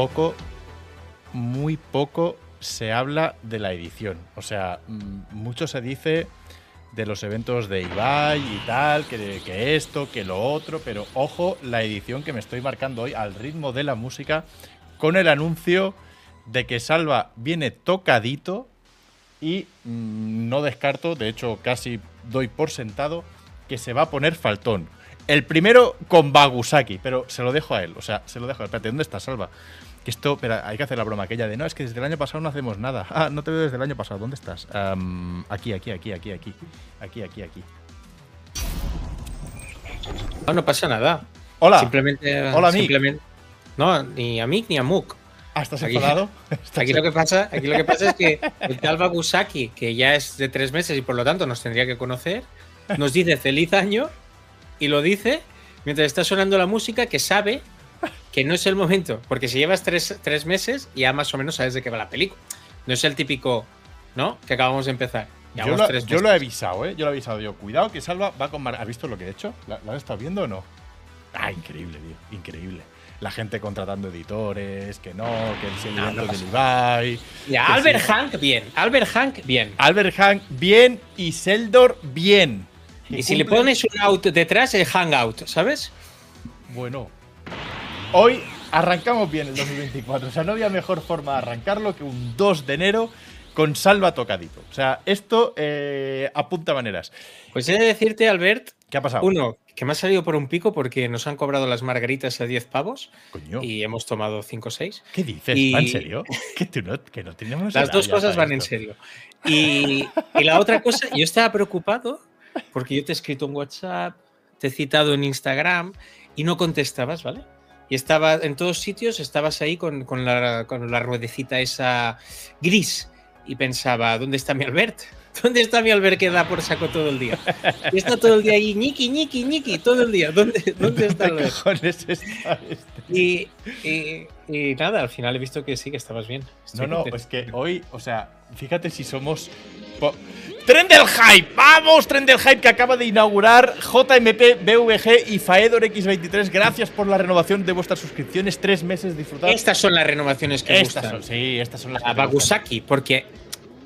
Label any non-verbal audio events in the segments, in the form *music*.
poco, muy poco se habla de la edición. O sea, mm, mucho se dice de los eventos de Ibai y tal, que, que esto, que lo otro, pero ojo la edición que me estoy marcando hoy al ritmo de la música con el anuncio de que Salva viene tocadito y mm, no descarto, de hecho casi doy por sentado, que se va a poner faltón. El primero con Bagusaki, pero se lo dejo a él, o sea, se lo dejo. Espérate, ¿dónde está Salva? Que esto, pero hay que hacer la broma aquella de no, es que desde el año pasado no hacemos nada. Ah, no te veo desde el año pasado, ¿dónde estás? Aquí, aquí, aquí, aquí, aquí. Aquí, aquí, aquí. No, no pasa nada. Hola. Simplemente. Hola, simplemente- No, ni a Mick ni a Mook. Ah, ¿estás Aquí- enfadado? ¿Estás *laughs* Aquí lo que pasa, aquí lo que pasa es que el tal Bagusaki, que ya es de tres meses y por lo tanto nos tendría que conocer, nos dice feliz año y lo dice mientras está sonando la música que sabe que no es el momento. Porque si llevas tres, tres meses, ya más o menos sabes de qué va la película. No es el típico, ¿no? Que acabamos de empezar. Yo lo, tres yo lo he avisado, ¿eh? Yo lo he avisado. Yo, cuidado que Salva va con... Mar- ¿Has visto lo que he hecho? ¿La, la has estado viendo o no? Ah, increíble, tío. Increíble. La gente contratando editores, que no, que el seguimiento no de pasa Levi. Ya, Albert sí. Hank, bien. Albert Hank, bien. Albert Hank, bien. Y Seldor, bien. Y si le pones un out detrás, el hangout, ¿sabes? Bueno. Hoy arrancamos bien el 2024. O sea, no había mejor forma de arrancarlo que un 2 de enero con Salva tocadito. O sea, esto eh, apunta maneras. Pues he de decirte, Albert, ¿Qué ha pasado? uno, que me ha salido por un pico porque nos han cobrado las margaritas a 10 pavos Coño. y hemos tomado 5 o 6. ¿Qué dices? y- ¿Va en serio? *laughs* Que, tú no, que no teníamos Las dos cosas van en serio. Y, y la otra cosa, yo estaba preocupado porque yo te he escrito en WhatsApp, te he citado en Instagram y no contestabas, ¿vale? Y estaba en todos sitios, estabas ahí con, con la, con la ruedecita esa gris y pensaba, ¿dónde está mi Albert? *laughs* ¿Dónde está mi Albert que da por saco todo el día? Y está todo el día ahí, ñiqui, ñiqui, ñiqui, todo el día. ¿Dónde, *laughs* dónde está ¿Dónde Albert? cojones está este? Y, y- y nada, al final he visto que sí, que estabas bien. No, Estoy no, contento. es que hoy, o sea, fíjate si somos. ¡Tren del Hype! ¡Vamos! Tren del Hype que acaba de inaugurar JMP, BVG y Faedor X23. Gracias por la renovación de vuestras suscripciones. Tres meses disfrutar. Estas son las renovaciones que Estas gustan. son, sí, estas son las a. Bagusaki, porque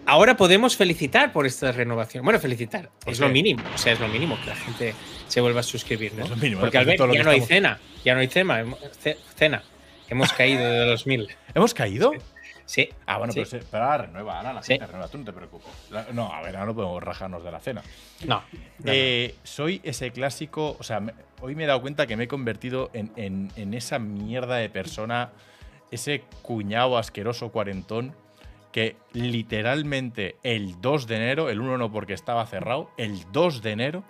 ahora podemos felicitar por esta renovación. Bueno, felicitar, ¿Por es qué? lo mínimo. O sea, es lo mínimo que la gente se vuelva a suscribir, ¿no? Es lo mínimo, porque al ver, ya no hay estamos- cena, ya no hay cena, cena. Hemos caído de los mil. *laughs* ¿Hemos caído? Sí. Ah, bueno, Sí. pero, se- pero ahora renueva, ahora la Sí. renueva, tú no te preocupes. La- no, a ver, ahora no podemos rajarnos de la cena. No. Eh, soy ese clásico, o sea, me- hoy me he dado cuenta que me he convertido en, en- en esa mierda de persona, ese cuñado asqueroso cuarentón, que literalmente el 2 de enero, el 1 no porque estaba cerrado, el 2 de enero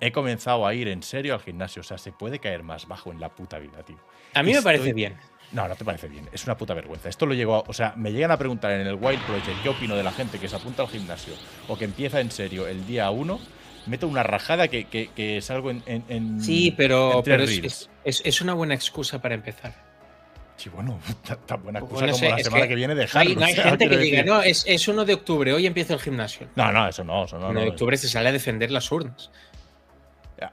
he comenzado a ir en serio al gimnasio. O sea, se puede caer más bajo en la puta vida, tío. a mí me estoy- parece bien. No, no te parece bien. Es una puta vergüenza. Esto lo llego a. O sea, me llegan a preguntar en el Wild Project qué opino de la gente que se apunta al gimnasio o que empieza en serio el día 1. Meto una rajada que, que, que salgo en. en- en- Sí, pero, pero es, es- es- es una buena excusa para empezar. Sí, bueno, *laughs* tan, buena excusa Bueno, como la semana que, que viene No hay, dejarlo. no hay o sea, gente que diga, no, es, es 1 de octubre, hoy empieza el gimnasio. No, no, eso no, eso no. 1 de octubre se sale a defender las urnas.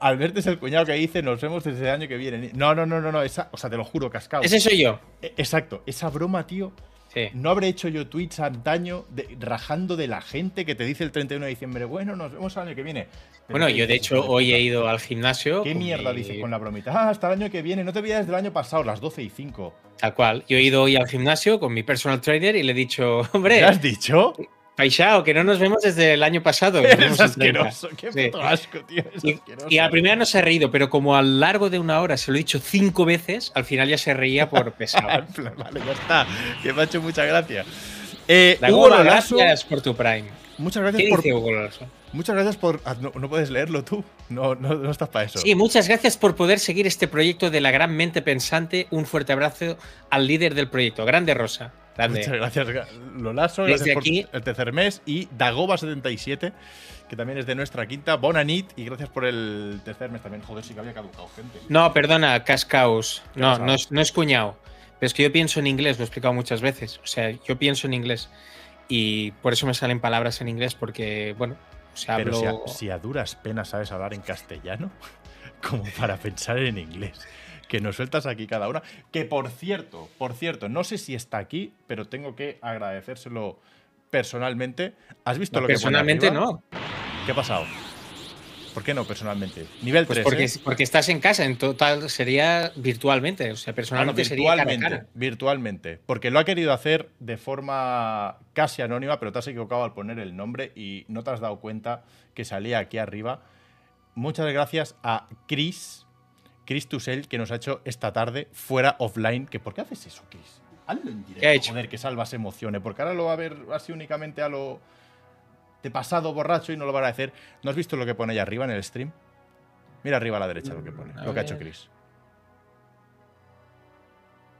Albert es el cuñado que dice nos vemos desde el año que viene. No, no, no, no, no. Esa, o sea, te lo juro, cascado. Ese soy yo. Eh, Exacto, esa broma, tío. Sí. No habré hecho yo tweets antaño de- rajando de la gente que te dice el 31 de diciembre, bueno, nos vemos el año que viene. Pero Bueno, ¿qué yo de hecho hoy he ido al gimnasio. ¿Qué mierda mi- dices con la bromita? Ah, hasta el año que viene, no te veías desde el año pasado, las 12 y 5. Tal cual. Yo he ido hoy al gimnasio con mi personal trainer y le he dicho, ¿Qué hombre, has dicho? Paisao, que no nos vemos desde el año pasado. *laughs* 30". asqueroso, qué Sí. puto asco, tío. Es Y, asqueroso. y a la primera no se ha reído, pero como a lo largo de una hora se lo he dicho cinco veces, al final ya se reía por *laughs* pesado. Vale, ya está. Que me ha hecho mucha gracia. Eh, Hugo Lolaso, gracias por tu Prime. muchas ¿Qué gracias por. dice Hugo Lolaso? Muchas gracias por. ah, no, no puedes leerlo tú. No, no, no estás para eso. Sí, muchas gracias por poder seguir este proyecto de la gran mente pensante. Un fuerte abrazo al líder del proyecto, Grande Rosa. Grande. Muchas gracias, Lolaso. Desde Gracias por el tercer mes. Y Dagoba77, que también es de nuestra quinta. Bonanit. Y gracias por el tercer mes también. Joder, sí que había caducado gente. No, perdona, Cascaus. ¿Qué No, no es, no es cuñado. Pero es que yo pienso en inglés, lo he explicado muchas veces. O sea, yo pienso en inglés. Y por eso me salen palabras en inglés, porque, bueno, o sea, Pero hablo. si a, si a duras penas sabes hablar en castellano, *laughs* como para pensar en inglés. Que nos sueltas aquí cada una. Que por cierto, por cierto, no sé si está aquí, pero tengo que agradecérselo personalmente. ¿Has visto lo que Personalmente no. ¿Qué ha pasado? ¿Por qué no personalmente? Nivel Pues 3. porque, ¿eh? porque estás en casa, en total sería virtualmente. O sea, Claro, personalmente sería cara virtualmente, cara. virtualmente. Porque lo ha querido hacer de forma casi anónima, pero te has equivocado al poner el nombre y no te has dado cuenta que salía aquí arriba. Muchas gracias a Chris, Chris Tusell, que nos ha hecho esta tarde fuera offline. Que ¿Por qué haces eso, Chris? Hazlo en directo, ¿Qué ha hecho? joder, que Salvas emocione. Porque ahora lo va a ver así únicamente a lo de pasado borracho y no lo va a hacer. ¿No has visto lo que pone ahí arriba en el stream? Mira arriba a la derecha lo que pone, A lo que ha hecho. Chris.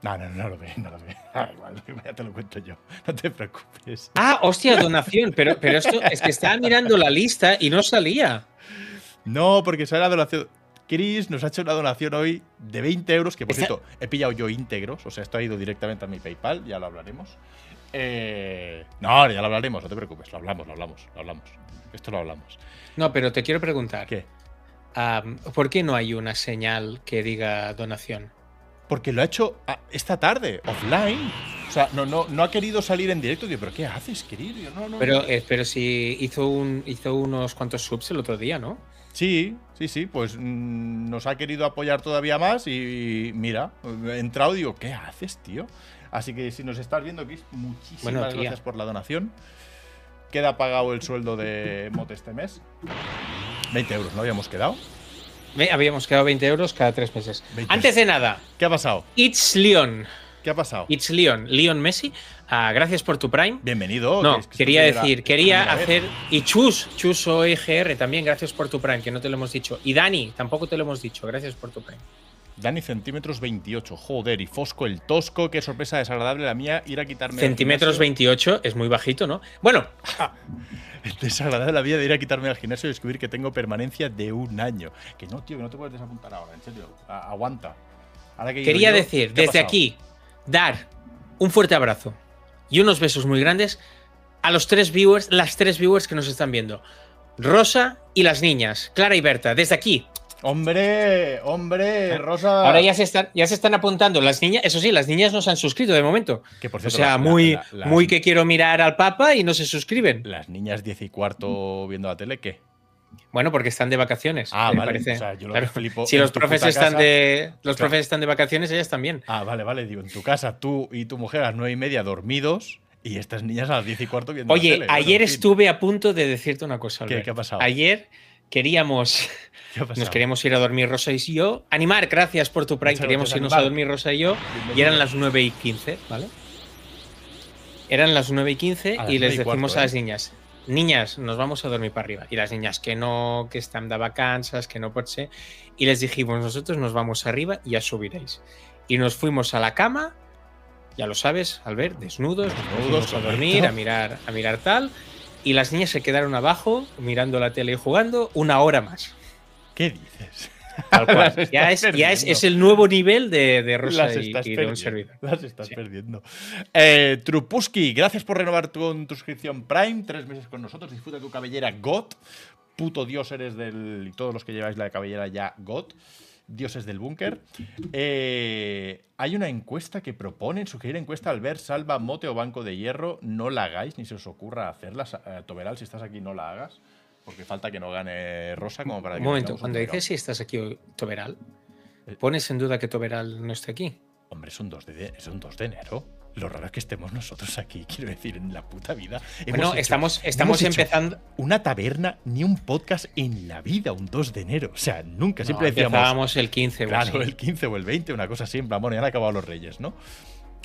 No, no, no lo ve, no lo ve. *laughs* Ah, igual, *laughs* ya te lo cuento yo. No te preocupes. Ah, hostia, donación. Pero, pero esto es que estaba mirando la lista y no salía. No, porque sale la donación. Chris nos ha hecho una donación hoy de 20 euros, que por cierto, he pillado yo íntegros, o sea, esto ha ido directamente a mi PayPal, ya lo hablaremos. Eh, no, ya lo hablaremos, no te preocupes, lo hablamos, lo hablamos, lo hablamos. Esto lo hablamos. No, pero te quiero preguntar. ¿Qué? ¿Por qué no hay una señal que diga donación? Porque lo ha hecho ah, esta tarde, offline. O sea, no, no, no ha querido salir en directo. Digo, ¿pero qué haces, querido? Yo, no, no, Pero, eh, pero si hizo, un, hizo unos cuantos subs el otro día, ¿no? Sí, sí, sí, pues mm, nos ha querido apoyar todavía más y mira, he entrado y digo, ¿qué haces, tío? Así que si nos estás viendo, Chris, muchísimas Bueno, gracias por la donación. Queda pagado el sueldo de Mote este mes. 20 euros, ¿no habíamos quedado? Habíamos quedado 20 euros cada tres meses. 20. Antes de nada, ¿Qué ha pasado? It's Leon. ¿Qué ha pasado? It's Leon. Leon Messi. Ah, gracias por tu Prime. Bienvenido. No, que es que esto quería era- decir, quería hacer. Y Chus, Chus o IGR también, gracias por tu Prime, que no te lo hemos dicho. Y Dani, tampoco te lo hemos dicho, gracias por tu Prime. Dani centímetros 28, joder, y Fosco el tosco, qué sorpresa desagradable la mía, ir a quitarme Centímetros gimnasio. 28 es muy bajito, ¿no? Bueno, *laughs* Desagradable la vida de ir a quitarme al gimnasio y descubrir que tengo permanencia de un año. Que no, tío, que no te puedes desapuntar ahora, en serio. A- aguanta. Ahora que quería yo, decir, ¿qué ha desde aquí, dar un fuerte abrazo y unos besos muy grandes a los tres viewers, las tres viewers que nos están viendo. Rosa y las niñas, Clara y Berta, desde aquí. Hombre, hombre, Rosa. Ahora ya se están, ya se están apuntando las niñas, eso sí, las niñas no se han suscrito de momento. Que por O sea, la- muy, la- muy que quiero mirar al Papa y no se suscriben. Las niñas 10 y cuarto viendo la tele, ¿qué? Bueno, porque están de vacaciones. Ah, vale. parece. O sea, yo lo Claro. flipo Si los profes están casa- de. Los Claro. profes están de vacaciones, ellas también. Ah, vale, vale. Digo, en tu casa, tú y tu mujer a las 9 y media dormidos y estas niñas a las 10 y cuarto viendo la Oye, tele. Ayer estuve a punto de decirte una cosa. ¿Qué- Albert. qué ha pasado? Ayer queríamos. Nos queríamos ir a dormir Rosa y yo. Animar, gracias por tu Prime. Muchas Queríamos gracias, irnos Animar. a dormir Rosa y yo. Y eran las 9 y 15, ¿vale? Eran las 9 y 15 A las y les 9 y decimos cuarto, a las ¿eh? niñas, niñas, nos vamos a dormir para arriba. Y las niñas que no, que están de vacanzas, que no puede ser. Y les dijimos, nosotros nos vamos arriba y ya subiréis. Y nos fuimos a la cama, ya lo sabes, al ver, desnudos, Desnudos, a dormir, a mirar, a mirar tal. Y las niñas se quedaron abajo mirando la tele y jugando una hora más. ¿Qué dices? Tal cual. Las ya es, ya es, perdiendo. es el nuevo nivel de, de Rosa Las y, estás y de un perdiendo. servidor. Las estás Sí. perdiendo. Eh, Trupuski, gracias por renovar tu, tu suscripción Prime. Tres meses con nosotros. Disfruta tu cabellera God. Puto dios eres del. Y todos los que lleváis la cabellera ya God. Dioses del búnker. Eh, hay una encuesta que proponen, sugerir encuesta al ver Salva, Mote o Banco de Hierro. No la hagáis, ni se os ocurra hacerla. Eh, Toberal, si estás aquí, no la hagas. Porque falta que no gane Rosa como para que Un momento, cuando dices si estás aquí Toberal, Eh. ¿pones en duda que Toberal no esté aquí? Hombre, es un 2 de, es un 2 de enero. Lo raro es que estemos nosotros aquí, *laughs* quiero decir, en la puta vida. Hemos Bueno, hecho- estamos, estamos hemos empezando. Una taberna ni un podcast en la vida, un 2 de enero. O sea, nunca. No, Siempre decíamos. empezábamos el 15, o Claro, así. el 15 o el 20, una cosa plan, bueno, ya han acabado los reyes, ¿no?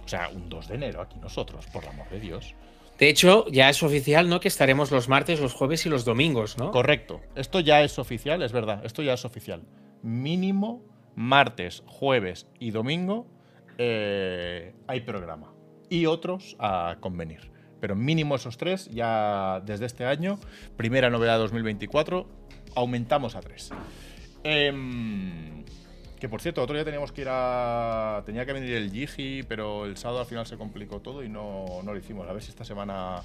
O sea, un 2 de enero aquí nosotros, por el amor de Dios. De hecho, ya es oficial, ¿no? Que estaremos los martes, los jueves y los domingos, ¿no? Correcto. Esto ya es oficial, es verdad. Esto ya es oficial. Mínimo martes, jueves y domingo eh, hay programa. Y otros a convenir. Pero mínimo esos tres, ya desde este año, primera novedad 2024, aumentamos a tres. Em, que por cierto, otro día teníamos que ir a. Tenía que venir el Gigi, pero el sábado al final se complicó todo y no, no lo hicimos. A ver si esta semana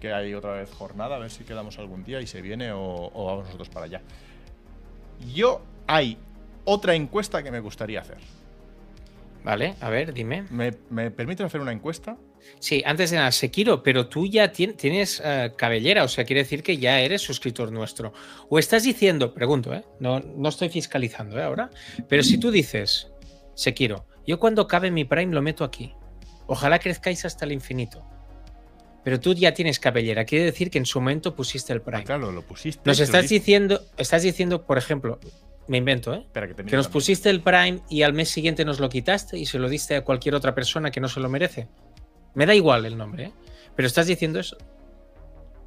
que hay otra vez jornada, a ver si quedamos algún día y se viene o, o vamos nosotros para allá. Yo hay otra encuesta que me gustaría hacer. Vale, a ver, dime. ¿Me, me permites hacer una encuesta? Sí, antes de nada, Sekiro, pero tú ya tienes eh, cabellera, o sea, quiere decir que ya eres suscriptor nuestro. O estás diciendo, pregunto, ¿eh? no, no estoy fiscalizando ¿eh? ahora, pero si tú dices, Sekiro, yo cuando cabe mi Prime lo meto aquí. Ojalá crezcáis hasta el infinito. Pero tú ya tienes cabellera, quiere decir que en su momento pusiste el Prime. Ah, claro, lo pusiste. Nos estás diciendo, estás diciendo, por ejemplo, me invento, ¿eh? que, nos pusiste el Prime y al mes siguiente nos lo quitaste y se lo diste a cualquier otra persona que no se lo merece. Me da igual el nombre, ¿eh? Pero estás diciendo eso.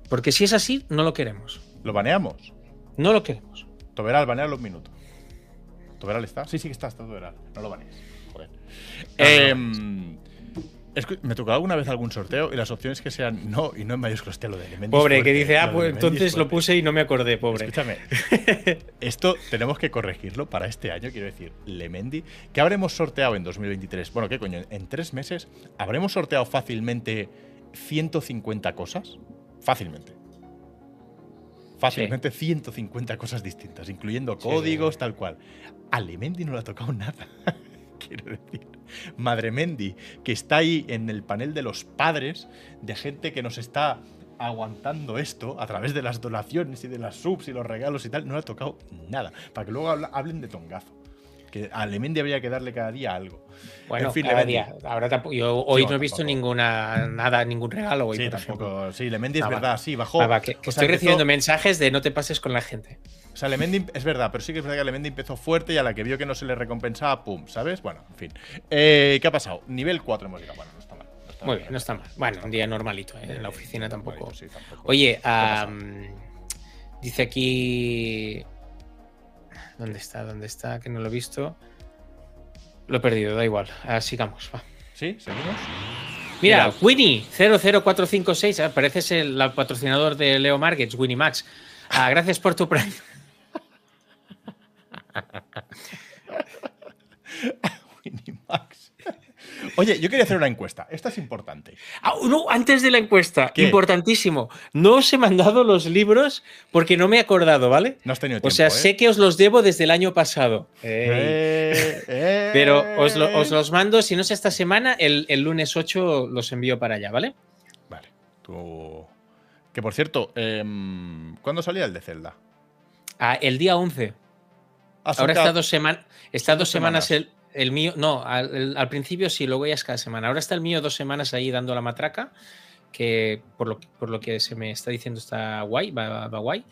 Porque si es así, no lo queremos. ¿Lo baneamos? No lo queremos. Toberal, banealo un minuto. ¿Toberal está? Sí, sí que está, está Toberal. No lo banees. Joder. Eh, ¿Me tocado alguna vez algún sorteo y las opciones que sean no y no en mayúsculas? Te lo de Pobre, que dice, ah, pues entonces lo puse y no me acordé, pobre. Escúchame, *laughs* esto tenemos que corregirlo para este año, quiero decir, Lemendi. ¿Qué habremos sorteado en 2023? Bueno, ¿qué coño? En tres meses habremos sorteado fácilmente 150 cosas. Fácilmente. Fácilmente 150 cosas distintas, incluyendo códigos, tal cual. A Lemendi no le ha tocado nada. *laughs* quiero decir. Madre Mendy, que está ahí en el panel de los padres, de gente que nos está aguantando esto a través de las donaciones y de las subs y los regalos y tal, no le ha tocado nada. Para que luego hablen de tongazo. Que a Lemendi habría que darle cada día algo. Bueno, en fin, cada día. Ahora tampoco, yo hoy no, he visto ninguna nada, ningún regalo hoy. Sí, tampoco. Sí, Lemendi es verdad, sí, bajó. estoy recibiendo mensajes de no te pases con la gente. O sea, Lemendi es verdad, pero sí que es verdad que Lemendi empezó fuerte y a la que vio que no se le recompensaba, pum, ¿sabes? Bueno, en fin. Eh, ¿Qué ha pasado? Nivel 4 hemos llegado. Bueno, no está mal. Muy bien, no está mal. Bueno, un día normalito, ¿eh? en la oficina tampoco. Oye, dice aquí. ¿Dónde está? ¿Dónde está? Que no lo he visto. Lo he perdido, da igual. Ah, sigamos, va. ¿Sí? ¿Seguimos? Mira, Winnie 00456, parece el, el patrocinador de Leo Markets, Winnie Max. Ah, gracias por tu Prime. *laughs* Oye, yo quería hacer una encuesta. Esta es importante. Ah, no, antes de la encuesta, importantísimo. No os he mandado los libros porque no me he acordado, ¿vale? No has tenido tiempo. O sea, sé ¿eh? que os los debo desde el año pasado. Eh, eh. *laughs* Pero os, los mando, si no es esta semana, el, el lunes 8 los envío para allá, ¿vale? Vale. Tú que por cierto, em, ¿cuándo salía el de Zelda? Ah, el día 11. Ah, Ahora está dos, está dos semanas, el, mío. No, al, principio sí, luego ya es cada semana. Ahora está el mío dos semanas ahí dando la matraca, que por lo, por lo que se me está diciendo está guay, va, va guay.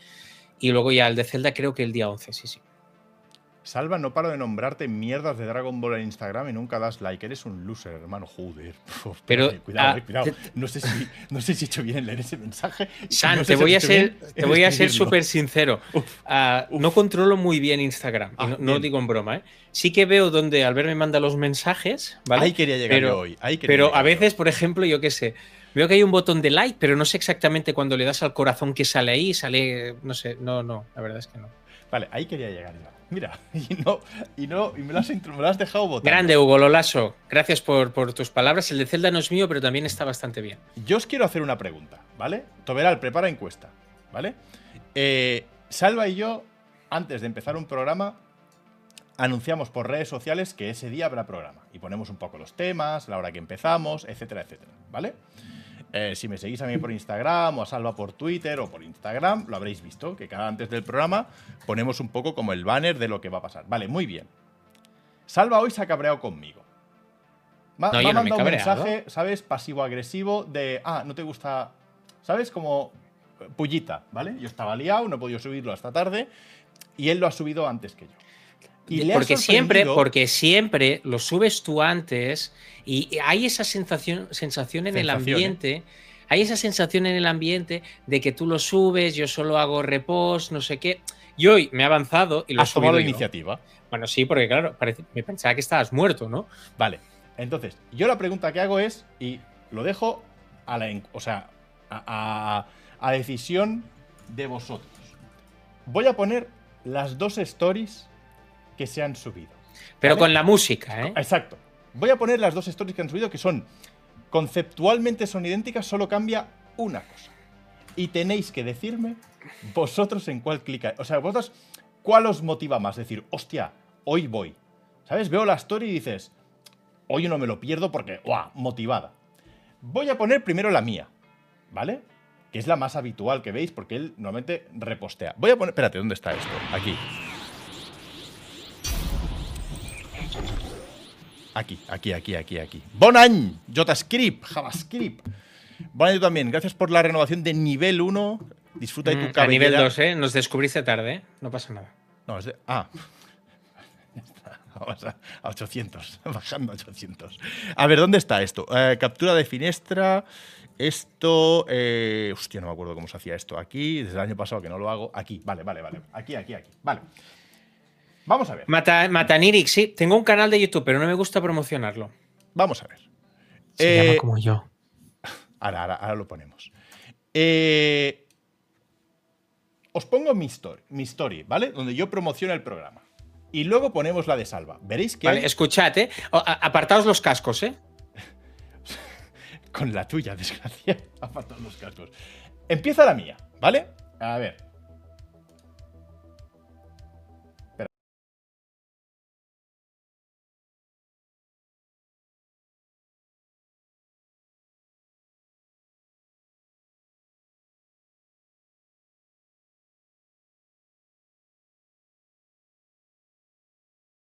Y luego ya el de Zelda creo que el día 11, sí, sí. Salva, no paro de nombrarte mierdas de Dragon Ball en Instagram y nunca das like. Eres un loser, hermano. Joder. *laughs* Pero, cuidado, ah, cuidado. No sé, si, no sé si he hecho bien en leer ese mensaje. *laughs* San, te, voy a ser, te voy a ser súper sincero. *laughs* Ah, no controlo muy bien Instagram. no, ah, lo digo en broma. ¿eh? Sí que veo donde Albert me manda los mensajes. ¿vale? Ahí quería llegar pero, hoy. pero a veces, por ejemplo, yo qué sé. Veo que hay un botón de like, pero no sé exactamente cuando le das al corazón que sale ahí. Sale. No sé. No, no. La verdad es que no. Vale, ahí quería llegar Mira, *laughs* y no, y no, y me lo has, dejado votar. Grande, Hugo Lolaso. Gracias por, tus palabras. El de Zelda no es mío, pero también está bastante bien. Yo os quiero hacer una pregunta, ¿vale? Toberal, prepara encuesta, ¿vale? Eh, Salva y yo, antes de empezar un programa, anunciamos por redes sociales que ese día habrá programa. Y ponemos un poco los temas, la hora que empezamos, etcétera, etcétera, ¿vale? Eh, si me seguís a mí por Instagram o a Salva por Twitter o por Instagram, lo habréis visto, que cada antes del programa ponemos un poco como el banner de lo que va a pasar. Vale, muy bien. Salva hoy se ha cabreado conmigo. Me, ha mandado un mensaje, ¿sabes? Pasivo-agresivo de, ah, no te gusta, ¿sabes? Como eh, pullita, ¿vale? Yo estaba liado, no he podido subirlo hasta tarde y él lo ha subido antes que yo. Y porque siempre, porque siempre lo subes tú antes y hay esa sensación, sensación en el ambiente. Hay esa sensación en el ambiente de que tú lo subes, yo solo hago repost, no sé qué. Y hoy me he avanzado y lo ¿Has tomado iniciativa? Bueno, sí, porque claro, me pensaba que estabas muerto, ¿no? Vale. Entonces, yo la pregunta que hago es, y lo dejo a la, o sea, a, a decisión de vosotros. Voy a poner las dos stories que se han subido. Pero con la música, ¿eh? Exacto. Voy a poner las dos stories que han subido que son conceptualmente son idénticas, solo cambia una cosa. Y tenéis que decirme vosotros en cuál clica. O sea, vosotros, ¿cuál os motiva más? Decir, hostia, hoy voy. ¿Sabes? Veo la story y dices, Hoy no me lo pierdo porque, ¡guau! Motivada. Voy a poner primero la mía, ¿vale? Que es la más habitual que veis porque él normalmente repostea. Voy a poner... Espérate, ¿dónde está esto? Aquí. Aquí, aquí, aquí, aquí, aquí. Bon any! JavaScript, JavaScript. Bon también. Gracias por la renovación de nivel 1. Disfruta de tu Mm, cabellera. A nivel 2, ¿eh? Nos descubriste tarde, ¿eh? No pasa nada. No, es de. Ah. *laughs* Vamos a, a 800. *laughs* Bajando a 800. A ver, ¿dónde está esto? Eh, captura de finestra. Esto. eh, hostia, no me acuerdo cómo se hacía esto. Aquí, desde el año pasado que no lo hago. Aquí, vale, vale, vale. Aquí, aquí, aquí. Vale. Vamos a ver. Mata, Matanirix, sí. Tengo un canal de YouTube, pero no me gusta promocionarlo. Vamos a ver. Se Eh, llama como yo. *laughs* Ahora, ahora, ahora lo ponemos. Eh, os pongo mi story, mi story, ¿vale? Donde yo promociono el programa. Y luego ponemos la de Salva. Veréis que Vale, hay- escuchad, ¿eh? Apartaos los cascos, ¿eh? *laughs* con la tuya, *laughs* desgracia. Apartad los cascos. Empieza la mía, ¿vale? A ver.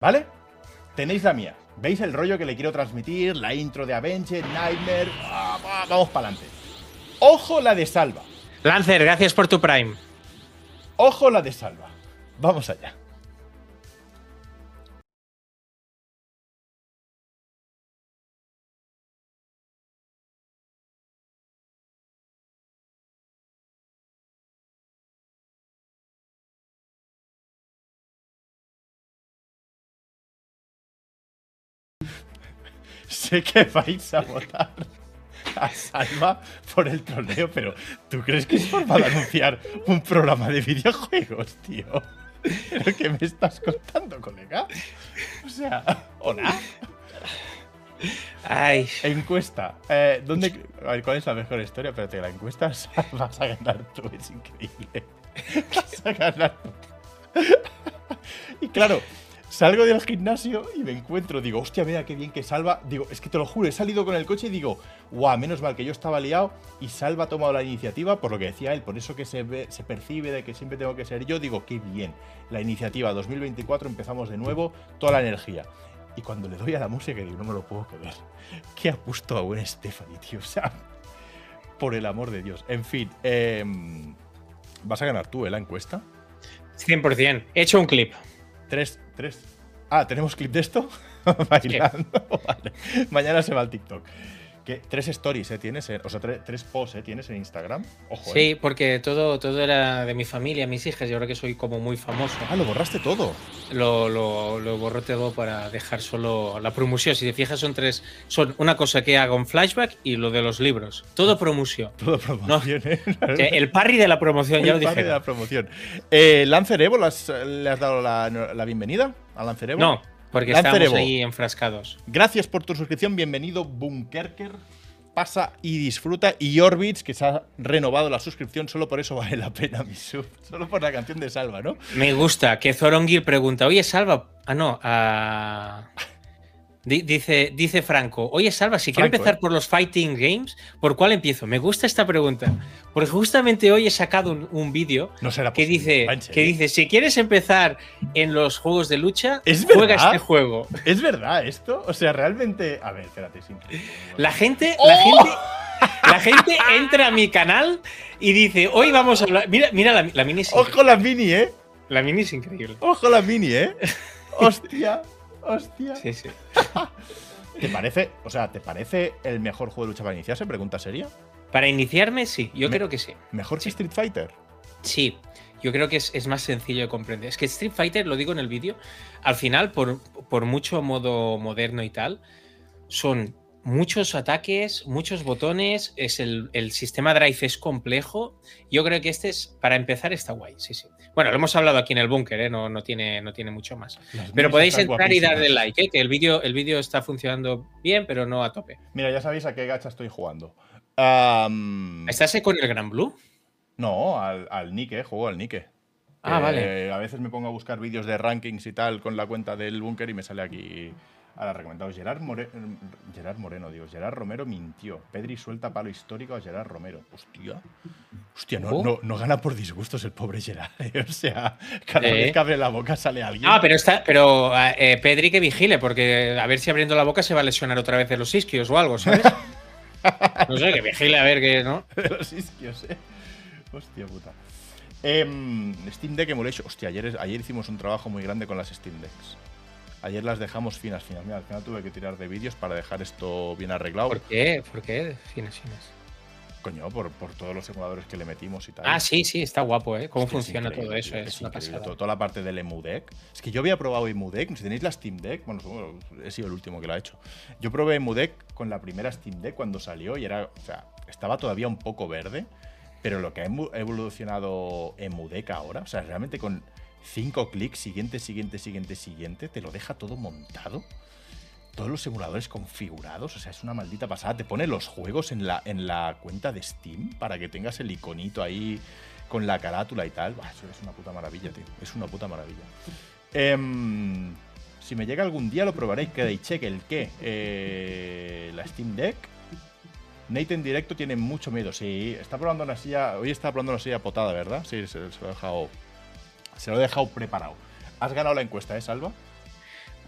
¿Vale? Tenéis la mía. ¿Veis el rollo que le quiero transmitir? La intro de Avenger, Nightmare. Ah, va, Vamos para adelante. Ojo la de Salva. Lancer, gracias por tu Prime. Ojo la de Salva. Vamos allá. Sé que vais a votar a Salva por el troleo, pero ¿tú crees que es forma de anunciar un programa de videojuegos, tío? ¿Pero qué me estás contando, colega? O sea, hola. Ay, Encuesta. Eh, ¿dónde, a ver, ¿Cuál es la mejor historia? Espérate, la encuesta *laughs* vas a ganar tú, es increíble. *laughs* Vas a ganar tú. Y claro, salgo del gimnasio y me encuentro, digo, hostia, mira qué bien que Salva. Digo, es que te lo juro, he salido con el coche y digo, guau, menos mal que yo estaba liado y Salva ha tomado la iniciativa por lo que decía él, por eso que se, ve, se percibe de que siempre tengo que ser yo. Digo, qué bien. La iniciativa 2024 empezamos de nuevo, toda la energía. Y cuando le doy a la música, digo, no me lo puedo creer. ¿Qué ha puesto a buen Stephanie, tío? *laughs* O sea, por el amor de Dios. En fin, em, vas a ganar tú, ¿eh? La encuesta. 100%. He hecho un clip. Tres, Ah, ¿tenemos clip de esto? *laughs* Bailando. Vale. Mañana se va al TikTok. ¿Qué? Tres stories, ¿eh? Tienes, en- o sea, tre- tres posts, ¿eh? Tienes en Instagram. Ojo, ¿eh? Sí, porque todo, todo era de mi familia, mis hijas, y ahora que soy como muy famoso, Ah, lo borraste todo. lo, lo, lo borré todo para dejar solo la promoción. Si te fijas, son tres. Son una cosa que hago en flashback y lo de los libros. Todo promoción. Todo promoción, ¿eh? *laughs* El parry de la promoción, ya lo El padre dije. de la promoción. Eh, ¿Lancer Evo, ¿le has, le has dado la, la bienvenida a Lancer Evo? No, porque Lancer Evo. ahí enfrascados. Gracias por tu suscripción, bienvenido Bunkerker. Pasa y disfruta. Y Orbits, que se ha renovado la suscripción, solo por eso vale la pena mi sub. *laughs* Solo por la canción de Salva, ¿no? Me gusta que Zorongir pregunta, oye, Salva. Ah, no, di- Dice, dice Franco, oye Salva, si quiero Franco, empezar ¿eh? por los fighting games, ¿por cuál empiezo? Me gusta esta pregunta, porque justamente hoy he sacado un, un vídeo No que dice, ¿Va en que serio? dice, si quieres empezar en los juegos de lucha, ¿Es juega verdad? este juego. ¿Es verdad esto? O sea, realmente. A ver, espérate, es increíble. La gente, ¡Oh! la gente, la gente entra a mi canal y dice, hoy vamos a hablar. Mira, mira la, la mini. Ojo la mini, ¿eh? La mini es increíble. Ojo la mini, ¿eh? *laughs* Hostia, hostia. Sí, sí. ¿Te parece, o sea, ¿te parece el mejor juego de lucha para iniciarse? Pregunta seria. Para iniciarme, sí, yo Me- creo que sí. ¿Mejor que Street Fighter? Sí, yo creo que es, es más sencillo de comprender. Es que Street Fighter, lo digo en el vídeo, al final, por, por mucho modo moderno y tal, son muchos ataques, muchos botones, es el, el sistema Drive es complejo. Yo creo que este es, para empezar, está guay, sí, sí. Bueno, lo hemos hablado aquí en el búnker, ¿eh? no, no, tiene, no tiene mucho más. Las Pero podéis entrar y darle like, ¿eh? que el vídeo el vídeo está funcionando bien, pero no a tope. Mira, ya sabéis a qué gacha estoy jugando. ¿Estás con el Gran Blue? No, al, al Nike, juego al Nike. Ah, vale. A veces me pongo a buscar vídeos de rankings y tal con la cuenta del búnker y me sale aquí a la recomendado. Gerard, More- Gerard Moreno, digo. Gerard Romero mintió. Pedri suelta palo histórico a Gerard Romero. Hostia. Hostia, no, Oh. no, no gana por disgustos el pobre Gerard. ¿eh? O sea, cada Eh. vez que abre la boca sale alguien. Ah, pero está, pero eh, Pedri que vigile, porque a ver si abriendo la boca se va a lesionar otra vez de los isquios o algo, ¿sabes? No sé, que vigile a ver que no. *laughs* de los isquios, eh. Hostia puta. Em, Steam Deck Emulation. Hostia, ayer, ayer hicimos un trabajo muy grande con las Steam Decks. Ayer las dejamos finas, finas. Mira, al final tuve que tirar de vídeos para dejar esto bien arreglado. ¿Por qué? ¿Por qué? Fines, fines. Coño, por, por todos los emuladores que le metimos y tal. Ah, sí, sí, está guapo, ¿eh? Cómo funciona todo eso, es una pasada. Todo- Toda la parte del EmuDeck. Es que yo había probado EmuDeck. Si tenéis la Steam Deck, bueno, he sido el último que lo ha hecho. Yo probé EmuDeck con la primera Steam Deck cuando salió y era, o sea, estaba todavía un poco verde. Pero lo que ha evolucionado EmuDeck ahora, o sea, realmente con cinco clics, siguiente, siguiente, siguiente, siguiente, te lo deja todo montado. Todos los emuladores configurados, o sea, es una maldita pasada. Te pone los juegos en la, en la cuenta de Steam para que tengas el iconito ahí con la carátula y tal. Eso es una puta maravilla, tío. Es una puta maravilla. Em, si me llega algún día lo probaréis. Que check el qué. Eh, la Steam Deck. Nate en directo tiene mucho miedo. Sí, está probando una silla. Hoy está probando una silla potada, ¿verdad? Sí, se, lo he dejado. Se lo he dejado preparado. Has ganado la encuesta, ¿eh, Salva?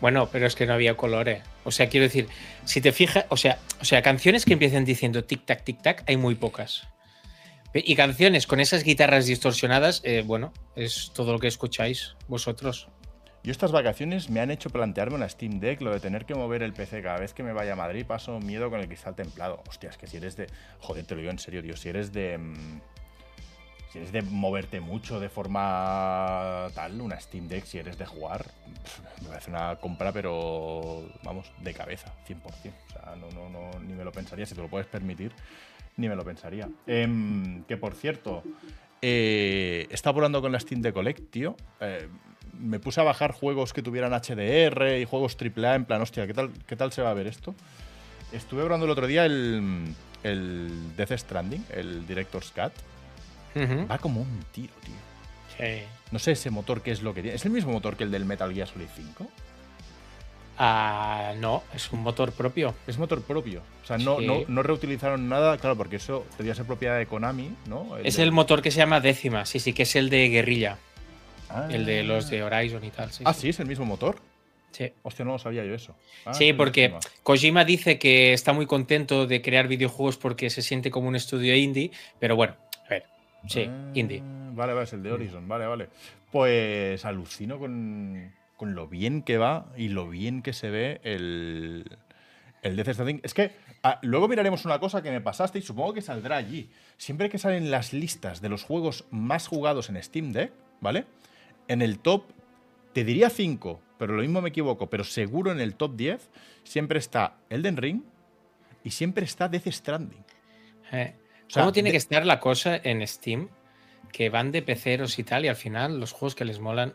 Bueno, pero es que no había colores. O sea, quiero decir, si te fijas, o sea, o sea, canciones que empiecen diciendo tic tac tic tac, hay muy pocas. Y canciones con esas guitarras distorsionadas, eh, bueno, es todo lo que escucháis vosotros. Yo estas vacaciones me han hecho plantearme una Steam Deck, lo de tener que mover el PC cada vez que me vaya a Madrid, paso miedo con el cristal templado. Hostia, es que si eres de... Joder, te lo digo en serio, tío. Si eres de... Si eres de moverte mucho de forma tal, una Steam Deck, si eres de jugar, me parece una compra, pero vamos, de cabeza, 100%. O sea, no, no, no, ni me lo pensaría. Si te lo puedes permitir, ni me lo pensaría. Em, que por cierto, eh, estaba volando con la Steam Deck Collect, tío. Eh, me puse a bajar juegos que tuvieran HDR y juegos AAA en plan, hostia, ¿qué tal, qué tal se va a ver esto? Estuve probando el otro día el, el Death Stranding, el Director's Cut. Va como un tiro, tío. Sí. No sé ese motor qué es lo que tiene. ¿Es el mismo motor que el del Metal Gear Solid 5? Ah, no, es un motor propio. Es motor propio. O sea, no, Sí. no, no reutilizaron nada, claro, porque eso debería ser propiedad de Konami, ¿no? Es el motor que se llama décima, sí, sí, que es el de guerrilla, Ah. el de los de Horizon y tal. Sí, Ah, sí, es el mismo motor. sí. Hostia, no lo sabía yo eso. Ah, Sí, porque. Kojima dice que está muy contento de crear videojuegos porque se siente como un estudio indie, pero bueno, sí, Ah, indie. Vale, vale, es el de Horizon, vale, vale. Pues alucino con, con lo bien que va y lo bien que se ve el, el Death Stranding. Es que ah, luego miraremos una cosa que me pasaste y supongo que saldrá allí. Siempre que salen las listas de los juegos más jugados en Steam Deck, ¿vale? En el top, te diría 5, pero lo mismo me equivoco, pero seguro en el top 10 siempre está Elden Ring y siempre está Death Stranding. Eh, sea, ¿Cómo tiene de- que estar la cosa en Steam? Que van de peceros y tal, y al final los juegos que les molan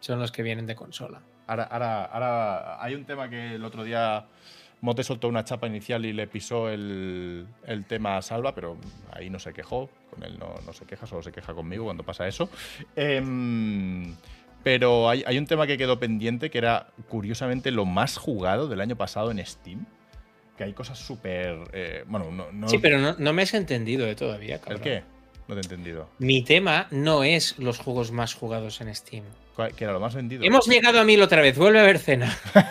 son los que vienen de consola. Ahora, ahora, ahora hay un tema que el otro día Mote soltó una chapa inicial y le pisó el, el tema a Salva, pero ahí no se quejó. Con él no, no se queja, solo se queja conmigo cuando pasa eso. Em, pero hay, hay un tema que quedó pendiente que era curiosamente lo más jugado del año pasado en Steam. Que hay cosas súper. eh, bueno, no. no- Sí, pero no, no me has entendido de todavía, ¿El cabrón. qué? No te he entendido. Mi tema no es los juegos más jugados en Steam. ¿Cuál- ¿Qué era lo más vendido? Hemos llegado a mil otra vez, vuelve a ver cena. *laughs*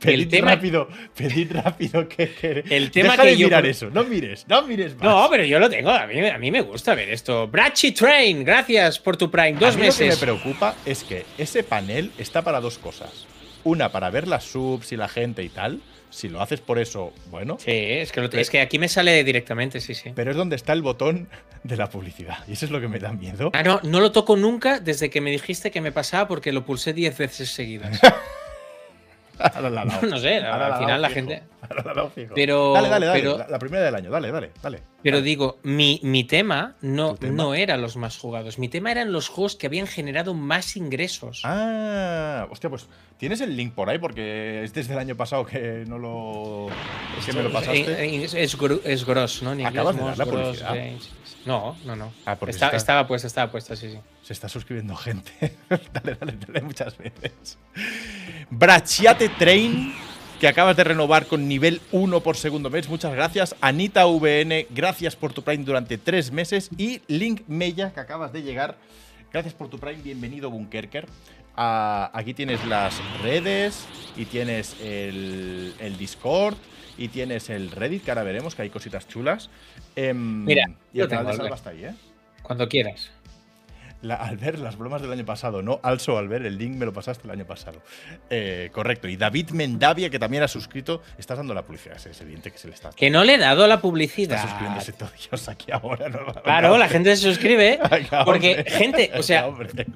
Pedid tema- rápido, pedid rápido que, que- El tema Deja que de yo- mirar eso, no mires, no mires más. No, pero yo lo tengo, a mí, a mí me gusta ver esto. Brachi Train, gracias por tu Prime, dos a mí Lo que meses. me preocupa es que ese panel está para dos cosas. Una, para ver las subs y la gente y tal. Si lo haces por eso, bueno. Sí, es que, lo- es que aquí me sale directamente, sí, sí. Pero es donde está el botón de la publicidad. Y eso es lo que me da miedo. Ah, no, no lo toco nunca desde que me dijiste que me pasaba porque lo pulsé 10 veces seguidas. *laughs* Ahora la. *laughs* No sé, Ahora al final la fijo. gente- *laughs* Ahora la fijo. Pero- Dale, dale, dale. pero- la, la primera del año, dale, dale, dale. Pero Dale. digo, mi, mi tema, no, no eran los más jugados. Mi tema eran los juegos que habían generado más ingresos. Ah, hostia, pues tienes el link por ahí porque es desde el año pasado que no lo. que me lo pasaste. En- en- Es, es gross, ¿no? En Acabas de dar la publicidad. No, no, no. Ah, porque Está- está- Estaba puesta, estaba puesta, sí, sí. Se está suscribiendo gente. *laughs* dale, dale, dale muchas veces. Brachiate Train, que acabas de renovar con nivel 1 por segundo mes. Muchas gracias. Anita VN, gracias por tu Prime durante tres meses. Y Link Mella, que acabas de llegar. Gracias por tu Prime. Bienvenido, Bunkerker. Ah, aquí tienes las redes y tienes el, el Discord y tienes el Reddit, que ahora veremos, que hay cositas chulas. Em, Mira, y el canal de Salva está ahí, ¿eh? Cuando quieras. La- al ver las bromas del año pasado, no also al ver el link me lo pasaste el año pasado. Eh, correcto. Y David Mendavia, que también ha suscrito, estás dando la publicidad. Es evidente que se le está, Que no le he dado la está publicidad. suscribiéndose todo Dios aquí ahora. ¿no? Claro, la gente se suscribe. *laughs* Venga, Porque, gente, o sea,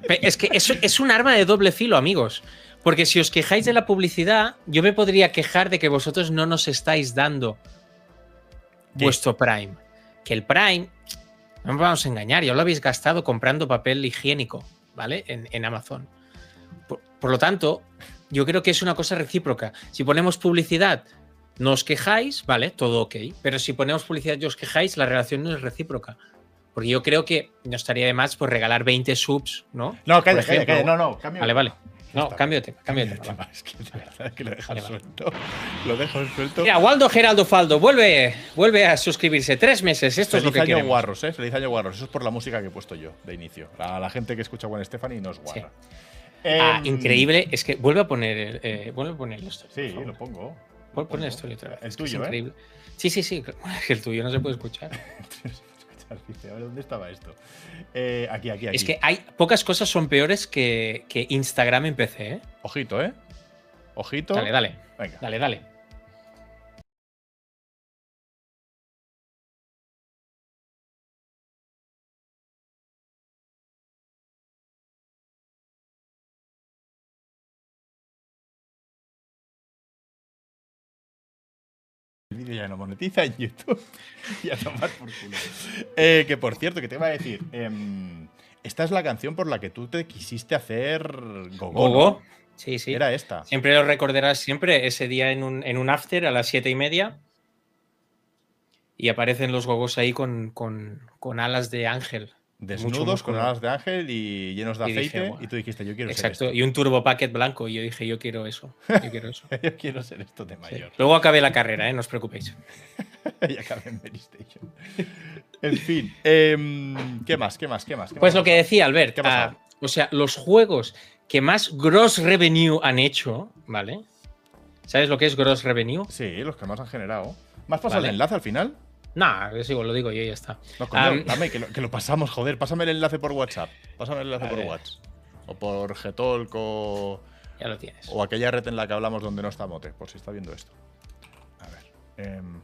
Es que es, es un arma de doble filo, amigos. Porque si os quejáis de la publicidad, yo me podría quejar de que vosotros no nos estáis dando ¿Qué? vuestro Prime. Que el Prime, no nos vamos a engañar, ya lo habéis gastado comprando papel higiénico, ¿vale? En, en Amazon. Por, por lo tanto, yo creo que es una cosa recíproca. Si ponemos publicidad, no os quejáis, ¿vale? Todo ok. Pero si ponemos publicidad y os quejáis, la relación no es recíproca. Porque yo creo que no estaría de más pues regalar 20 subs, ¿no? No, calla, Por calla, calla. No, no, cambio. Vale, vale. No, cambio de tema, cambio de tema. Es que de verdad que lo dejas Vale, vale. suelto. Lo dejas suelto. Mira, Waldo Geraldo Faldo, vuelve, vuelve a suscribirse. Tres meses, esto es lo que año queremos. guarros, ¿eh? Feliz año guarros. Eso es por la música que he puesto yo de inicio. A la gente que escucha Gwen Stefani no es guarra. Ah, Em, increíble, es que vuelve a poner, el- eh, vuelve a poner esto. Sí, lo pongo. Pon, pon esto otra vez. El es tuyo, es ¿eh? increíble. Sí, sí, sí. *laughs* El tuyo no se puede escuchar. *laughs* *laughs* Dice, a ver, ¿dónde estaba esto? Eh, aquí, aquí, aquí. Es que hay pocas cosas son peores que, que Instagram en PC, ¿eh? Ojito, ¿eh? Ojito. Dale, dale, Venga. dale, dale. Ya no monetiza en YouTube. y a tomar por culo. Eh, que por cierto, que te iba a decir. em, esta es la canción por la que tú te quisiste hacer gogo. ¿no? Gogo. Sí, sí. Era esta. Siempre lo recordarás siempre ese día en un, en un after a las siete y media. Y aparecen los gogos ahí con, con- con alas de ángel. Desnudos con alas de ángel y llenos de Y aceite. Y tú dijiste, yo quiero ser Exacto. Y un turbo packet blanco. Y yo dije, yo quiero eso. Yo quiero eso. esto. *laughs* yo quiero ser esto de Sí. mayor. Luego acabé la carrera, ¿eh? no os preocupéis. *laughs* y acabé en Mary Station. en fin. em, ¿Qué más? ¿Qué más? ¿Qué más? ¿Qué Pues más? lo que decía Albert, ¿Qué ha ah, o sea, los juegos que más gross revenue han hecho, ¿vale? ¿Sabes lo que es gross revenue? Sí, los que más han generado. ¿Más pasado Vale. el enlace al final? Nah, es igual, lo digo yo y ya está. No, coño, Am- dame, que lo, que lo pasamos, joder. Pásame el enlace por WhatsApp. Pásame el enlace por. WhatsApp. O por Gtalk o, Ya lo tienes. o aquella red en la que hablamos donde no está Mote, por si está viendo esto. A ver. em,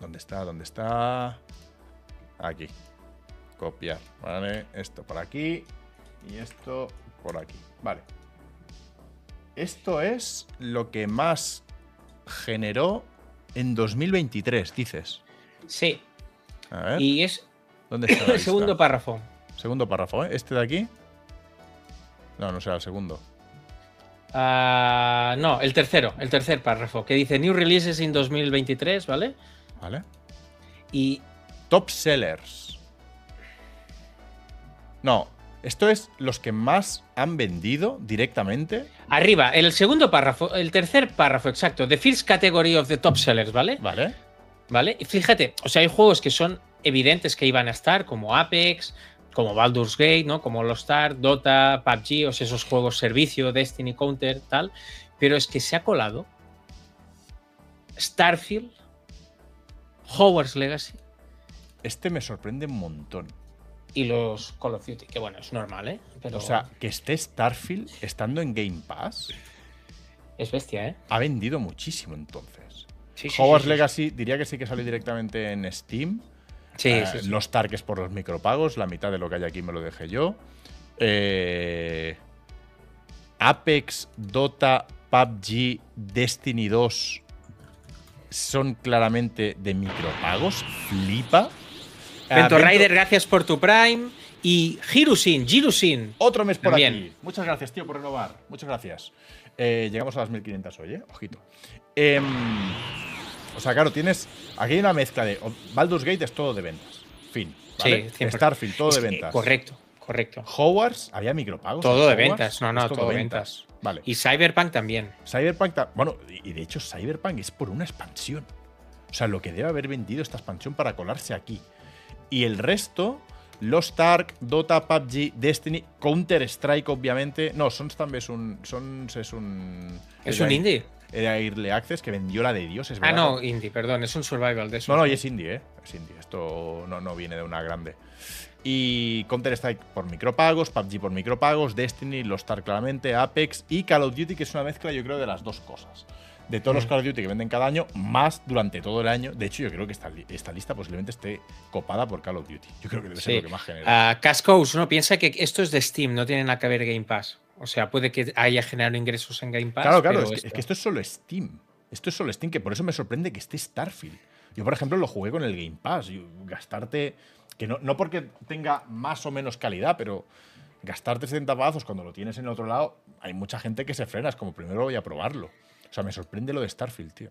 ¿Dónde está? ¿Dónde está? Aquí. Copiar. Vale. Esto por aquí. Y esto por aquí. Vale. Esto es lo que más generó en 2023, dices. Sí, A ver. y es ¿Dónde está? *coughs* el segundo párrafo. Segundo párrafo, ¿eh? ¿Este de aquí? No, no será el segundo. Ah, no, el tercero, el tercer párrafo, que dice New Releases in 2023, ¿vale? ¿Vale? Y Top sellers. No, esto es los que más han vendido directamente. arriba, el segundo párrafo, el tercer párrafo, exacto, the first category of the top sellers, ¿vale? ¿Vale? ¿Vale? Y fíjate, o sea, hay juegos que son evidentes que iban a estar, como Apex, como Baldur's Gate, ¿no? Como Lost Ark, Dota, PUBG, o sea, esos juegos servicio, Destiny, Counter, tal. Pero es que se ha colado Starfield, Hogwarts Legacy Este me sorprende un montón. y los Call of Duty, que bueno, es normal, ¿eh? Pero O sea, que esté Starfield estando en Game Pass es bestia, ¿eh? ha vendido muchísimo entonces. Sí, sí, Hogwarts sí. Legacy diría que sí que sale directamente en Steam. Eh. Los Tarques por los micropagos, la mitad de lo que hay aquí me lo dejé yo. Eh, Apex, Dota, PUBG, Destiny 2 son claramente de micropagos. Flipa. Ah, Vento Vento- Rider, gracias por tu Prime. Y Hirusin, Girusin. Otro mes por También. aquí. Muchas gracias, tío, por renovar. Muchas gracias. Eh, llegamos a las 1500 hoy, ¿eh? Ojito. Em, o sea, claro, tienes. Aquí hay una mezcla de. Baldur's Gate es todo de ventas. Fin. ¿vale? Sí, 100%. Starfield, todo Es de ventas. correcto, correcto. Hogwarts, ¿había micropagos? Todo de ventas, no, no, Es todo ventas. Vale. Y Cyberpunk también. Cyberpunk, ta- bueno, y de hecho Cyberpunk es por una expansión. O sea, lo que debe haber vendido esta expansión para colarse aquí. Y el resto, Lost Ark, Dota, PUBG, Destiny, Counter-Strike, obviamente. No, Sons también es un. Sons es un. ¿Es era- un indie? Era Early Access que vendió la de Dios, es Ah, no, indie, perdón, es un survival de eso. No, no, y es indie, ¿eh? Es indie. Esto no, no viene de una grande. Y Counter-Strike por micropagos, PUBG por micropagos, Destiny, Lost Ark claramente, Apex y Call of Duty, que es una mezcla, yo creo, de las dos cosas. De todos los Mm. Call of Duty que venden cada año, más durante todo el año. De hecho, yo creo que esta, esta lista posiblemente esté copada por Call of Duty. Yo creo que debe ser lo que más genera. Ah, Cascos, uno piensa que esto es de Steam, no tiene nada que ver Game Pass. O sea, puede que haya generado ingresos en Game Pass. claro, claro, pero es que, esto- es que esto es solo Steam. Esto es solo Steam, que por eso me sorprende que esté Starfield. Yo, por ejemplo, lo jugué con el Game Pass. y gastarte. Que no, no porque tenga más o menos calidad, pero gastarte 70 pavazos cuando lo tienes en el otro lado, hay mucha gente que se frena. Es como primero voy a probarlo. O sea, me sorprende lo de Starfield, tío.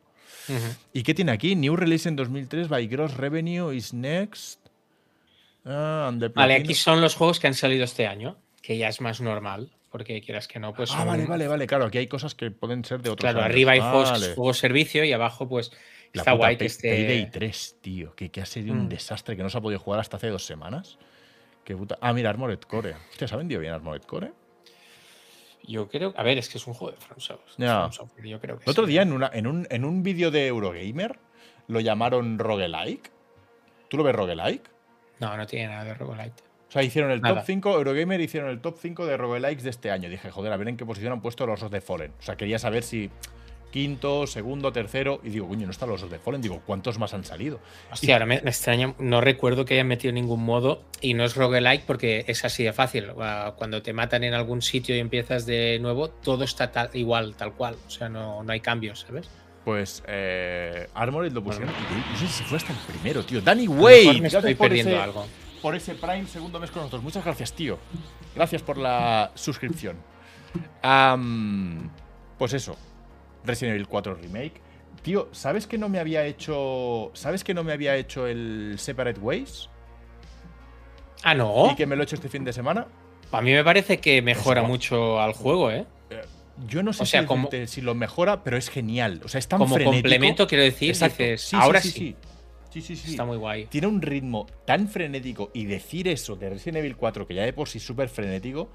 ¿Y qué tiene aquí? New release en 2003 by Gross Revenue is next. Ah, and the Vale, aquí son los juegos que han salido este año, que ya es más normal, porque quieras que no, pues. Ah, son- vale, vale, vale. Claro, aquí hay cosas que pueden ser de otros Claro, años. arriba hay juegos, Vale. juegos servicio y abajo, pues. La está guay que esté. Payday 3, tío. Que, que ha sido un Mm. desastre que no se ha podido jugar hasta hace dos semanas. Qué puta. Ah, mira, Armored Core. Hostia, ¿se ha vendido bien Armored Core? Yo creo. A ver, es que es un juego de From Software, Yo creo que El otro sí. día en, una, en un, en un vídeo de Eurogamer lo llamaron roguelike. ¿Tú lo ves roguelike? No, no tiene nada de roguelite. O sea, hicieron el Nada. top 5, Eurogamer hicieron el top 5 de roguelikes de este año. Dije, joder, a ver en qué posición han puesto los Osos de Fallen. O sea, quería saber si quinto, segundo, tercero. Y digo, coño, no están los Osos de Fallen. Digo, ¿cuántos más han salido? Hostia, ahora me, me extraña, no recuerdo que hayan metido ningún modo y no es roguelike porque es así de fácil. Ah, Cuando te matan en algún sitio y empiezas de nuevo, todo está tal- igual, tal cual. O sea, no, no hay cambios, ¿sabes? Pues eh, Armored lo pusieron. Bueno. y no sé si fue hasta el primero, tío. Danny Wade. me estoy perdiendo ese, algo. Por ese Prime segundo mes con nosotros. Muchas gracias, tío. Gracias por la suscripción. Pues eso. Resident Evil 4 Remake. Tío, ¿sabes que no me había hecho. ¿Sabes que no me había hecho el Separate Ways? Ah, no. Y que me lo he hecho este fin de semana. A mí me parece que mejora mucho al juego, ¿eh? Yo no sé O sea, si, como- decirte si lo mejora, pero es genial. O sea, es tan Como frenético. complemento, quiero decir, dices, Sí, ahora sí, sí, sí, sí. Sí, sí, sí. Está muy guay. tiene un ritmo tan frenético y decir eso de Resident Evil 4, que ya de por sí es súper frenético,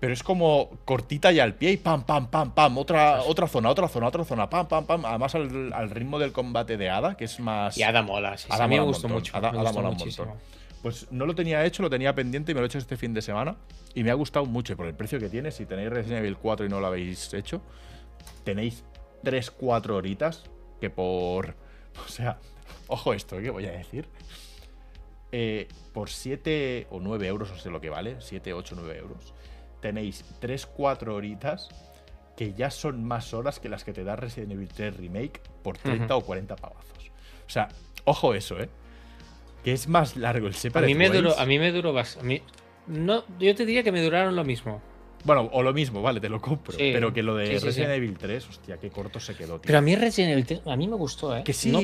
pero es como cortita y al pie y pam, pam, pam, pam, otra, otra zona, otra zona, otra zona, pam, pam, pam. Además al, al ritmo del combate de Ada, que es más... Y Ada mola, sí, Ada a mí me gustó mucho. Ada- me Ada gustó mola un montón. Pues no lo tenía hecho, lo tenía pendiente y me lo he hecho este fin de semana. Y me ha gustado mucho. Por el precio que tiene, si tenéis Resident Evil 4 y no lo habéis hecho, tenéis 3-4 horitas que por... *laughs* O sea, ojo esto ¿eh? que voy a decir. Eh, por 7 o 9 euros, no sé lo que vale, 7, 8, 9 euros, tenéis 3-4 horitas que ya son más horas que las que te da Resident Evil 3 Remake por 30 o 40 pavazos. O sea, ojo eso, ¿eh? Que es más largo el A Separate mí me duró, a mí me duró bastante. No, yo te diría que me duraron lo mismo. Bueno, o lo mismo, vale, te lo compro. Sí, pero que lo de sí, sí, Resident sí. Evil 3, hostia, qué corto se quedó, tío. Pero a mí Resident Evil 3 a mí me gustó, ¿eh? que sí, No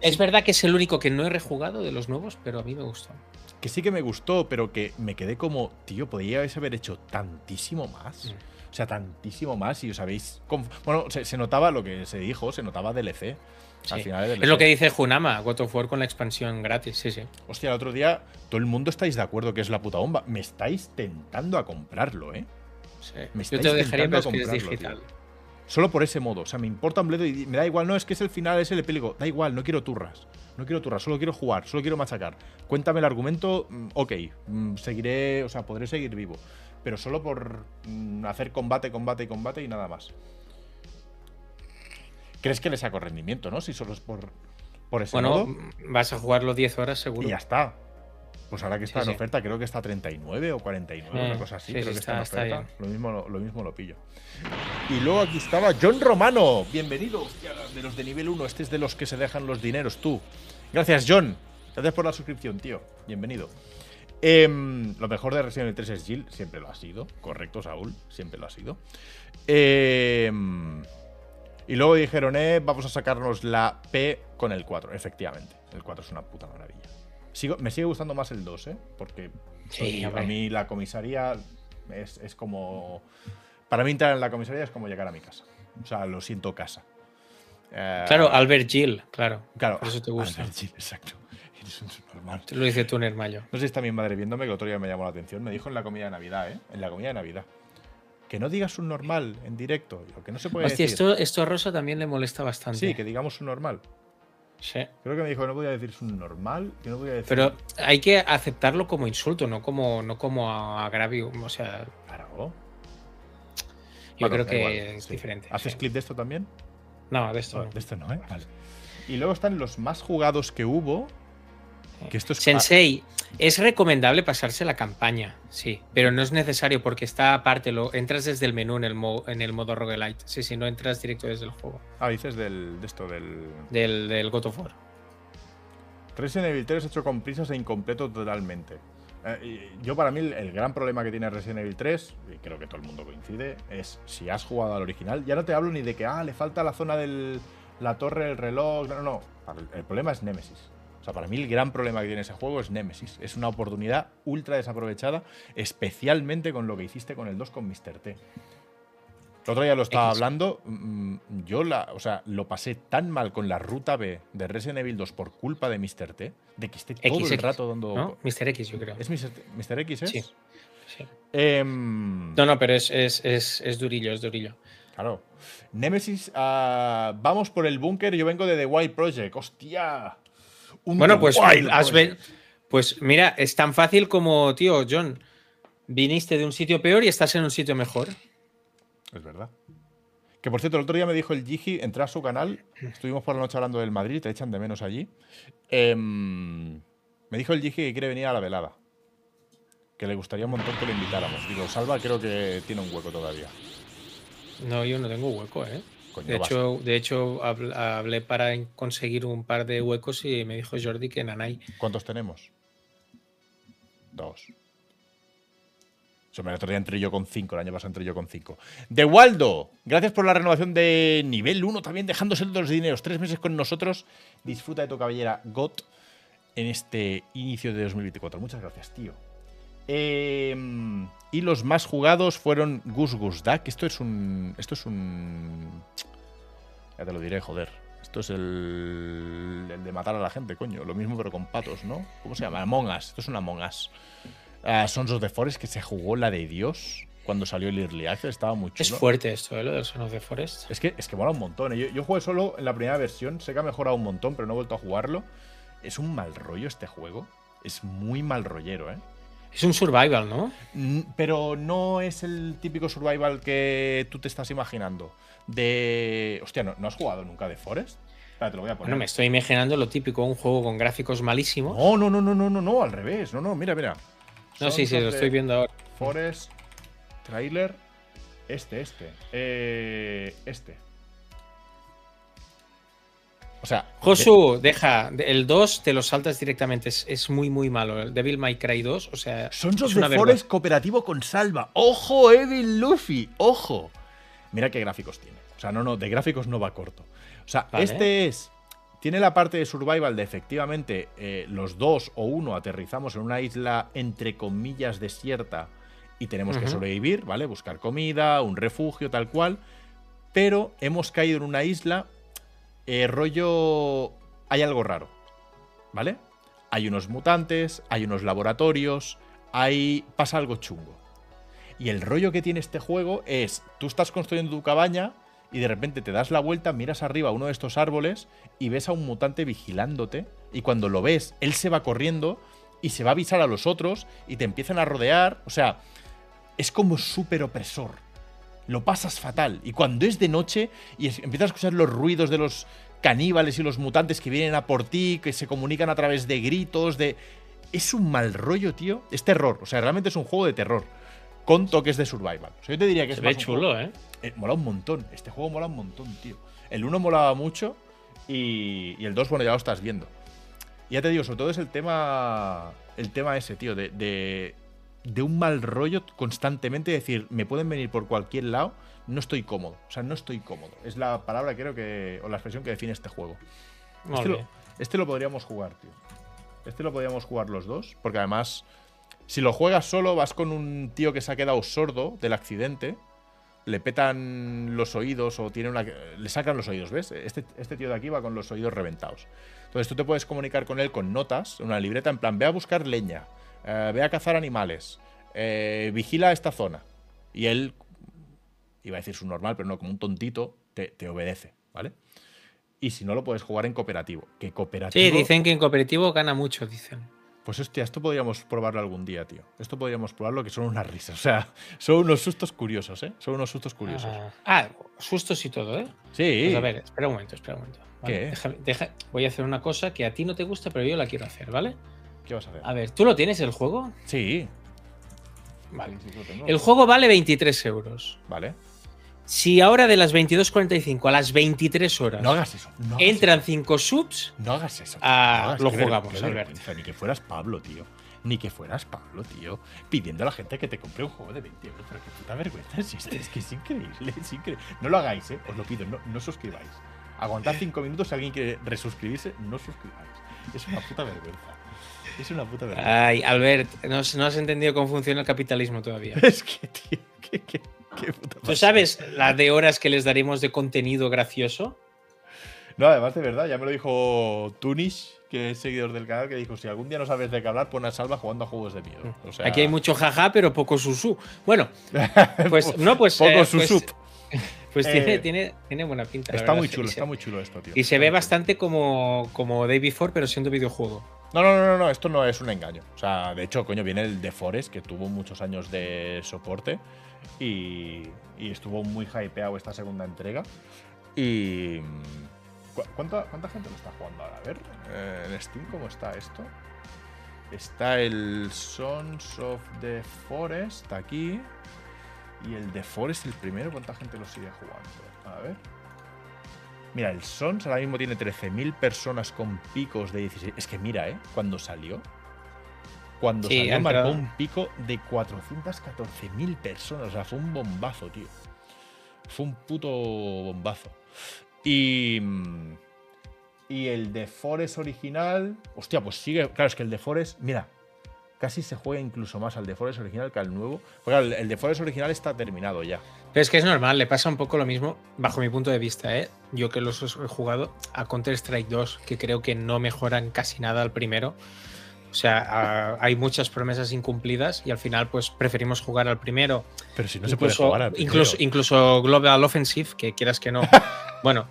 es verdad que es el único que no he rejugado de los nuevos, pero a mí me gustó. que sí que me gustó, pero que me quedé como, tío, podíais haber hecho tantísimo más. Mm. O sea, tantísimo más y os habéis... Bueno, se, se notaba lo que se dijo, se notaba DLC. Al final es DLC. Es lo que dice Junama, God of War con la expansión gratis, sí, sí. Hostia, el otro día todo el mundo estáis de acuerdo que es la puta bomba. Me estáis tentando a comprarlo, ¿eh? Sí. Me Yo te lo dejaría, pero es que es digital. tío. Solo por ese modo. O sea, me importa un bledo y me da igual. No, es que es el final, es el epílogo. Da igual, no quiero turras. No quiero turras, solo quiero jugar, solo quiero machacar. Cuéntame el argumento, mm, ok. mm, Seguiré, o sea, podré seguir vivo. Pero solo por mm, hacer combate, combate y combate y nada más. ¿Crees que le saco rendimiento, no? Si solo es por, por ese Bueno, modo. vas a jugarlo 10 horas seguro. Y ya está. Pues ahora que está Sí, en sí. oferta, creo que está a 39 o 49, Eh, una cosa así. sí, creo que está, está- en está oferta. Lo mismo, lo, lo mismo lo pillo. Y luego aquí estaba John Romano. Bienvenido. Hostia, de los de nivel 1. Este es de los que se dejan los dineros, tú. Gracias, John. Gracias por la suscripción, tío. Bienvenido. Em, lo mejor de Resident Evil 3 es Jill. Siempre lo ha sido. Correcto, Saúl. Siempre lo ha sido. Em, y luego dijeron, eh, vamos a sacarnos la P con el 4. Efectivamente. El 4 es una puta maravilla. Sigo, me sigue gustando más el 2, ¿eh? Porque Sí, a mí la comisaría es, es como. Para mí entrar en la comisaría es como llegar a mi casa. O sea, lo siento casa. Eh, Claro, Albert Gill, claro. claro. Por eso te gusta. Albert Gil, exacto. *laughs* Eres un normal. Te lo dice tú, Nermayo. No sé si está mi madre viéndome, que el otro día me llamó la atención. Me dijo en la comida de Navidad, ¿eh? En la comida de Navidad. Que no digas un normal en directo. Lo que no se puede Hostia, decir. esto, esto a Rosa también le molesta bastante. Sí, que digamos un normal. Sí. Creo que me dijo no podía decir un normal, que no podía decir. Pero hay que aceptarlo como insulto, no como, no como agravio. O sea, Claro. yo Bueno, creo que igual, es sí. diferente. ¿Haces sí. clip de esto también? No, de esto No, no. de esto no, ¿eh? Vale. Y luego están los más jugados que hubo. Que esto es. Sensei, es recomendable pasarse la campaña, sí, pero no es necesario porque está aparte, lo entras desde el menú en el, mo- en el modo roguelite. Sí, sí, no entras directo desde el juego, Ah, dices del, de esto, del. del, del God of War. Resident Evil 3 hecho con prisas e incompleto totalmente. Eh, yo, para mí, el, el gran problema que tiene Resident Evil 3, y creo que todo el mundo coincide, es si has jugado al original. Ya no te hablo ni de que, ah, le falta la zona de la torre, el reloj. No, no, no. El problema es Nemesis. O sea, para mí el gran problema que tiene ese juego es Nemesis. Es una oportunidad ultra desaprovechada, especialmente con lo que hiciste con el 2 con Mr. T. El otro día lo estaba X. hablando. mm, Yo la, o sea, lo pasé tan mal con la ruta B de Resident Evil 2 por culpa de Mr. T, de que esté todo el rato dando. ¿no? Mr. X, yo creo. ¿Es Mr. T? ¿Mr. X? ¿es? Sí. Sí. Em, No, no, pero es, es, es, es durillo, es durillo. Claro. Nemesis, ah, vamos por el búnker. Yo vengo de The Wild Project. ¡Hostia! Un Bueno, pues has ven- Pues mira, es tan fácil como, tío, John, viniste de un sitio peor y estás en un sitio mejor. Es verdad. Que por cierto, el otro día me dijo el Gigi, entré a su canal, estuvimos por la noche hablando del Madrid, te echan de menos allí. Em, me dijo el Gigi que quiere venir a la velada. Que le gustaría un montón que le invitáramos. Digo, Salva creo que tiene un hueco todavía. No, yo no tengo hueco, ¿eh? Coño, De hecho, de hecho, habl- hablé para conseguir un par de huecos y me dijo Jordi que Nanay. ¿Cuántos tenemos? Dos. O sea, el otro día entré yo con cinco, el año pasado entré yo con cinco. De Waldo, gracias por la renovación de nivel 1, también dejándose los dineros. Tres meses con nosotros. Disfruta de tu cabellera GOT en este inicio de 2024. Muchas gracias, tío. Eh, y los más jugados fueron Gus Gus Duck. Esto es un. Esto es un. Ya te lo diré, joder. Esto es el, el de matar a la gente, coño. Lo mismo pero con patos, ¿no? ¿Cómo se llama? Among Us. Esto es un Among Us. Ah, Sons of the Forest, que se jugó la de Dios cuando salió el Early Access. Estaba muy chulo. Es fuerte esto, ¿eh? Lo del Son of the Forest. Es que, es que mola un montón. ¿eh? Yo, yo jugué solo en la primera versión. Sé que ha mejorado un montón, pero no he vuelto a jugarlo. Es un mal rollo este juego. Es muy mal rollero, ¿eh? Es un survival, ¿no? Pero no es el típico survival que tú te estás imaginando. De. Hostia, ¿no, ¿no has jugado nunca de Forest? Espera, te lo voy a poner. Bueno, me estoy imaginando lo típico, un juego con gráficos malísimos. No, no, no, no, no, no, no, al revés. No, no, mira, mira. No, sí, sí, lo estoy viendo ahora. Forest. Trailer. Este, este. Eh, este. O sea. Josu, deja, el 2 te lo saltas directamente, es, es muy, muy malo. El Devil May Cry 2, o sea, Sons es of the. Forest cooperativo con Salva. ¡Ojo, Evil Luffy! ¡Ojo! Mira qué gráficos tiene. O sea, no, no, de gráficos no va corto. O sea, Vale. este es. Tiene la parte de survival de efectivamente eh, los dos o uno aterrizamos en una isla entre comillas desierta y tenemos que sobrevivir, ¿vale? Buscar comida, un refugio, tal cual. Pero hemos caído en una isla, eh, rollo. Hay algo raro, ¿vale? Hay unos mutantes, hay unos laboratorios, hay. pasa algo chungo. Y el rollo que tiene este juego es: tú estás construyendo tu cabaña y de repente te das la vuelta, miras arriba a uno de estos árboles y ves a un mutante vigilándote. Y cuando lo ves, él se va corriendo y se va a avisar a los otros y te empiezan a rodear. O sea, es como súper opresor. Lo pasas fatal. Y cuando es de noche y es- empiezas a escuchar los ruidos de los caníbales y los mutantes que vienen a por ti, que se comunican a través de gritos, de... Es un mal rollo, tío. Es terror. O sea, realmente es un juego de terror. Con toques de survival. O sea, yo te diría que Se es ve más un juego- chulo, ¿eh? eh, mola un montón. Este juego mola un montón, tío. El 1 molaba mucho y, y el 2, bueno, ya lo estás viendo. Y ya te digo, sobre todo es el tema. El tema ese, tío, de, de, de un mal rollo constantemente. Decir, me pueden venir por cualquier lado, no estoy cómodo. O sea, no estoy cómodo. Es la palabra, creo que. o la expresión que define este juego. Este lo, este lo podríamos jugar, tío. Este lo podíamos jugar los dos, porque además, si lo juegas solo, vas con un tío que se ha quedado sordo del accidente, le petan los oídos o tiene una. le sacan los oídos, ¿ves? Este, este tío de aquí va con los oídos reventados. Entonces tú te puedes comunicar con él con notas, una libreta, en plan, ve a buscar leña, eh, ve a cazar animales, eh, vigila esta zona. Y él, iba a decir su normal, pero no, como un tontito, te, te obedece, ¿vale? Y si no, lo puedes jugar en cooperativo. Que cooperativo. Sí, dicen que en cooperativo gana mucho, dicen. Pues hostia, esto podríamos probarlo algún día, tío. Esto podríamos probarlo que son unas risas. O sea, son unos sustos curiosos, ¿eh? Son unos sustos curiosos. Ah, ah sustos y todo, ¿eh? Sí. Pues a ver, espera un momento, espera un momento. ¿Qué? Déjame- deja- voy a hacer una cosa que a ti no te gusta, pero yo la quiero hacer, ¿vale? ¿Qué vas a hacer? A ver, ¿tú lo tienes el juego? Sí. Vale. Sí, sí, tengo. El juego vale 23 euros. Vale. Si ahora de las 22.45 a las 23 horas No hagas eso. No hagas entran 5 subs. No hagas eso. tío. Ah, No hagas- lo jugamos, qué Albert. vergüenza, Ni que fueras Pablo, tío. Ni que fueras Pablo, tío. Pidiendo a la gente que te compre un juego de 20 euros. Pero qué puta vergüenza es esta. Es que es increíble. Es increíble. No lo hagáis, ¿eh? Os lo pido. No, no suscribáis. Aguantad 5 minutos. Si alguien quiere resuscribirse, no suscribáis. Es una puta vergüenza. Es una puta vergüenza. Ay, Albert, no, has- no has entendido cómo funciona el capitalismo todavía. *laughs* Es que, tío. Qué, qué, qué puta ¿Tú sabes la de horas que les daremos de contenido gracioso? No, además de verdad, ya me lo dijo Tunish, que es seguidor del canal, que dijo: si algún día no sabes de qué hablar, pon a salva jugando a juegos de miedo. O sea, Aquí hay mucho jaja, pero poco susú. Bueno, *laughs* pues no, pues. Poco eh, pues- susup. *laughs* Pues Eh, tiene, tiene, tiene buena pinta. Está verdad, muy chulo, se- está muy chulo esto, tío. Y se ve bastante como, como Day Before, pero siendo videojuego. No, no, no, no, esto no es un engaño. O sea, de hecho, coño, viene el de Forest, que tuvo muchos años de soporte y, y estuvo muy hypeado esta segunda entrega. Y. ¿cu- ¿Cuánta, cuánta gente lo está jugando ahora? A ver, eh, en Steam, ¿cómo está esto? Está el Sons of the Forest aquí. Y el de Forest, el primero, ¿cuánta gente lo sigue jugando? A ver. Mira, el Sons ahora mismo tiene 13.000 personas con picos de 16. Es que mira, ¿eh? Cuando salió. Cuando Sí, salió marcó un pico de 414.000 personas. O sea, fue un bombazo, tío. Fue un puto bombazo. Y. Y el de Forest original. Hostia, pues sigue. Claro, es que el de Forest. Mira. Casi se juega incluso más al de Forest original que al nuevo. Porque claro, el- el de Forest original está terminado ya. Pero es que es normal, le pasa un poco lo mismo, bajo mi punto de vista, ¿eh? Yo que los he jugado a Counter-Strike 2, que creo que no mejoran casi nada al primero. O sea, a- hay muchas promesas incumplidas y al final, pues preferimos jugar al primero. Pero si no se puede incluso, jugar al incluso, primero. incluso Global Offensive, que quieras que no. *laughs* bueno,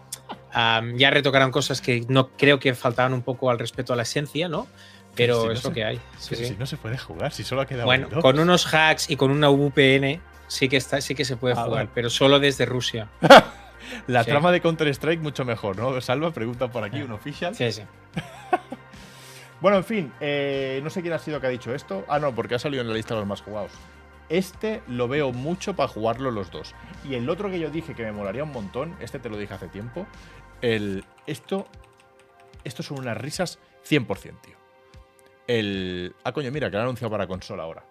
ya retocarán cosas que no creo que faltaban un poco al respeto a la esencia, ¿no? Pero si no es lo se- que hay. Sí, Pero sí. si no se puede jugar, si solo ha quedado Bueno, con unos hacks y con una VPN sí que está, sí que se puede Ah, jugar, pero solo desde Rusia. *laughs* La Sí. trama de Counter-Strike mucho mejor, ¿no? Salva, pregunta por aquí, un official. Sí, sí. *laughs* Bueno, en fin, eh, no sé quién ha sido que ha dicho esto. Ah, no, porque ha salido en la lista de los más jugados. Este lo veo mucho para jugarlo los dos. Y el otro que yo dije que me molaría un montón, este te lo dije hace tiempo. El, esto, esto son unas risas 100%, tío. El. Ah, coño, mira, que lo han anunciado para consola ahora.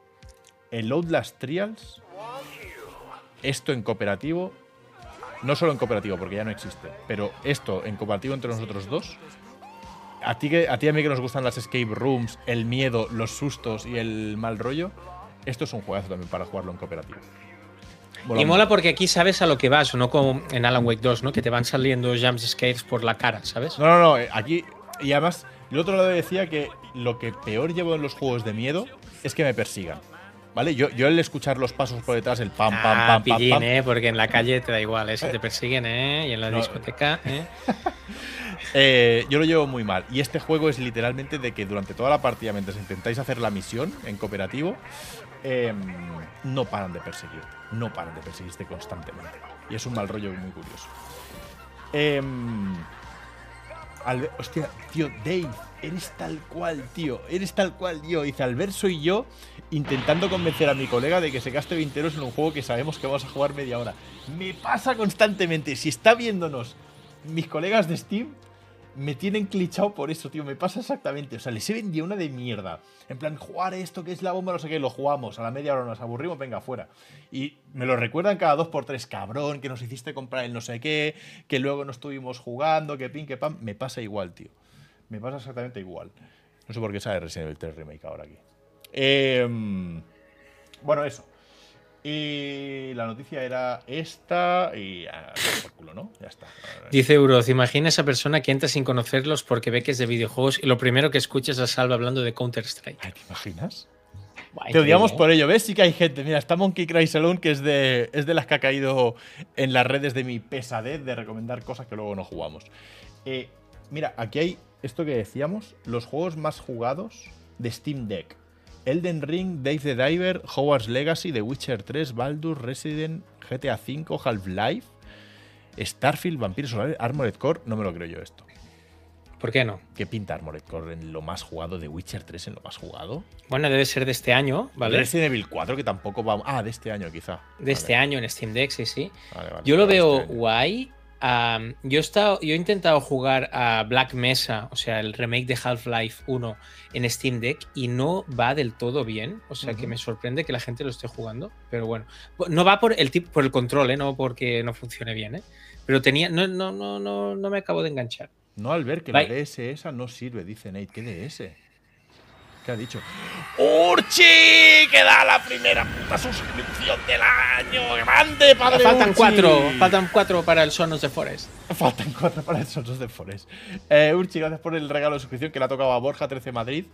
El Outlast Trials. Esto en cooperativo. No solo en cooperativo, porque ya no existe. Pero esto en cooperativo entre nosotros dos. A ti, a ti y a mí que nos gustan las escape rooms, el miedo, los sustos y el mal rollo. Esto es un juegazo también para jugarlo en cooperativo. Y mola porque aquí sabes a lo que vas, no como en Alan Wake 2, ¿no? Que te van saliendo jump scares por la cara, ¿sabes? No, no, no. eh, Aquí. Y además, el otro lado decía que lo que peor llevo en los juegos de miedo es que me persigan. ¿Vale? Yo, yo el escuchar los pasos por detrás, el pam, pam, ah, pam, pam, pillín, pam. ¿eh? Porque en la calle te da igual, ¿eh? Si te persiguen, ¿eh? Y en la No, discoteca, ¿eh? *laughs* Eh, yo lo llevo muy mal. Y este juego es literalmente de que durante toda la partida, mientras intentáis hacer la misión en cooperativo, eh, no paran de perseguir. No paran de perseguirte constantemente. Y es un mal rollo muy curioso. Eh, hostia, tío, Dave, eres tal cual, tío. Eres tal cual, tío. Dice, Albert soy yo intentando convencer a mi colega de que se gaste 20 euros en un juego que sabemos que vamos a jugar media hora. Me pasa constantemente. Si está viéndonos mis colegas de Steam, me tienen clichado por eso, tío. Me pasa exactamente. O sea, les he vendido una de mierda. En plan, jugar esto que es la bomba, no sé qué, lo jugamos. A la media hora nos aburrimos, venga, fuera. Y me lo recuerdan cada dos por tres, cabrón, que nos hiciste comprar el no sé qué, que luego no estuvimos jugando, que pin, que pam. Me pasa igual, tío. Me pasa exactamente igual. No sé por qué sale Resident Evil 3 Remake ahora aquí. Em, bueno, eso. Y la noticia era esta y ah, por culo, ¿no? Ya está. Dice Euroz, imagina esa persona que entra sin conocerlos porque ve que es de videojuegos y lo primero que escucha es a Salva hablando de Counter-Strike. ¿Te imaginas? Te odiamos increíble, por ello. ¿Ves? Sí que hay gente. Mira, está Monkey Cry Saloon, que es de, es de las que ha caído en las redes de mi pesadez de recomendar cosas que luego no jugamos. Eh, mira, aquí hay esto que decíamos: los juegos más jugados de Steam Deck. Elden Ring, Dave the Diver, Hogwarts Legacy, The Witcher 3, Baldur, Resident, GTA V, Half-Life, Starfield, Vampiro Solar, Armored Core. No me lo creo yo esto. ¿Por qué no? ¿Qué pinta Armored Core en lo más jugado? ¿The Witcher 3 en lo más jugado? Bueno, debe ser de este año, ¿vale? Resident Evil 4, que tampoco va. Ah, de este año quizá. De este año en Steam Deck, sí, sí. vale, vale, Yo lo veo este guay. Yo, he estado, yo he intentado jugar a Black Mesa, o sea, el remake de Half-Life 1 en Steam Deck y no va del todo bien. O sea, que me sorprende que la gente lo esté jugando. Pero bueno, no va por el, tip- por el control, ¿eh? no porque no funcione bien. ¿eh? Pero tenía, no, no, no, no, no me acabo de enganchar. No, al ver que Bye. la DS esa no sirve, dice Nate. ¿Qué DS? ¿Qué ha dicho? ¡Urchi! Que da la primera puta suscripción del año. ¡Grande, padre! faltan Urchi! cuatro, faltan cuatro para el Sonos de Forest. Faltan cuatro para el Sonos de Forest. Eh, Urchi, gracias por el regalo de suscripción que le ha tocado a Borja 13 Madrid.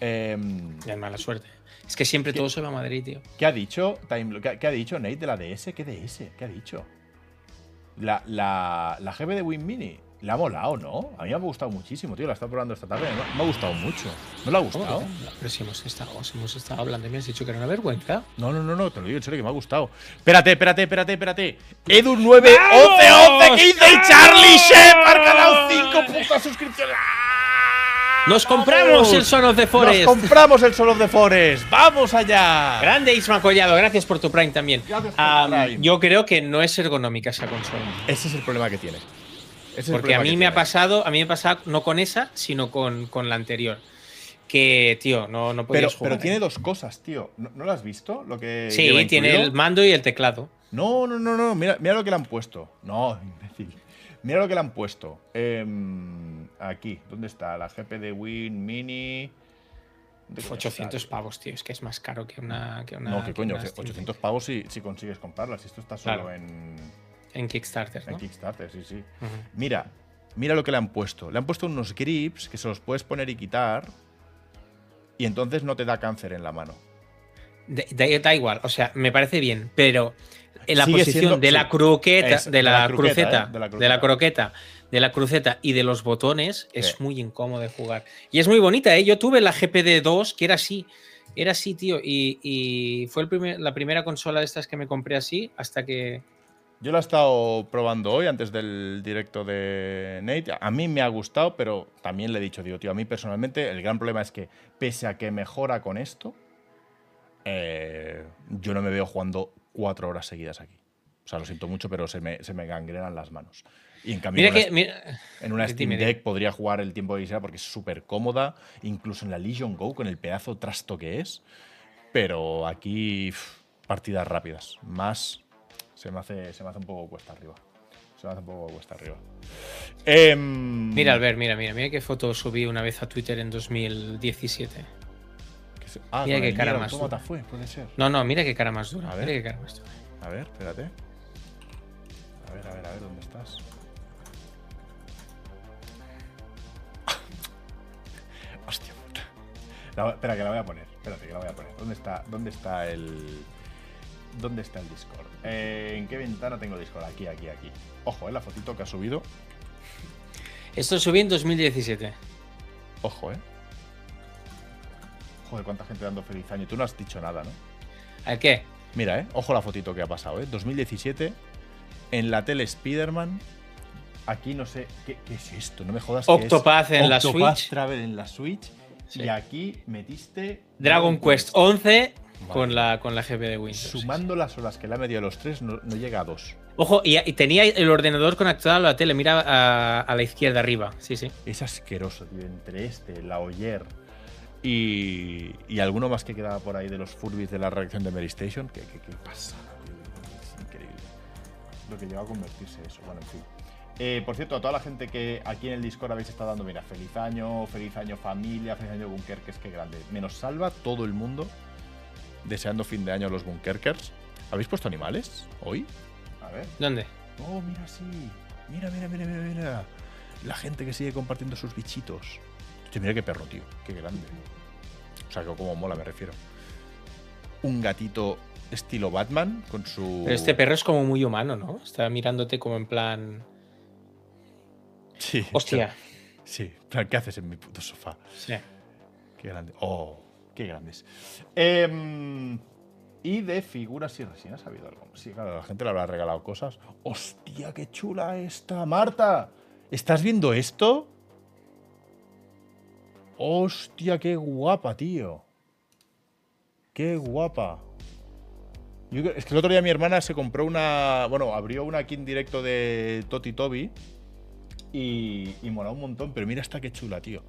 Ya mala suerte. Es que siempre todo se va a Madrid, tío. ¿Qué ha dicho? Time- ¿Qué, qué ha dicho Nate de la DS? ¿Qué DS? ¿Qué ha dicho? La, la, la GB de Win Mini. Le ha molado, ¿no? A mí me ha gustado muchísimo, tío. La está probando esta tarde. Me ha- gustado mucho. ¿No le ha ¿Cómo gustado? Pero si hemos estado, hemos estado hablando y me has dicho que era una vergüenza. No, no, no, no, te lo digo en serio que me ha gustado. Espérate, espérate, espérate, espérate. Edu 9 11 11 15 y Charlie Shepard dado 5 putas suscripciones. ¡Ah! ¡Nos compramos el Son of the Forest! Nos compramos el Sol of the Forest. ¡Vamos allá! Grande Isma Collado, gracias por tu Prime también. Prime. Yo creo que no es ergonómica esa consola. Ese es el problema que tiene. Ese Porque a mí me ha pasado, a mí me ha pasado no con esa, sino con, con la anterior. Que, tío, no, no Pero, podías jugar. pero ¿eh? tiene dos cosas, tío. ¿No, no lo has visto? Lo que Sí, tiene el mando y el teclado. No, no, no, no. Mira, mira lo que le han puesto. No, *laughs* imbécil. Mira lo que le han puesto. Em, aquí, ¿dónde está? La GP de Win Mini. ¿Dónde coño 800 está? pavos, tío. Es que es más caro que una. Que una No, qué que coño, una Steam 800 Deck. pavos si, si consigues comprarlas. Esto está solo Claro. en, En Kickstarter, en ¿no? Kickstarter, sí, sí. Mira, mira lo que le han puesto. Le han puesto unos grips que se los puedes poner y quitar. Y entonces no te da cáncer en la mano. Da, da- da igual, o sea, me parece bien, pero en la Sigue posición siendo- de la croqueta, Es- de la, cruqueta, cruceta, ¿eh? De la de la croqueta, de la cruceta y de los botones, es Sí. muy incómodo de jugar. Y es muy bonita, ¿eh? Yo tuve la GPD2, que era así. Era así, tío. Y, y fue el primer- la primera consola de estas que me compré así, hasta que. Yo la he estado probando hoy antes del directo de Nate. A mí me ha gustado, pero también le he dicho, digo, tío, a mí personalmente el gran problema es que pese a que mejora con esto, eh, yo no me veo jugando cuatro horas seguidas aquí. O sea, lo siento mucho, pero se me, se me gangrenan las manos. Y en cambio, Mira en una, que. mira- en una Dime, Steam. Deck podría jugar el tiempo que quisiera porque es súper cómoda, incluso en la Legion Go con el pedazo trasto que es. Pero aquí, partidas rápidas. Más se me hace, se me hace un poco cuesta arriba. Se me hace un poco cuesta arriba. Em, Mira, Albert, mira, mira, mira qué foto subí una vez a Twitter en 2017. que se- ah, mira qué cara más dura. fue, puede ser. No, no, mira qué cara más dura. A ver. Mira qué cara más dura. A ver, espérate. A ver, a ver, a ver, ¿dónde estás? *laughs* Hostia puta. La espera, que la voy a poner. Espérate, que la voy a poner. ¿Dónde está, dónde está el. ¿Dónde está el Discord? Eh, ¿En qué ventana tengo Discord? Aquí, aquí, aquí. Ojo, eh, la fotito que ha subido. Esto subí en 2017. Ojo, eh. Joder, cuánta gente dando feliz año. Tú no has dicho nada, ¿no? ¿A qué? Mira, eh. Ojo la fotito que ha pasado, eh. 2017. En la tele Spider-Man. Aquí no sé. ¿Qué, qué es esto? No me jodas. Octopath en la Octopath Switch. Travel en la Switch. Y aquí metiste. Dragon Quest 11 Vale. con la, con la GP de Windows. sí, Sumando las horas que le ha metido a los tres, no, no llega a dos. Ojo, y, y tenía el ordenador conectado a la tele. Mira a, a la izquierda arriba. Sí, sí. Es asqueroso, tío. Entre este, la Oyer y, y alguno más que quedaba por ahí de los Furbis de la reacción de Mary Station. ¿Qué, qué, qué pasa? tío? Es increíble. Lo que llegó a convertirse eso. Bueno, en fin. Eh, por cierto, a toda la gente que aquí en el Discord habéis estado dando, mira, feliz año, feliz año familia, feliz año bunker, que es que grande. Menos salva todo el mundo deseando fin de año a los bunkerkers. ¿Habéis puesto animales hoy? A ver. ¿Dónde? Oh, mira, sí. Mira, mira, mira, mira, mira. La gente que sigue compartiendo sus bichitos. Hostia, mira qué perro, tío. Qué grande. O sea, que como mola, me refiero. Un gatito estilo Batman con su. Pero este perro es como muy humano, ¿no? Está mirándote como en plan. Sí. Hostia. Sí. En plan, ¿Qué haces en mi puto sofá? Sí. Qué grande. Oh, qué grandes. Em, y de figuras y resinas ha habido algo. Sí, claro, la gente le habrá regalado cosas. ¡Hostia, qué chula esta! ¡Marta! ¿Estás viendo esto? ¡Hostia, qué guapa, tío! ¡Qué guapa! Es que el otro día mi hermana se compró una. Bueno, abrió una aquí en directo de Toti Toby. Y, y mola un montón, pero mira esta qué chula, tío.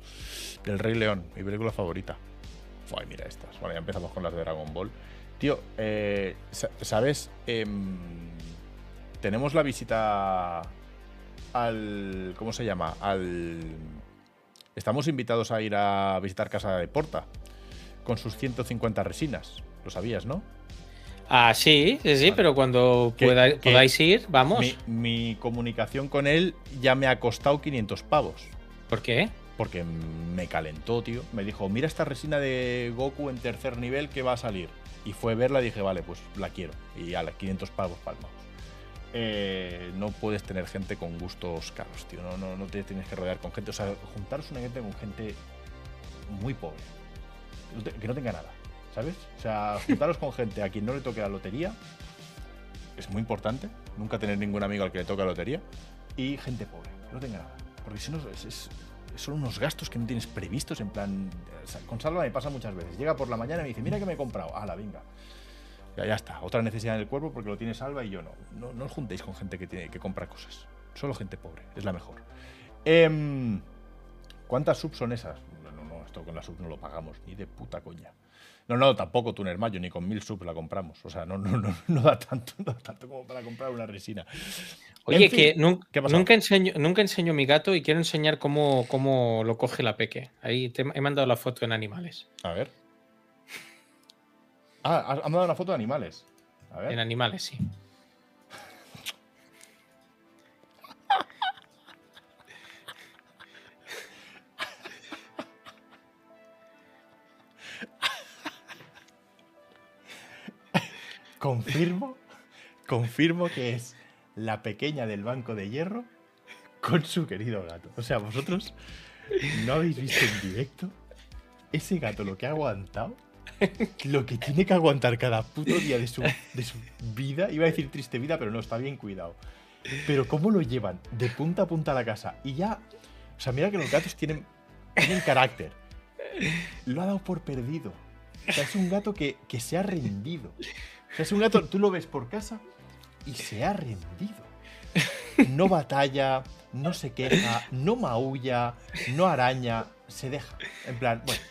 Del Rey León, mi película favorita. Ay, mira estas. Bueno, ya empezamos con las de Dragon Ball. Tío, eh, sa- ¿sabes? Em, tenemos la visita al. ¿Cómo se llama? Al. Estamos invitados a ir a visitar Casa de Porta con sus 150 resinas. Lo sabías, ¿no? Ah, sí, sí, sí, Vale. pero cuando Que- pueda- que podáis ir, vamos. Mi, mi comunicación con él ya me ha costado 500 pavos. ¿Por qué? Porque me calentó, tío. Me dijo, mira esta resina de Goku en tercer nivel que va a salir. Y fue a verla y dije, vale, pues la quiero. Y a las 500 pavos palmados. Eh, no puedes tener gente con gustos caros, tío. No, no, no te tienes que rodear con gente. O sea, juntaros una gente con gente muy pobre. Que no tenga nada, ¿sabes? O sea, *laughs* juntaros con gente a quien no le toque la lotería. Es muy importante. Nunca tener ningún amigo al que le toque la lotería. Y gente pobre, que no tenga nada. Porque si no, es- es, son unos gastos que no tienes previstos. En plan, con Salva me pasa muchas veces. Llega por la mañana y me dice, mira que me he comprado. la venga. Ya, ya está. Otra necesidad en el cuerpo porque lo tiene Salva y yo no. No, no os juntéis con gente que, tiene, que compra cosas. Solo gente pobre. Es la mejor. Em, ¿Cuántas subs son esas? No, no, no. Esto con la sub no lo pagamos. Ni de puta coña. No, no, tampoco Tuner Mayo, ni con mil subs la compramos. O sea, no, no, no, *laughs* no da tanto, no da tanto como para comprar una resina. Oye, En fin, que nunca, enseño, nunca enseño mi gato y quiero enseñar cómo, cómo lo coge la peque. Ahí te he mandado la foto en animales. A ver. Ah, has- han dado una foto de animales. A ver. En animales, sí. Confirmo, confirmo que es la pequeña del banco de hierro con su querido gato. O sea, vosotros no habéis visto en directo ese gato lo que ha aguantado, lo que tiene que aguantar cada puto día de su, de su vida. Iba a decir triste vida, pero no, está bien cuidado. Pero cómo lo llevan de punta a punta a la casa y ya. O sea, mira que los gatos tienen, tienen carácter. Lo ha dado por perdido. O sea, es un gato que, que se ha rendido. Es un gato, tú lo ves por casa y se ha rendido. No batalla, no se queja, no maulla, no araña, se deja. En plan, bueno,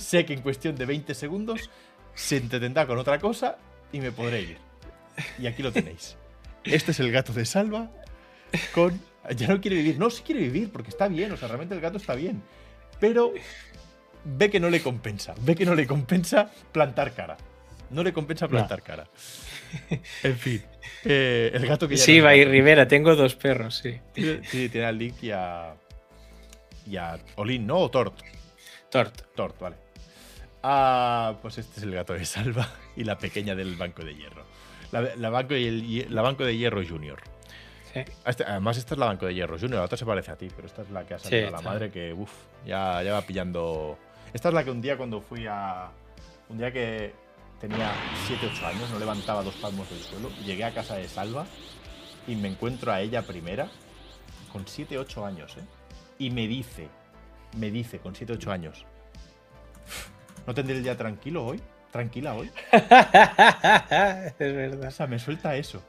sé que en cuestión de 20 segundos se entretendrá con otra cosa y me podré ir. Y aquí lo tenéis. Este es el gato de Salva con... Ya no quiere vivir. No, sí quiere vivir porque está bien. O sea, realmente el gato está bien. Pero ve que no le compensa. Ve que no le compensa plantar cara. No le compensa plantar cara. *laughs* En fin. eh, el gato que ya Sí, Bay gato. Rivera, tengo dos perros, sí. Tiene- Sí, tiene a Link y a. Y a Olin, ¿no? O Tort. Tort. Tort, vale. Ah, pues este es el gato de Salva *laughs* y la pequeña del Banco de Hierro. La, la banco, y el- la banco de Hierro Junior. Sí. Este- además, esta es la Banco de Hierro Junior. La otra se parece a ti, pero esta es la que ha salido Sí, a la madre que, uff, ya, ya va pillando. Esta es la que un día cuando fui a. Un día que tenía 7, 8 años, no levantaba dos palmos del suelo. Llegué a casa de Salva y me encuentro a ella primera, con 7, 8 años, ¿eh? Y me dice, me dice, con 7, 8 años, ¿no tendré el día tranquilo hoy? ¿Tranquila hoy? *laughs* es O verdad. sea, me suelta eso.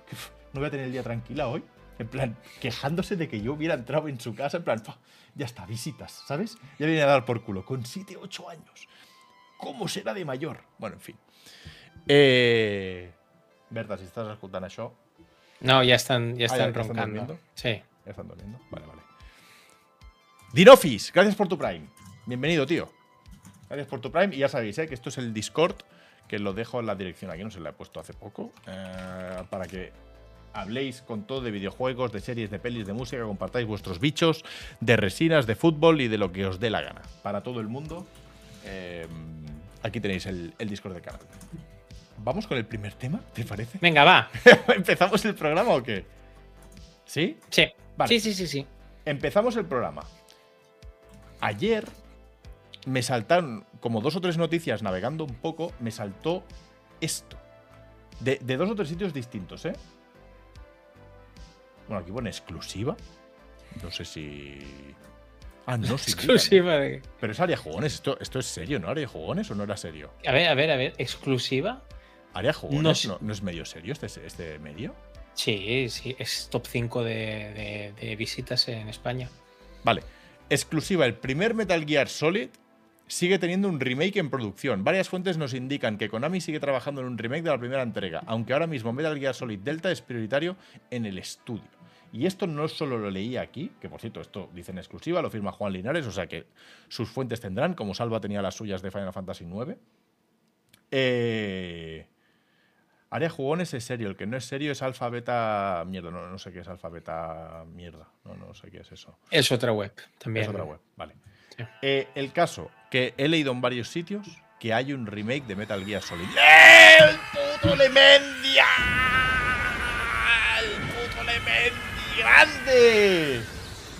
No voy a tener el día tranquila hoy. En plan, quejándose de que yo hubiera entrado en su casa. En plan, "Pua, ya está, visitas, ¿sabes? Ya viene a dar por culo. Con 7, 8 años. ¿Cómo será de mayor? Bueno, en fin. Eh. Berta, si estás escuchando això, No, ya están, ya Ah, están ya- ya están roncando. durmiendo. sí. Ya están durmiendo. Vale, vale. Dinofis, gracias por tu Prime. Bienvenido, tío. Gracias por tu Prime. Y ya sabéis, ¿eh? que esto es el Discord, que lo dejo en la dirección aquí, no se la he puesto hace poco. eh, para que habléis con todo de videojuegos, de series, de pelis, de música, compartáis vuestros bichos, de resinas, de fútbol y de lo que os dé la gana. Para todo el mundo. eh, aquí tenéis el, el Discord del canal. Vamos con el primer tema, ¿te parece? Venga, va. *laughs* ¿Empezamos el programa o qué? ¿Sí? Sí. Vale. Sí, sí, sí, sí. Empezamos el programa. Ayer me saltaron como dos o tres noticias navegando un poco, me saltó esto. De, de dos o tres sitios distintos, ¿eh? Bueno, aquí pone exclusiva. No sé si. Ah, no, sí. Exclusiva de. Pero es área jugones. ¿Esto, ¿Esto es serio, no? ¿Área jugones o no era serio? A ver, a ver, a ver. ¿Exclusiva? ¿Área? No ¿No, es medio serio este, este medio? Sí, sí. Es top 5 de, de- de visitas en España. Vale. Exclusiva, el primer Metal Gear Solid sigue teniendo un remake en producción. Varias fuentes nos indican que Konami sigue trabajando en un remake de la primera entrega, aunque ahora mismo Metal Gear Solid Delta es prioritario en el estudio. Y esto no solo lo leí aquí, que por cierto, esto dice en exclusiva, lo firma Juan Linares, o sea que sus fuentes tendrán, como Salva tenía las suyas de Final Fantasy IX. Eh, Área Jugones es serio, el que no es serio es alfa beta mierda, no, no sé qué es alfa beta mierda, no, no sé qué es eso. Es otra web también. Es otra web, vale. Sí. Eh, el caso, que he leído en varios sitios que hay un remake de Metal Gear Solid. ¡El puto Lemendia! ¡El puto Lemendi grande!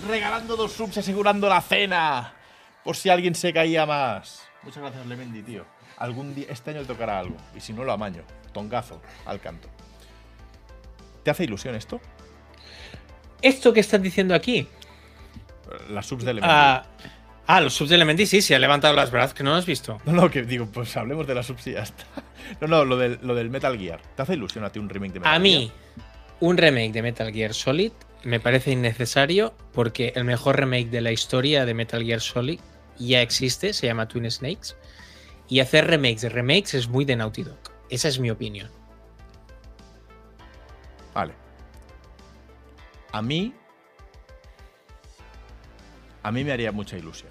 Regalando dos subs, asegurando la cena. Por si alguien se caía más. Muchas gracias, Lemendi, tío. Algún día, este año le tocará algo. Y si no, lo amaño. Tongazo al canto. ¿Te hace ilusión esto? Esto que estás diciendo aquí. Las subs de Lemendi. Ah, ah, los subs de Elementi sí, se ha levantado las brazos, que no lo has visto. No, no, que digo, pues hablemos de la subs y ya está. *laughs* No, no, lo del, lo del Metal Gear. ¿Te hace ilusión a ti un remake de Metal A Gear? mí, un remake de Metal Gear Solid me parece innecesario porque el mejor remake de la historia de Metal Gear Solid ya existe, se llama Twin Snakes. Y hacer remakes de remakes es muy de Naughty Dog. Esa es mi opinión. Vale. A mí. A mí me haría mucha ilusión.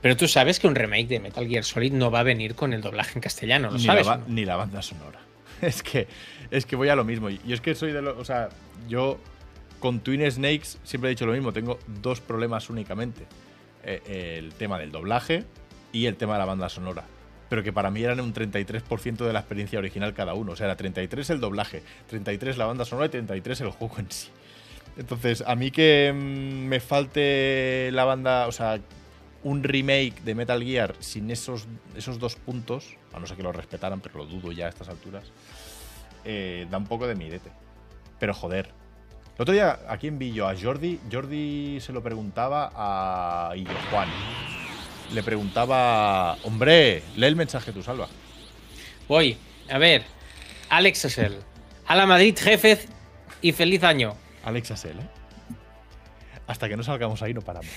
Pero tú sabes que un remake de Metal Gear Solid no va a venir con el doblaje en castellano, ¿lo Ni sabes? la, no? ni la banda sonora. *laughs* Es que, es que voy a lo mismo. Yo es que soy de los. O sea, yo con Twin Snakes siempre he dicho lo mismo. Tengo dos problemas únicamente: Eh, el tema del doblaje y el tema de la banda sonora. Pero que para mí eran un 33% de la experiencia original cada uno. O sea, era 33 el doblaje, 33 la banda sonora y 33 el juego en sí. Entonces, a mí que mm, me falte la banda, o sea, un remake de Metal Gear sin esos, esos dos puntos, a no ser que lo respetaran, pero lo dudo ya a estas alturas, eh, da un poco de mirete. Pero joder. El otro día, ¿a quién vi yo? A Jordi. Jordi se lo preguntaba a Juan. Le preguntaba, hombre, lee el mensaje tú, Salva. Voy, a ver. Alex Essel. A la Madrid, jefes y feliz año. Alex Asel, ¿eh? Hasta que no salgamos ahí no paramos.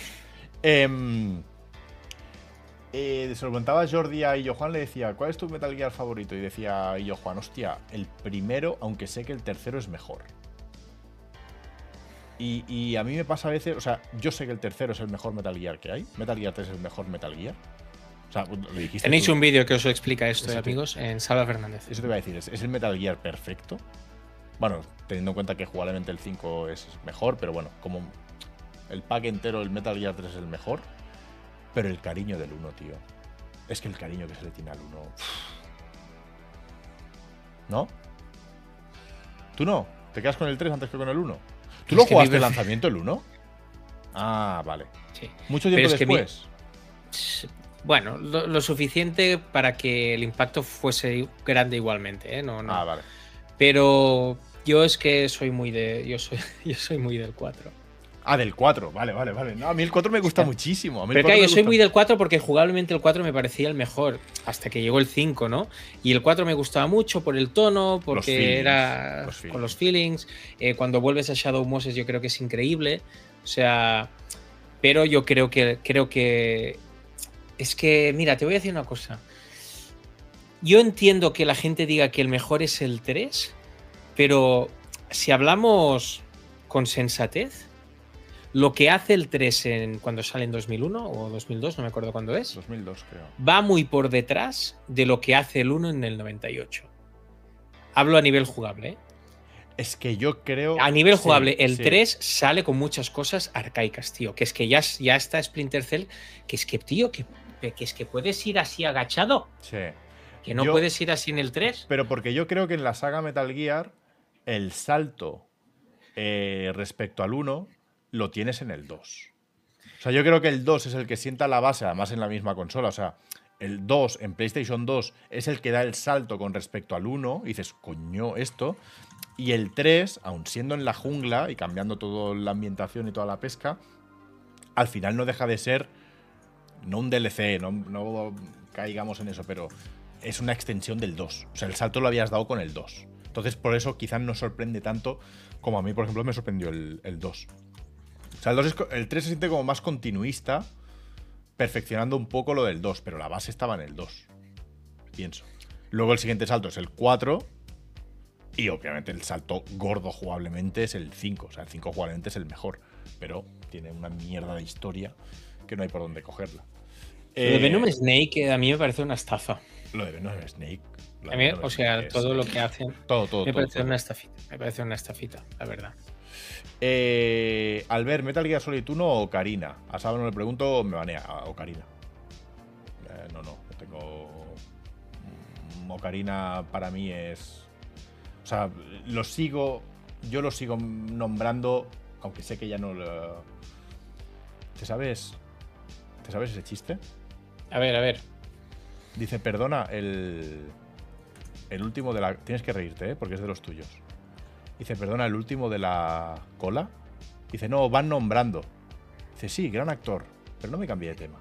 Em, eh, se lo preguntaba Jordi a Illo Juan, le decía, ¿cuál es tu Metal Gear favorito? Y decía Illo Juan, hostia, el primero, aunque sé que el tercero es mejor. Y, y a mí me pasa a veces, o sea, yo sé que el tercero es el mejor Metal Gear que hay. Metal Gear 3 es el mejor Metal Gear. O sea, lo dijiste Tenéis tú. un vídeo que os explica esto, amigos, en Salva Fernández. Eso te iba a decir, ¿es, es el Metal Gear perfecto? Bueno, teniendo en cuenta que jugablemente el 5 es mejor, pero bueno, como el pack entero, el Metal Gear 3 es el mejor. Pero el cariño del 1, tío. Es que el cariño que se le tiene al 1. ¿No? ¿Tú no? ¿Te quedas con el 3 antes que con el 1? ¿Tú lo jugaste el lanzamiento el 1? Ah, vale. Sí. Mucho Pero tiempo es que mi- después. Bueno, lo, lo suficiente para que el impacto fuese grande igualmente, ¿eh? No, no. Ah, vale. Pero yo es que soy muy de. Yo soy, *laughs* yo soy muy del 4. Ah, del 4. Vale, vale, vale. No, a mí el 4 me gusta Hostia. muchísimo. A mí el Pero 4 claro, yo soy muy del 4 porque jugablemente el 4 me parecía el mejor hasta que llegó el 5, ¿no? Y el 4 me gustaba mucho por el tono, porque feelings, era los con los feelings. Eh, cuando vuelves a Shadow Moses yo creo que es increíble. O sea, pero yo creo que creo que es que mira, te voy a decir una cosa. Yo entiendo que la gente diga que el mejor es el 3, pero si hablamos con sensatez, lo que hace el 3 en, cuando sale en 2001 o 2002, no me acuerdo cuándo es, 2002 creo. va muy por detrás de lo que hace el 1 en el 98. Hablo a nivel jugable. ¿eh? Es que yo creo. A nivel sí, jugable, el sí. 3 sale con muchas cosas arcaicas, tío. Que es que ya, ya está Splinter Cell. Que es que, tío, que, que es que puedes ir así agachado. Sí. Que no Yo- puedes ir así en el 3. Pero porque yo creo que en la saga Metal Gear, el salto eh, respecto al 1 lo tienes en el 2. O sea, yo creo que el 2 es el que sienta la base, además en la misma consola. O sea, el 2 en PlayStation 2 es el que da el salto con respecto al 1. Y dices, coño, esto. Y el 3, aun siendo en la jungla y cambiando toda la ambientación y toda la pesca, al final no deja de ser, no un DLC, no, caigamos en eso, pero es una extensión del 2. O sea, el salto lo habías dado con el 2. Entonces, por eso quizás no sorprende tanto como a mí, por ejemplo, me sorprendió el, el 2. O sea, el, 2 es co- el 3 se siente como más continuista, perfeccionando un poco lo del 2, pero la base estaba en el 2. Pienso. Luego el siguiente salto es el 4. Y obviamente el salto gordo jugablemente es el 5. O sea, el 5 jugablemente es el mejor. Pero tiene una mierda de historia que no hay por dónde cogerla. Lo de Eh, Venom Snake eh, a mí me parece una estafa. Lo de Venom Snake. A mí, o sea, Snake es- todo lo que hacen Todo, todo, me todo, parece todo. una estafita. Me parece una estafita, la verdad. Eh, Albert, ¿Metal Gear Solid 1 o Ocarina? A Saba no le pregunto, me banea. A Ocarina. Eh, no, no, no tengo. mm, Ocarina para mí es. O sea, lo sigo. Yo lo sigo nombrando, aunque sé que ya no lo. ¿Te sabes? ¿Te sabes ese chiste? A ver, a ver. Dice, perdona, el. El último de la. Tienes que reírte, ¿eh? Porque es de los tuyos. Dice, perdona, el último de la cola. Dice, no, van nombrando. Dice, sí, gran actor. Pero no me cambié de tema.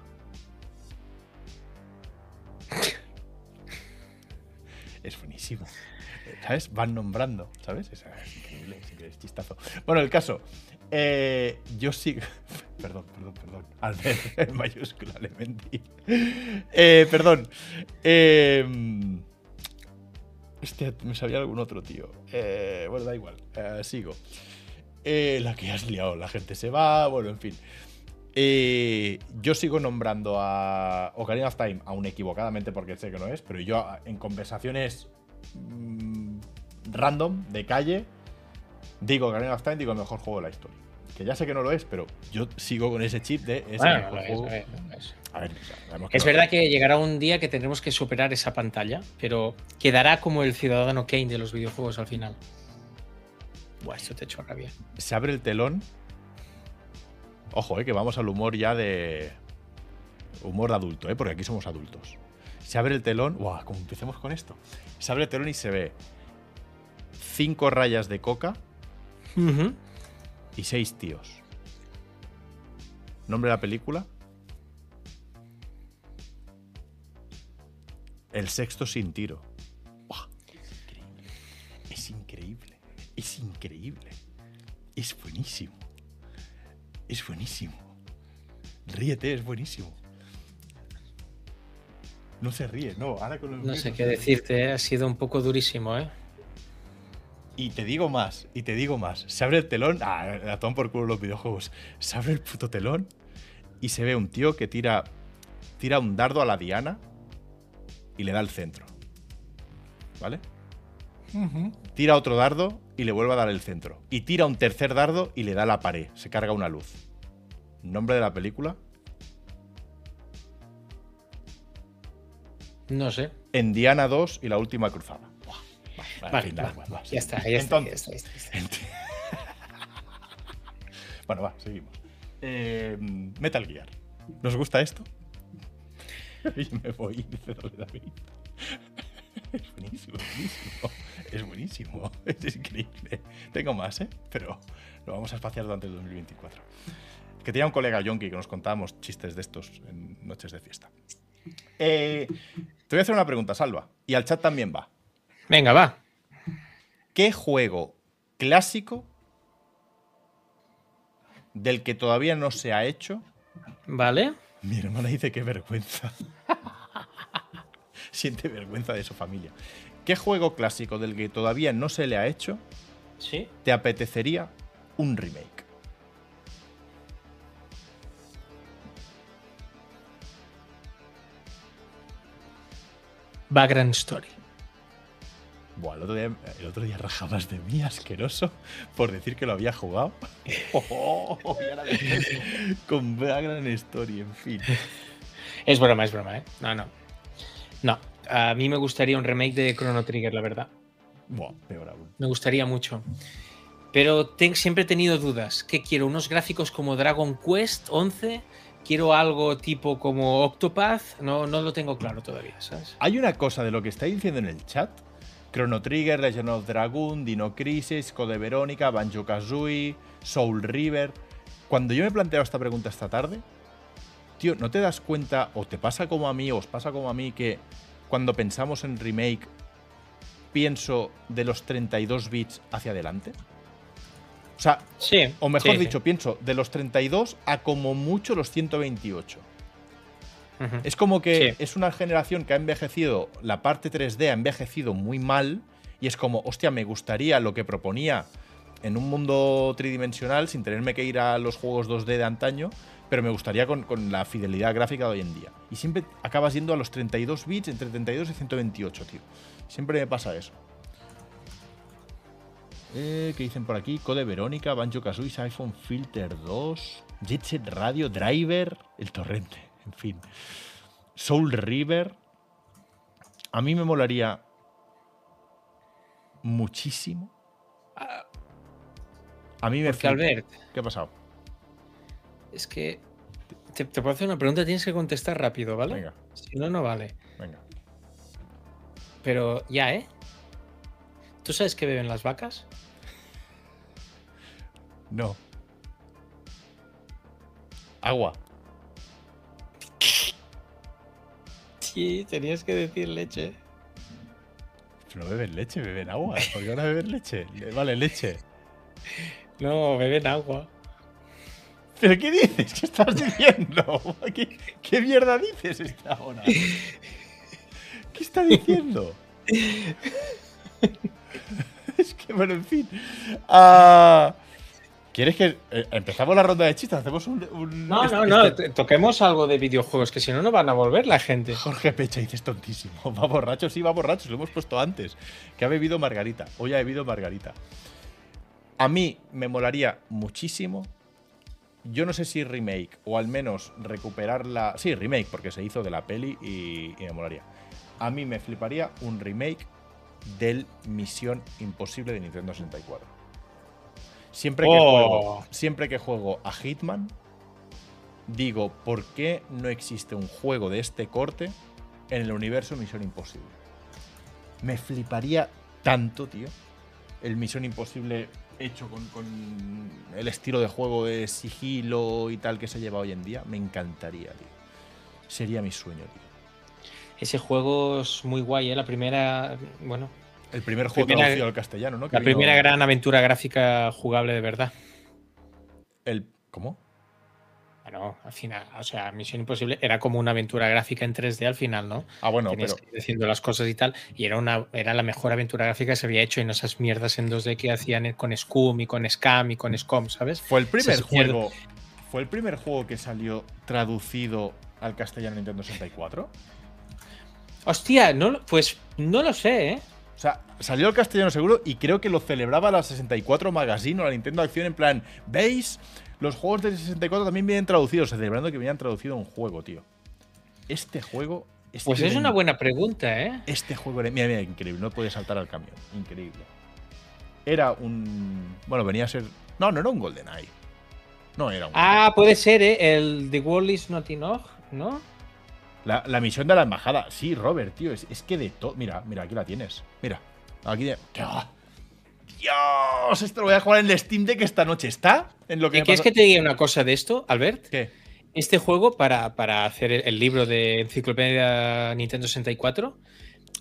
*laughs* es buenísimo. ¿Sabes? Van nombrando, ¿sabes? Es, es increíble, es increíble, es chistazo. Bueno, el caso. eh, yo sigo. *laughs* Perdón, perdón, perdón. Albert, en mayúscula, le mentí. Eh, perdón. Eh, hostia, me sabía algún otro, tío. Eh, bueno, da igual. Eh, sigo. Eh, la que has liado, la gente se va. Bueno, en fin. Eh, yo sigo nombrando a Ocarina of Time, aún equivocadamente porque sé que no es, pero yo en conversaciones mm, random, de calle, digo Ocarina of Time, digo el mejor juego de la historia. Que ya sé que no lo es, pero yo sigo con ese chip de ese Bueno, no es, juego. a ver, no es. A ver, sabemos que Es no. verdad que llegará un día que tendremos que superar esa pantalla, pero quedará como el ciudadano Kane de los videojuegos al final. Buah, esto te echo rabia. se abre el telón. Ojo, eh, que vamos al humor ya de. Humor de adulto, eh, porque aquí somos adultos. Se abre el telón. Buah, como empecemos con esto. Se abre el telón y se ve cinco rayas de coca Ujú. Y seis tíos. ¿Nombre de la película? El sexto sin tiro. Buah, es increíble. Es increíble. Es increíble. Es buenísimo. Es buenísimo. Ríete, es buenísimo. No se ríe, no. Ahora con los No sé qué decirte, ¿eh? ha sido un poco durísimo, ¿eh? Y te digo más, y te digo más. Se abre el telón. Ah, toman por culo los videojuegos. Se abre el puto telón y se ve un tío que tira, tira un dardo a la diana y le da el centro. ¿Vale? Tira otro dardo y le vuelve a dar el centro. Y tira un tercer dardo y le da la pared. Se carga una luz. ¿Nombre de la película? No sé. En Diana 2 y la última cruzada. Buah, va, va, Vale, va, ya está, ya está, ya está, ya está, ya está. Enti- *laughs* bueno, va, seguimos. Eh, Metal Gear. ¿Nos gusta esto? *laughs* Yo me voy, dice David. *laughs* Es buenísimo, es buenísimo. Es buenísimo. Es increíble. Tengo más, ¿eh? Pero lo vamos a espaciar durante el 2024. Que tenía un colega yonki que nos contábamos chistes de estos en noches de fiesta. Eh, te voy a hacer una pregunta, Salva. Y al chat también va. Venga, va. ¿Qué juego clásico del que todavía no se ha hecho? Vale. Mi hermana dice qué vergüenza. *laughs* Siente vergüenza de su familia. ¿Qué juego clásico del que todavía no se le ha hecho? ¿Sí? ¿Te apetecería un remake? Background Story. Buah, el otro, día, el otro día rajabas de mí, asqueroso, por decir que lo había jugado. *laughs* Oh, ahora me- con Background Story, en fin. Es broma, es broma, ¿eh? No, no. No, a mí me gustaría un remake de Chrono Trigger, la verdad. Buah, peor aún. Me gustaría mucho. Pero ten- siempre he tenido dudas. ¿Qué quiero? ¿Unos gráficos como Dragon Quest 11? ¿Quiero algo tipo como Octopath? No, no lo tengo claro todavía, ¿sabes? Hay una cosa de lo que estáis diciendo en el chat. Chrono Trigger, Legend of Dragoon, Dino Crisis, Code Verónica, Banjo Kazooie, Soul River. Cuando yo me he planteado esta pregunta esta tarde, tío, ¿no te das cuenta, o te pasa como a mí, o os pasa como a mí, que cuando pensamos en remake, pienso de los 32 bits hacia adelante? O sea, Sí. o mejor sí, sí. dicho, pienso de los 32 a como mucho los 128. Es como que Sí. es una generación que ha envejecido, la parte 3D ha envejecido muy mal y es como, hostia, me gustaría lo que proponía en un mundo tridimensional sin tenerme que ir a los juegos 2D de antaño, pero me gustaría con, con la fidelidad gráfica de hoy en día. Y siempre acabas yendo a los 32 bits, entre 32 y 128, tío. Siempre me pasa eso. Eh, ¿Qué dicen por aquí? Code Verónica, Banjo Kazooie, iPhone Filter 2, Jet Set Radio, Driver, el torrente, en fin. Soul River. A mí me molaría muchísimo. A mí me Porque Albert, ¿Qué ha pasado? es que te, te puedo hacer una pregunta, tienes que contestar rápido, ¿vale? Venga, Si no, no vale. venga. Pero ya, ¿eh? ¿Tú sabes qué beben las vacas? No. Agua. Tenías que decir leche. No beben leche, beben agua. ¿Por qué ahora beben leche? Le- Vale, leche. No, beben agua. ¿Pero qué dices? ¿Qué estás diciendo? ¿Qué, qué mierda dices esta hora? ¿Qué está diciendo? *laughs* es que, bueno, en fin. Ah, ¿Quieres que eh, empezamos la ronda de chistes? Hacemos un. un- No, este- no, no, este- toquemos algo de videojuegos, que si no, no van a volver la gente. Jorge Pecha dices tontísimo. *laughs* Va borracho, sí, va borracho. Lo hemos puesto antes. Que ha bebido Margarita. Hoy ha bebido Margarita. A mí me molaría muchísimo. Yo no sé si remake o al menos recuperarla. Sí, remake, porque se hizo de la peli y, y me molaría. A mí me fliparía un remake del Misión Imposible de Nintendo 64. Siempre que, Oh. juego, siempre que juego a Hitman, digo, ¿por qué no existe un juego de este corte en el universo Misión Imposible? Me fliparía tanto, tío. El Misión Imposible hecho con, con el estilo de juego de sigilo y tal que se lleva hoy en día. Me encantaría, tío. Sería mi sueño, tío. Ese juego es muy guay, ¿eh? La primera, bueno, El primer juego Primera- traducido al castellano, ¿no? Que la vino- primera gran aventura gráfica jugable de verdad. El, ¿Cómo? Bueno, al final, o sea, Misión Imposible era como una aventura gráfica en 3D al final, ¿no? Ah, bueno, Tenías pero que ir diciendo las cosas y tal, y era, una, era la mejor aventura gráfica que se había hecho en esas mierdas en 2D que hacían con Scum y con Scam y con Scom, ¿sabes? fue el primer juego. ¿Fue el primer juego que salió traducido al castellano en Nintendo 64? Hostia, no, pues no lo sé, ¿eh? O sea, salió al castellano seguro y creo que lo celebraba la 64 Magazine o la Nintendo Acción en plan, ¿veis? Los juegos de 64 también vienen traducidos, celebrando que venían traducido un juego, tío. Este juego... Este Pues es una buena pregunta, ¿eh? Este juego era... Mira, mira, increíble, no puede saltar al camión. Increíble. Era un... Bueno, venía a ser... No, no era un GoldenEye. No era un... Ah, puede ser, ¿eh? El The World is Not Enough, ¿no? La, la misión de la embajada. Sí, Robert, tío. Es, es que de todo. Mira, mira, aquí la tienes. Mira. Aquí de. Dios, esto lo voy a jugar en el Steam Deck esta noche. ¿Está? En lo que ¿Y quieres pasó- que te diga una cosa de esto, Albert? ¿Qué? Este juego, para, para hacer el, el libro de Enciclopedia Nintendo 64,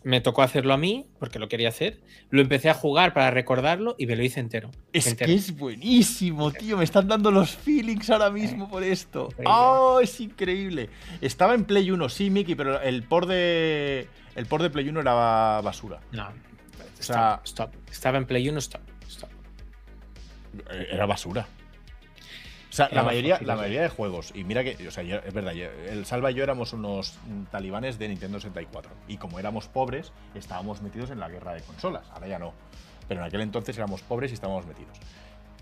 me tocó hacerlo a mí, porque lo quería hacer. Lo empecé a jugar para recordarlo y me lo hice entero. Es entero. que es buenísimo, tío. Me están dando los feelings ahora mismo por esto. ¡Oh, es increíble! Estaba en Play 1, sí, Mickey, pero el por de. El por de Play 1 era basura. No. sea- Stop, stop. Estaba en Play 1, stop. stop. Eh, Era basura. Sea, la mayoría, la mayoría de juegos, y mira que, o sea, yo- es verdad, yo- el Salva y yo éramos unos talibanes de Nintendo 64. Y como éramos pobres, estábamos metidos en la guerra de consolas. Ahora ya no. Pero en aquel entonces éramos pobres y estábamos metidos.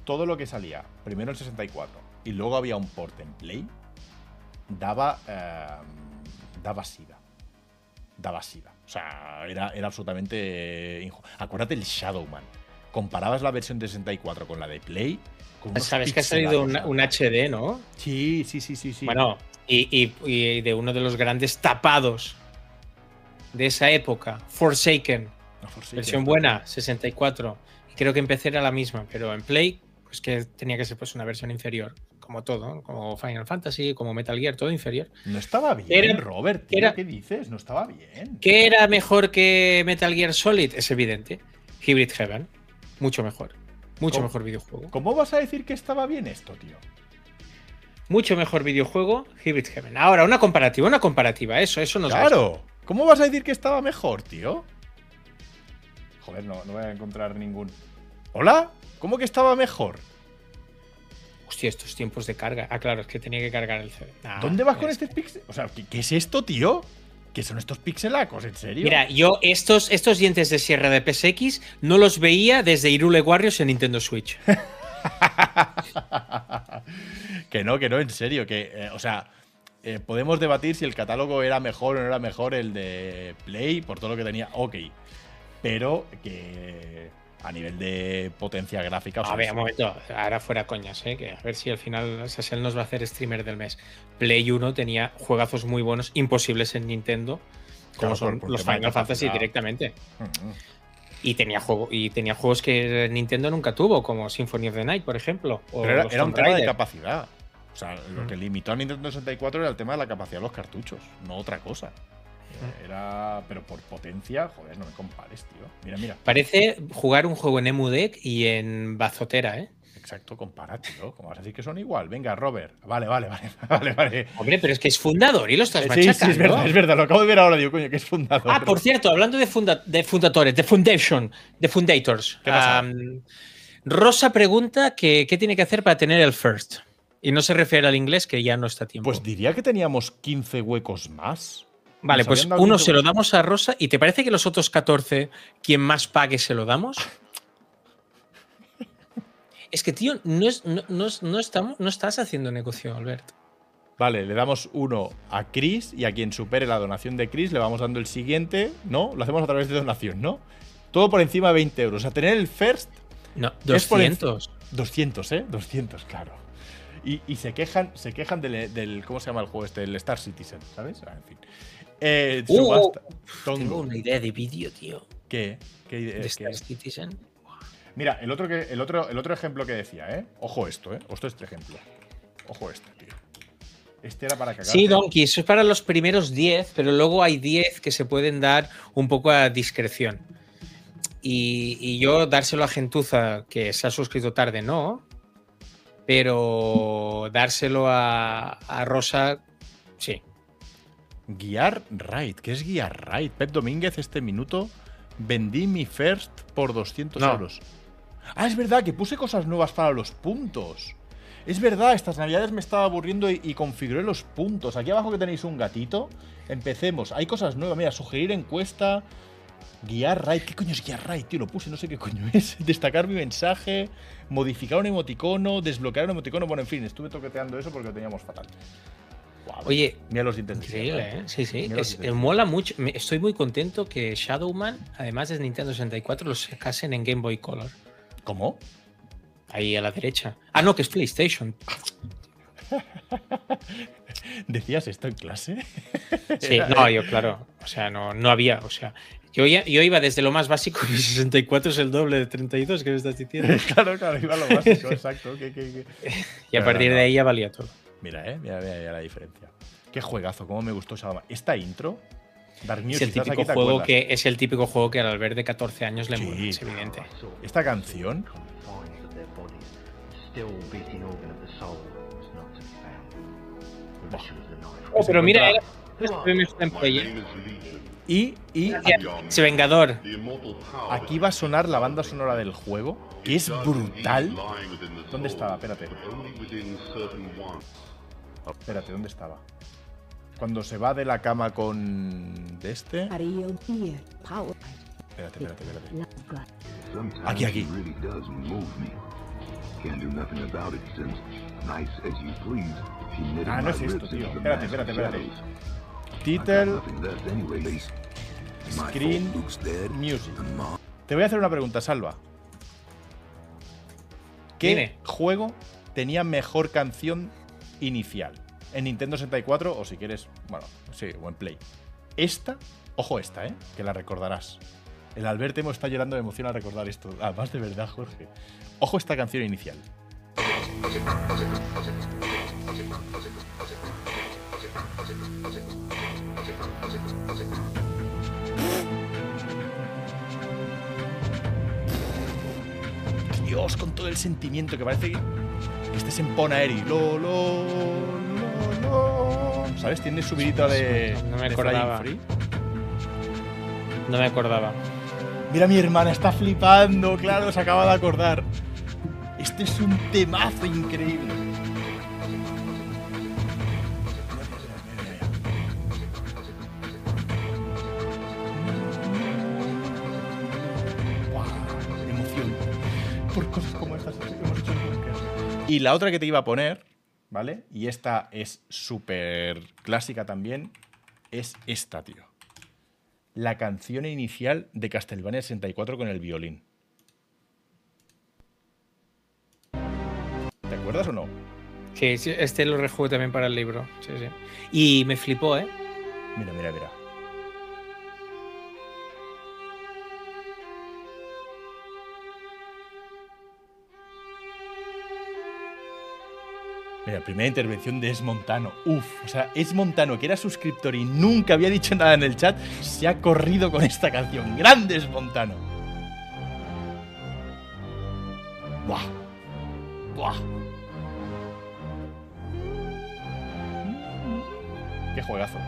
Todo lo que salía, primero en 64 y luego había un port en Play, daba, eh, daba sida. Daba sida. O sea, era, era absolutamente. Acuérdate el Shadowman. Comparabas la versión de 64 con la de Play. Unos Sabes que ha salido un, HD, ¿no? Sí, sí, sí, sí, sí. Bueno, y, y- y de uno de los grandes tapados de esa época, Forsaken, No, sí, versión buena, 64. Y creo que en PC era la misma, pero en Play, pues que tenía que ser pues una versión inferior, como todo, como Final Fantasy, como Metal Gear, todo inferior. No estaba bien, Era- Robert. tío, era- ¿Qué dices? No estaba bien. ¿Qué era mejor que Metal Gear Solid? Es evidente. Hybrid Heaven, mucho mejor. Mucho mejor videojuego. ¿Cómo vas a decir que estaba bien esto, tío? Mucho mejor videojuego, Hybrid Heaven. Ahora, una comparativa, una comparativa, eso, eso nos. Claro. ¿Cómo vas a decir que estaba mejor, tío? Joder, no, no voy a encontrar ningún. ¿Hola? ¿Cómo que estaba mejor? Hostia, estos tiempos de carga. Ah, claro, es que tenía que cargar el CD. ¿Dónde vas con es- este pixel? O sea, ¿qué, qué es esto, tío? ¿Qué son estos pixelacos? ¿En serio? Mira, yo estos, estos dientes de sierra de PSX no los veía desde Irule Warriors en Nintendo Switch. *laughs* que no, que no, en serio. Que, eh, o sea, eh, podemos debatir si el catálogo era mejor o no era mejor el de Play, por todo lo que tenía. Ok. Pero que a nivel de potencia gráfica. o sea, A ver, un momento, ahora fuera coñas, ¿eh? que a ver si al final Sassel nos va a hacer streamer del mes. Play 1 tenía juegazos muy buenos, imposibles en Nintendo, como Claro, son por- los Final Fantasy directamente. Mm, mm. Y tenía, juego, y tenía juegos que Nintendo nunca tuvo, como Symphony of the Night, por ejemplo. O Pero era, un tema de capacidad. O sea, lo Mm. que limitó a Nintendo 64 era el tema de la capacidad de los cartuchos, no otra cosa. Era. Pero por potencia, joder, no me compares, tío. Mira, mira. Parece jugar un juego en Emudec y en Bazotera, ¿eh? Exacto, compara, tío. ¿Cómo vas a decir que son igual? Venga, Robert. Vale, vale, vale. *laughs* Vale, vale. Hombre, pero es que es fundador y lo estás Eh, Sí, sí, machacando. es verdad, es verdad. Lo acabo de ver ahora, digo, coño, que es fundador. Ah, por cierto, hablando de, funda- de fundatores, de Foundation, de Fundators. ¿Qué pasa? am, Rosa pregunta que qué tiene que hacer para tener el first. Y no se refiere al inglés, que ya no está a tiempo. Pues diría que teníamos 15 huecos más. Vale, pues uno 15 se lo damos a Rosa. ¿Y te parece que los otros 14, quien más pague, se lo damos? Es que, tío, no, es- no, no es- no estamos, no estás haciendo negocio, Albert. Vale, le damos uno a Chris y a quien supere la donación de Chris le vamos dando el siguiente, ¿no? Lo hacemos a través de donación, ¿no? Todo por encima de 20 euros. O sea, tener el first No, Es por enci- 200. 200, ¿eh? 200, claro. Y, y se quejan, se quejan del, del- ¿Cómo se llama el juego este? El Star Citizen, ¿sabes? Ah, en fin. Eh, Uh, subasta. Tengo una idea de vídeo, tío. ¿Qué? ¿Qué idea- De? Star Citizen. Mira, el otro, que, el, otro, el otro ejemplo que decía, ¿eh? Ojo esto, ¿eh? Ojo este ejemplo. Ojo este, tío. Este era para cagar. Sí, Donkey, eso es para los primeros 10, pero luego hay 10 que se pueden dar un poco a discreción. Y, y yo dárselo a Gentuza, que se ha suscrito tarde, no. Pero dárselo a, a Rosa, sí. Guiar Right. ¿Qué es Guiar Right? Pep Domínguez, este minuto. Vendí mi first por 200 No. euros. Ah, es verdad que puse cosas nuevas para los puntos. Es verdad, estas navidades me estaba aburriendo y, y configuré los puntos. Aquí abajo que tenéis un gatito. Empecemos. Hay cosas nuevas. Mira, sugerir encuesta. Guiar right. ¿Qué coño es guiar right, tío? Lo puse, no sé qué coño es. *laughs* Destacar mi mensaje. Modificar un emoticono. Desbloquear un emoticono. Bueno, en fin, estuve toqueteando eso porque lo teníamos fatal. Oye, mira los Increíble, ¿eh? Sí, sí. Es- eh, mola mucho. Estoy muy contento que Shadowman, además de Nintendo 64, los sacasen en Game Boy Color. ¿Cómo? Ahí a la derecha. Ah, no, que es PlayStation. *laughs* ¿Decías esto en clase? *laughs* Sí, no, yo, claro. O sea, no, no había. O sea, yo, ya- yo iba desde lo más básico, que 64 es el doble de 32, que me estás diciendo. *laughs* claro, claro, iba a lo básico, exacto. que- que- que- Y a partir no, de ahí ya valía todo. Mira, eh, mira, mira, mira la diferencia. Qué juegazo, cómo me gustó Shadowman. Esta intro, Dark News, Es el típico aquí, ¿te juego acuerdas? que es el típico juego que al Albert de 14 años le Sí. mola, es evidente. Esta canción. Oh, pero mira, era premios en Play. y, y Ese Vengador. aquí va a sonar la banda sonora del juego, que es brutal. ¿Dónde estaba? Espérate. Espérate, ¿dónde estaba? Cuando se va de la cama con. de este. Espérate, espérate, espérate. Aquí, aquí. Ah, no es esto, tío. Espérate, espérate, espérate. Title, Screen. Music. Te voy a hacer una pregunta, Salva. ¿Qué Dime. juego tenía mejor canción inicial? En Nintendo 64 o si quieres, bueno, sí, o Play. Esta, ojo esta, ¿eh? Que la recordarás. El Albertemo está llorando de emoción al recordar esto. Además de verdad, Jorge. Ojo esta canción inicial. Dios, con todo el sentimiento que parece que que estés en Ponaeri. Lo, lo, lo, lo. ¿Sabes? Tiene subidita de, No me de acordaba. Free. No me acordaba. Mira, mi hermana está flipando, claro, se acaba de acordar. Este es un temazo increíble. Y la otra que te iba a poner, ¿vale? Y esta es súper clásica también, es esta, tío la canción inicial de Castlevania 64 con el violín. ¿Te acuerdas o no? Sí, sí, este lo rejugué también para el libro. Sí, sí. Y me flipó, ¿eh? Mira, mira, mira. Mira, primera intervención de Es Montano. Uf, o sea, Es Montano, que era suscriptor y nunca había dicho nada en el chat, se ha corrido con esta canción. ¡Grande Es Montano! ¡Buah! ¡Buah! ¡Qué juegazo!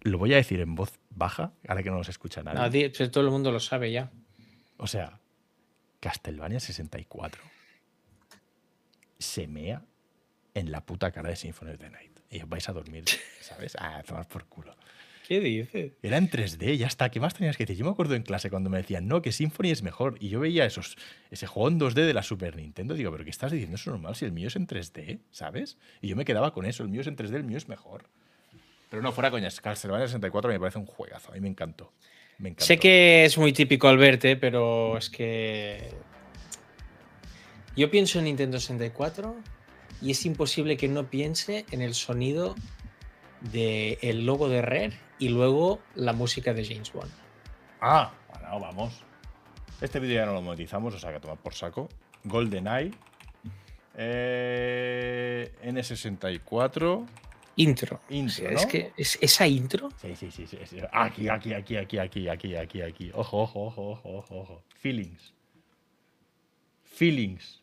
Lo voy a decir en voz baja, ahora que no nos escucha nadie. Pues todo el mundo lo sabe ya. O sea, Castlevania 64 se mea en la puta cara de Symphony of the Night. Y os vais a dormir, *laughs* ¿sabes? Ah, tomar por culo. ¿Qué dices? Era en 3D, ya está. ¿Qué más tenías que decir? Yo me acuerdo en clase cuando me decían, no, que Symphony es mejor. Y yo veía esos, ese juego en 2D de la Super Nintendo. Digo, ¿pero qué estás diciendo? Es normal si el mío es en 3D, ¿sabes? Y yo me quedaba con eso. El mío es en 3D, el mío es mejor. Pero no, fuera coñas. Castlevania 64 me parece un juegazo. A mí me encantó. Me encantó. Sé que es muy típico al verte, pero es que. Yo pienso en Nintendo 64 y es imposible que no piense en el sonido del logo de Rare y luego la música de James Bond. Ah, bueno, vamos. Este vídeo ya no lo monetizamos, o sea que toma por saco. GoldenEye. Eh, N64. Intro. Intro, Es ¿no? que es, esa intro. Sí, sí, sí, sí, sí. Aquí, aquí, aquí, aquí, aquí, aquí, aquí, aquí. Ojo, ojo, ojo, ojo, ojo. Feelings. Feelings.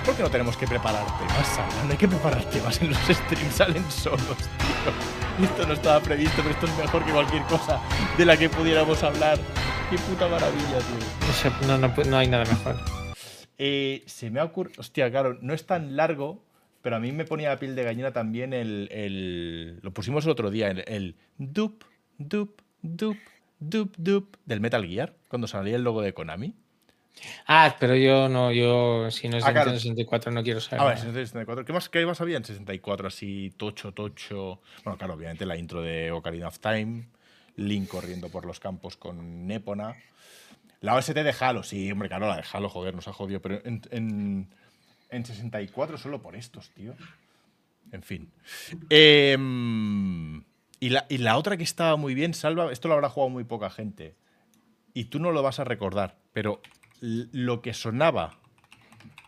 Es porque no tenemos que preparar temas, Sara. No hay que preparar temas en los streams, salen solos, tío. Esto no estaba previsto, pero esto es mejor que cualquier cosa de la que pudiéramos hablar. Qué puta maravilla, tío. No, no, no hay nada mejor. Eh, se me ha ocurrido. Hostia, claro, no es tan largo, pero a mí me ponía la piel de gallina también el. el- lo pusimos el otro día, el, el dup, dup, dup, dup, dup del Metal Gear, cuando salía el logo de Konami. Ah, pero yo no, yo si no es Ah, de claro. Nintendo 64 no quiero saber. A ver, nada. 64. ¿Qué más, qué más había en 64? Así, tocho, tocho. Bueno, claro, obviamente la intro de Ocarina of Time. Link corriendo por los campos con Népona. La OST de Halo, sí, hombre, claro, la de Halo, joder, nos ha jodido. Pero en, en- en 64 solo por estos, tío. En fin. Em, y, la, y la otra que estaba muy bien, Salva, esto lo habrá jugado muy poca gente. Y tú no lo vas a recordar, pero lo que sonaba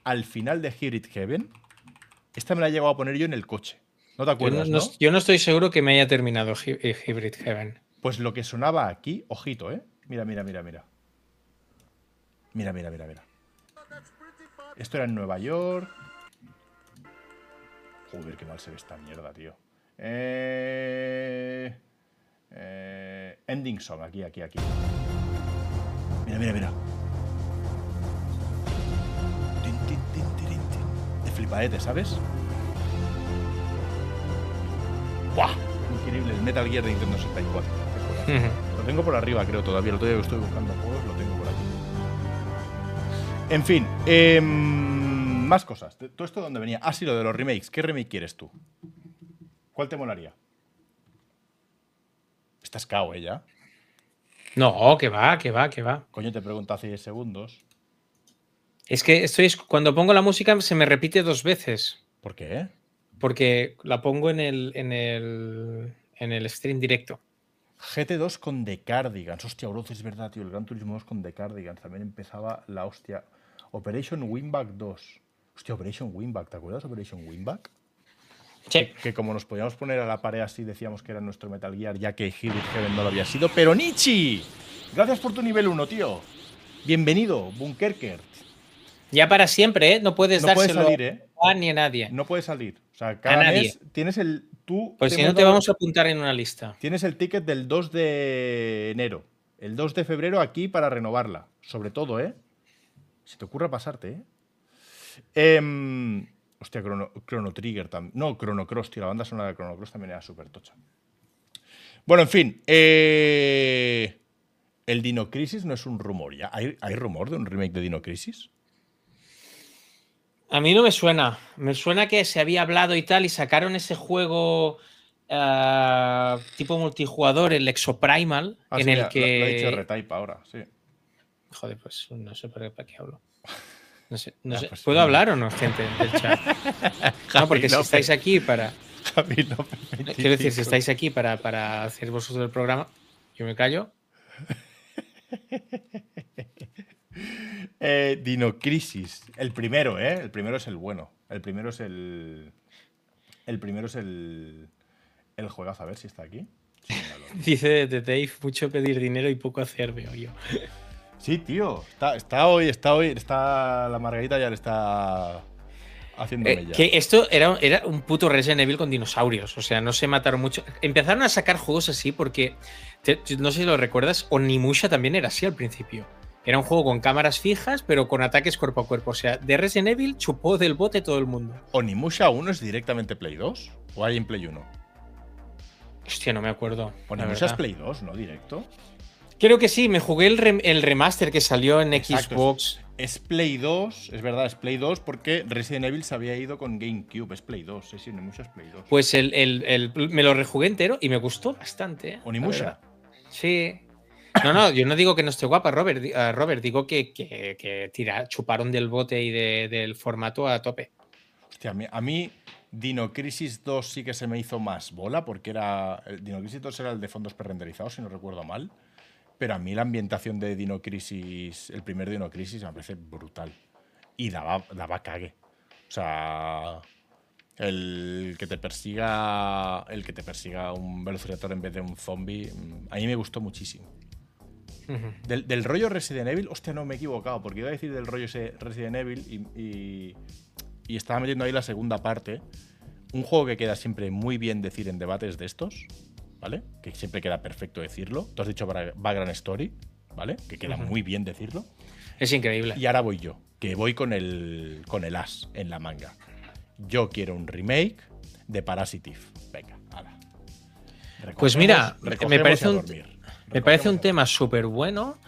al final de Hybrid Heaven, esta me la he llegado a poner yo en el coche. ¿No te Yo no, acuerdas, no- no? yo no estoy seguro que me haya terminado Hy- eh, Hybrid Heaven. Pues lo que sonaba aquí, ojito, ¿eh? Mira, mira, mira, mira. Mira, mira, mira, mira. Esto era en Nueva York. Joder, qué mal se ve esta mierda, tío. Eh... eh, Ending Song, aquí, aquí, aquí. Mira, mira, mira. De flipaete, ¿sabes? ¡Buah! Increíble, el Metal Gear de Nintendo 64. Qué juegazo. Lo tengo por arriba, creo, todavía. El otro día que estoy buscando juegos, lo tengo por aquí. En fin, em, más cosas. ¿Todo esto de dónde venía? Ah, sí, lo de los remakes. ¿Qué remake quieres tú? ¿Cuál te molaría? Estás cao, ella. No, que va, que va, que va. Coño, te pregunto hace 10 segundos. Es que estoy, cuando pongo la música se me repite dos veces. ¿Por qué? Porque la pongo en el, en el, en el stream directo. GT2 con The Cardigans. Hostia, bro, es verdad, tío. El Gran Turismo 2 con The Cardigans. También empezaba la hostia. Operation Winback 2. Hostia, Operation Winback. ¿Te acuerdas de Operation Winback? Sí. Que como nos podíamos poner a la pared así, decíamos que era nuestro Metal Gear, ya que Hybrid Heaven no lo había sido. Pero Nichi, gracias por tu nivel 1, tío. Bienvenido, Bunkerker. Ya para siempre, ¿eh? No puedes No puedes dárselo salir, ¿eh? a ni a nadie. No puedes salir. O sea, cada nadie. mes tienes el. Tú pues si no te vamos a apuntar en una lista. Tienes el ticket del 2 de enero. El 2 de febrero aquí para renovarla. Sobre todo, ¿eh? Si te ocurra pasarte, ¿eh? Em, hostia, Chrono, Chrono Trigger también. No, Chrono Cross, tío. La banda sonora de Chrono Cross también era súper tocha. Bueno, en fin. eh, el Dino Crisis no es un rumor ya. ¿Hay, hay rumor de un remake de Dino Crisis? A mí no me suena. Me suena que se había hablado y tal y sacaron ese juego ah, tipo multijugador, el Exoprimal, Ah, en sí, el mira, lo- Lo, he dicho que... Retype ahora, sí. Joder, pues no sé para qué hablo. *laughs* No sé, no Ah, sé. pues ¿Puedo no. hablar o no, gente del chat? *laughs* No, porque si estáis aquí para... Quiero decir, 25. si estáis aquí para, para hacer vosotros el programa, yo me callo. *laughs* Eh, Dino Crisis. El primero, ¿eh? El primero es el bueno. El primero es el. El primero es el. El juegazo. A ver si está aquí. Sí. *laughs* Dice de Dave, mucho pedir dinero y poco hacer, veo yo. Sí, tío. Está, está hoy, está hoy. Está. La Margarita ya le está. Haciendo Eh, que esto era, era un puto Resident Evil con dinosaurios. O sea, no se mataron mucho. Empezaron a sacar juegos así porque, te- no sé si lo recuerdas, Onimusha también era así al principio. Era un juego con cámaras fijas, pero con ataques cuerpo a cuerpo. O sea, de Resident Evil chupó del bote todo el mundo. ¿Onimusha 1 es directamente Play 2? ¿O hay en Play 1? Hostia, no me acuerdo. Onimusha es. Play 2, ¿no? Directo. Creo que sí, me jugué el, rem- el remaster que salió en Exacto, Xbox. Es Play 2, es verdad, es Play 2 porque Resident Evil se había ido con GameCube. Es Play 2, sí, sí, Onimusha es Play 2. Pues el, el- me lo rejugué entero y me gustó bastante. ¿eh? Onimusha. Sí. No, no, yo no digo que no esté guapa, Robert. ah, Robert digo que, que, que chuparon del bote y de- del formato a tope. Hostia, a mí, a mí Dino Crisis 2 sí que se me hizo más bola porque era. El Dino Crisis 2 era el de fondos prerenderizados, si no recuerdo mal. Pero a mí la ambientación de Dino Crisis, el primer Dino Crisis, me parece brutal. Y daba, daba cague. O sea. El que te persiga. El que te persiga un velociraptor en vez de un zombie. mm, A mí me gustó muchísimo. Del, del rollo Resident Evil, hostia, no me he equivocado, porque iba a decir del rollo ese Resident Evil y, y- y estaba metiendo ahí la segunda parte. Un juego que queda siempre muy bien decir en debates de estos, ¿vale? Que siempre queda perfecto decirlo. Tú has dicho Background Story, ¿vale? Que queda muy bien decirlo. Es increíble. Y ahora voy yo, que voy con el, con el as en la manga. Yo quiero un remake de Parasitive. Venga, ala. Pues mira, me parece un-. Me parece un tema súper bueno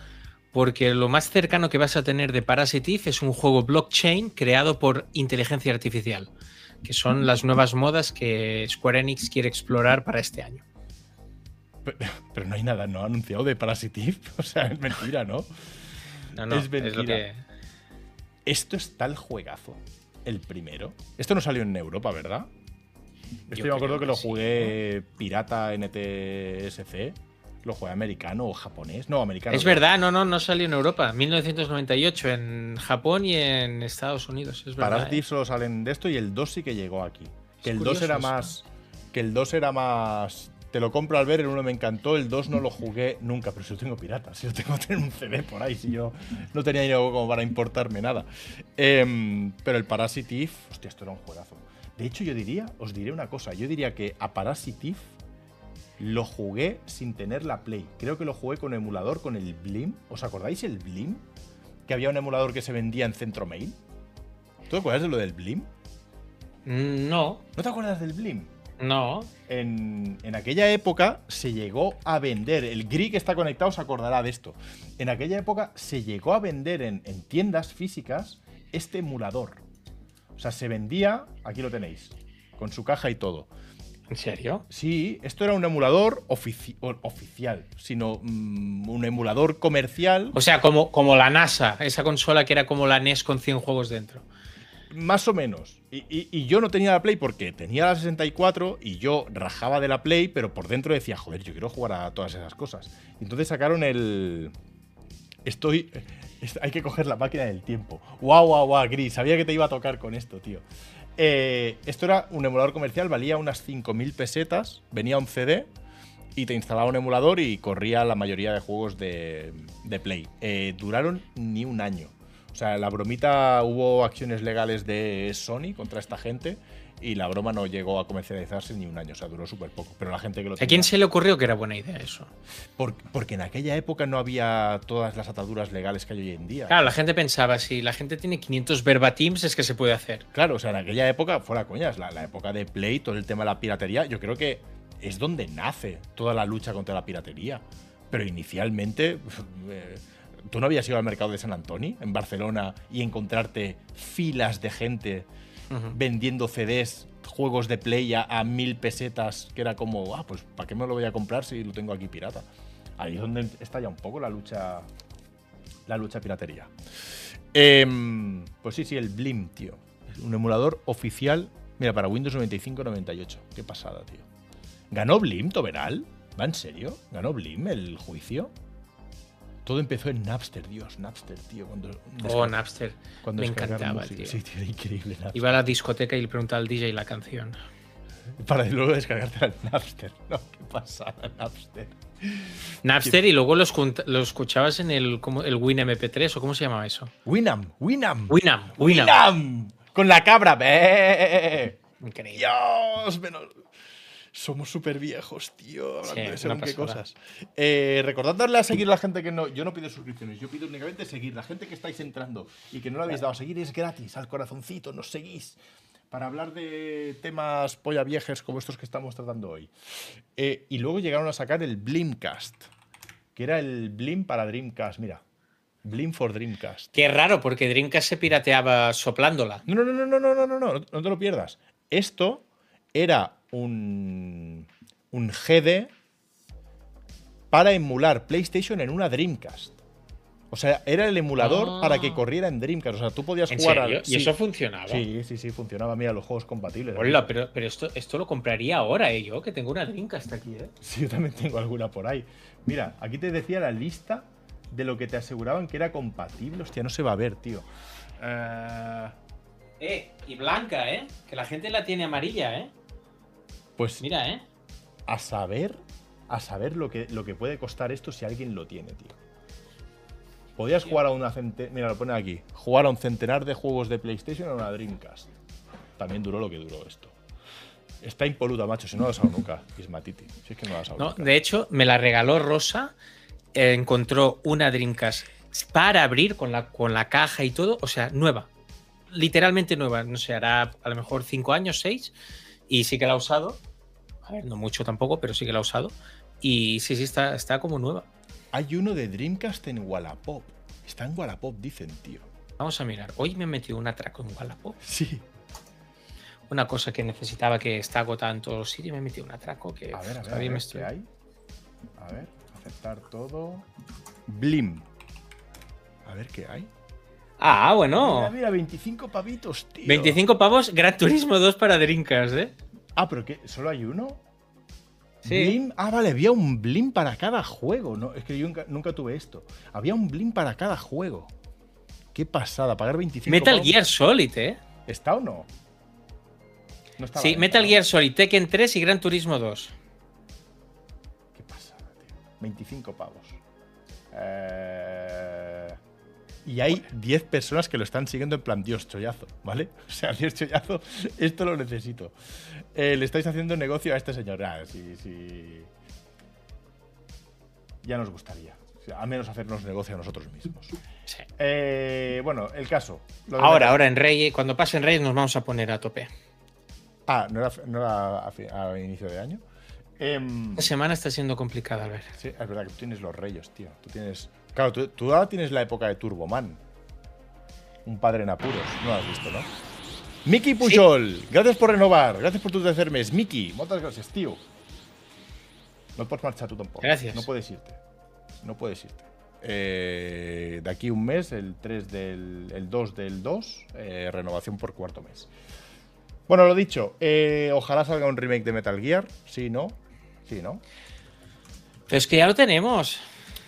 porque lo más cercano que vas a tener de Parasitive es un juego blockchain creado por inteligencia artificial, que son las nuevas modas que Square Enix quiere explorar para este año. Pero, pero no hay nada, no ha anunciado de Parasitive. *laughs* O sea, es mentira, ¿no? No, no, Es es, lo mentira. que... Esto es tal juegazo. el primero. Esto no salió en Europa, ¿verdad? Esto yo, Yo me acuerdo que que lo sí, jugué pirata NTSC. Lo jugué americano o japonés. No, americano. Es no. verdad, no, no, no salió en Europa. 1998 en Japón y en Estados Unidos. Es verdad. Parasitive ¿eh? solo salen de esto y el 2 sí que llegó aquí. Que Es el 2 era más. Que el 2 era más. Te lo compro al ver, el 1 me encantó, el 2 no lo jugué nunca, pero si lo tengo pirata, si lo tengo *laughs* tener un CD por ahí, si yo no tenía dinero como para importarme nada. Em, pero el Parasitive, hostia, esto era un juegazo. De hecho, yo diría, os diré una cosa, yo diría que a Parasitive lo jugué sin tener la Play. Creo que lo jugué con emulador, con el Blim. ¿Os acordáis el Blim? Que había un emulador que se vendía en Centro Mail. ¿Tú te acuerdas de lo del Blim? Mm, No, ¿No te acuerdas del Blim? no. En, en aquella época se llegó a vender, el GRI que está conectado se acordará de esto. En aquella época se llegó a vender en, en tiendas físicas este emulador. O sea, se vendía, aquí lo tenéis, con su caja y todo. ¿En serio? Sí, esto era un emulador ofici- oficial, sino mm, un emulador comercial. O sea, como, como la NASA, esa consola que era como la NES con 100 juegos dentro. Más o menos. Y, y- y yo no tenía la Play porque tenía la 64 y yo rajaba de la Play, pero por dentro decía, joder, yo quiero jugar a todas esas cosas. Y entonces sacaron el. Estoy. es- Hay que coger la máquina del tiempo. Guau, guau, guau, Gris. Sabía que te iba a tocar con esto, tío. Eh, esto era un emulador comercial, valía unas 5.000 pesetas, venía un CD y te instalaba un emulador y corría la mayoría de juegos de, de Play. Eh, duraron ni un año. O sea, la bromita hubo acciones legales de Sony contra esta gente y la broma no llegó a comercializarse ni un año. O sea, duró súper poco. Pero la gente que lo ¿A tenía- quién se le ocurrió que era buena idea eso? Por- porque en aquella época no había todas las ataduras legales que hay hoy en día. Claro, la gente pensaba, si la gente tiene 500 verbatims es que se puede hacer. Claro, o sea, en aquella época, fuera coñas, la, la época de Play, todo el tema de la piratería, yo creo que es donde nace toda la lucha contra la piratería. Pero inicialmente, eh, tú no habías ido al mercado de San Antonio, en Barcelona, y encontrarte filas de gente Vendiendo CDs, juegos de Play a, mil pesetas, que era como, ah, pues ¿para qué me lo voy a comprar si lo tengo aquí pirata? Ahí es donde está ya un poco la lucha, la lucha piratería. Em, pues sí, sí, el Blim, tío. Un emulador oficial, mira, para Windows 95-98. Qué pasada, tío. ¿Ganó Blim, Toberal? ¿Va en serio? ¿Ganó Blim el juicio? Todo empezó en Napster, Dios, Napster, tío. Cuando Oh, Napster. cuando me encantaba, tío. Sí, tío, era increíble Napster. Iba a la discoteca y le preguntaba al DJ la canción. Para luego descargarte al Napster. *laughs* No, qué pasada, Napster. Napster y luego lo, escunt- lo escuchabas en el, como, el Win MP3 o cómo se llamaba eso. Winam, Winam. Winamp, Winamp. Winamp. Con la cabra. ¡Bé! Increíble. Dios, menos. Somos súper viejos, tío. Hablando Sí, de según qué cosas. Eh, recordad darle a seguir a la gente que no. Yo no pido suscripciones, yo pido únicamente seguir. La gente que estáis entrando y que no lo habéis dado a seguir es gratis. Al corazoncito, nos seguís. Para hablar de temas polla viejes como estos que estamos tratando hoy. Eh, y luego llegaron a sacar el Blimcast, que era el Blim para Dreamcast. Mira, Blim for Dreamcast. Qué raro, porque Dreamcast se pirateaba soplándola. No, no, no, no, no, no, no, no, no, no te lo pierdas. Esto era un, un GD para emular PlayStation en una Dreamcast. O sea, era el emulador Ah. para que corriera en Dreamcast. O sea, tú podías ¿En jugar serio? al. ¿Y eso funcionaba? Sí, sí, sí, funcionaba. Mira, los juegos compatibles. Hola, pero, pero esto, esto lo compraría ahora, ¿eh? Yo, que tengo una Dreamcast aquí, ¿eh? *laughs* Sí, yo también tengo alguna por ahí. Mira, aquí te decía la lista de lo que te aseguraban que era compatible. Hostia, no se va a ver, tío. Eh, Eh, y blanca, ¿eh? Que la gente la tiene amarilla, ¿eh? Pues Mira, ¿eh? a saber, a saber lo que, lo que puede costar esto si alguien lo tiene, tío. Podías jugar a una centenar, mira, lo pone aquí, jugar a un centenar de juegos de PlayStation en una Dreamcast. También duró lo que duró esto. Está impoluta, macho, si no lo has usado nunca, Ismatiti. Si es que no lo has usado No, nunca. de hecho, me la regaló Rosa. eh, encontró una Dreamcast para abrir con la, con la caja y todo. O sea, nueva. Literalmente nueva. No sé, hará a lo mejor cinco años, seis. Y sí que la ha usado. A ver, no mucho tampoco, pero sí que la ha usado. Y sí, sí, está, está como nueva. Hay uno de Dreamcast en Wallapop. Está en Wallapop, dicen, tío. Vamos a mirar. Hoy me he metido un atraco en Wallapop. Sí. Una cosa que necesitaba que está agotada en todos los sitios. Me he metido un atraco que A ver, a ver, a ver me ¿qué hay? A ver, aceptar todo. Blim. A ver qué hay. Ah, Mira, bueno. mira, 25 pavitos, tío. 25 pavos, Gran Turismo 2 para Dreamcast, ¿eh? Ah, pero ¿qué? ¿Solo hay uno? Sí. Blim- Ah, vale, había un Blim para cada juego. No, es que yo nunca, nunca tuve esto. Había un Blim para cada juego. Qué pasada, pagar 25 Metal pavos. Gear Solid, ¿eh? ¿Está o no? No estaba Sí, dentro, Metal ¿no? Gear Solid, Tekken 3 y Gran Turismo 2. Qué pasada, tío. 25 pavos. Eh, Y hay 10 personas que lo están siguiendo en plan, Dios, chollazo, ¿vale? *laughs* O sea, Dios, chollazo, esto lo necesito. Eh, le estáis haciendo negocio a este señor. Ah, sí, sí. Ya nos gustaría. O sea, al menos hacernos negocio a nosotros mismos. Sí. Eh, bueno, el caso. Ahora, la- ahora en Reyes, cuando pasen Reyes nos vamos a poner a tope. Ah, ¿no era, no era a, a inicio de año? Em, Esta semana está siendo complicada, a ver. Sí, es verdad que tú tienes los reyes, tío. Tú tienes. Claro, tú, tú ahora tienes la época de Turboman. Un padre en apuros. No lo has visto, ¿no? Miki Pujol, gracias por renovar. Gracias por tu tercer mes. Miki, muchas gracias, tío. No puedes marchar tú tampoco. Gracias. No puedes irte. No puedes irte. Eh, de aquí un mes, el 3 del. El 2 del 2, eh, renovación por cuarto mes. Bueno, lo dicho, eh, ojalá salga un remake de Metal Gear. Sí, ¿no? Sí, ¿no? Pero es que ya lo tenemos.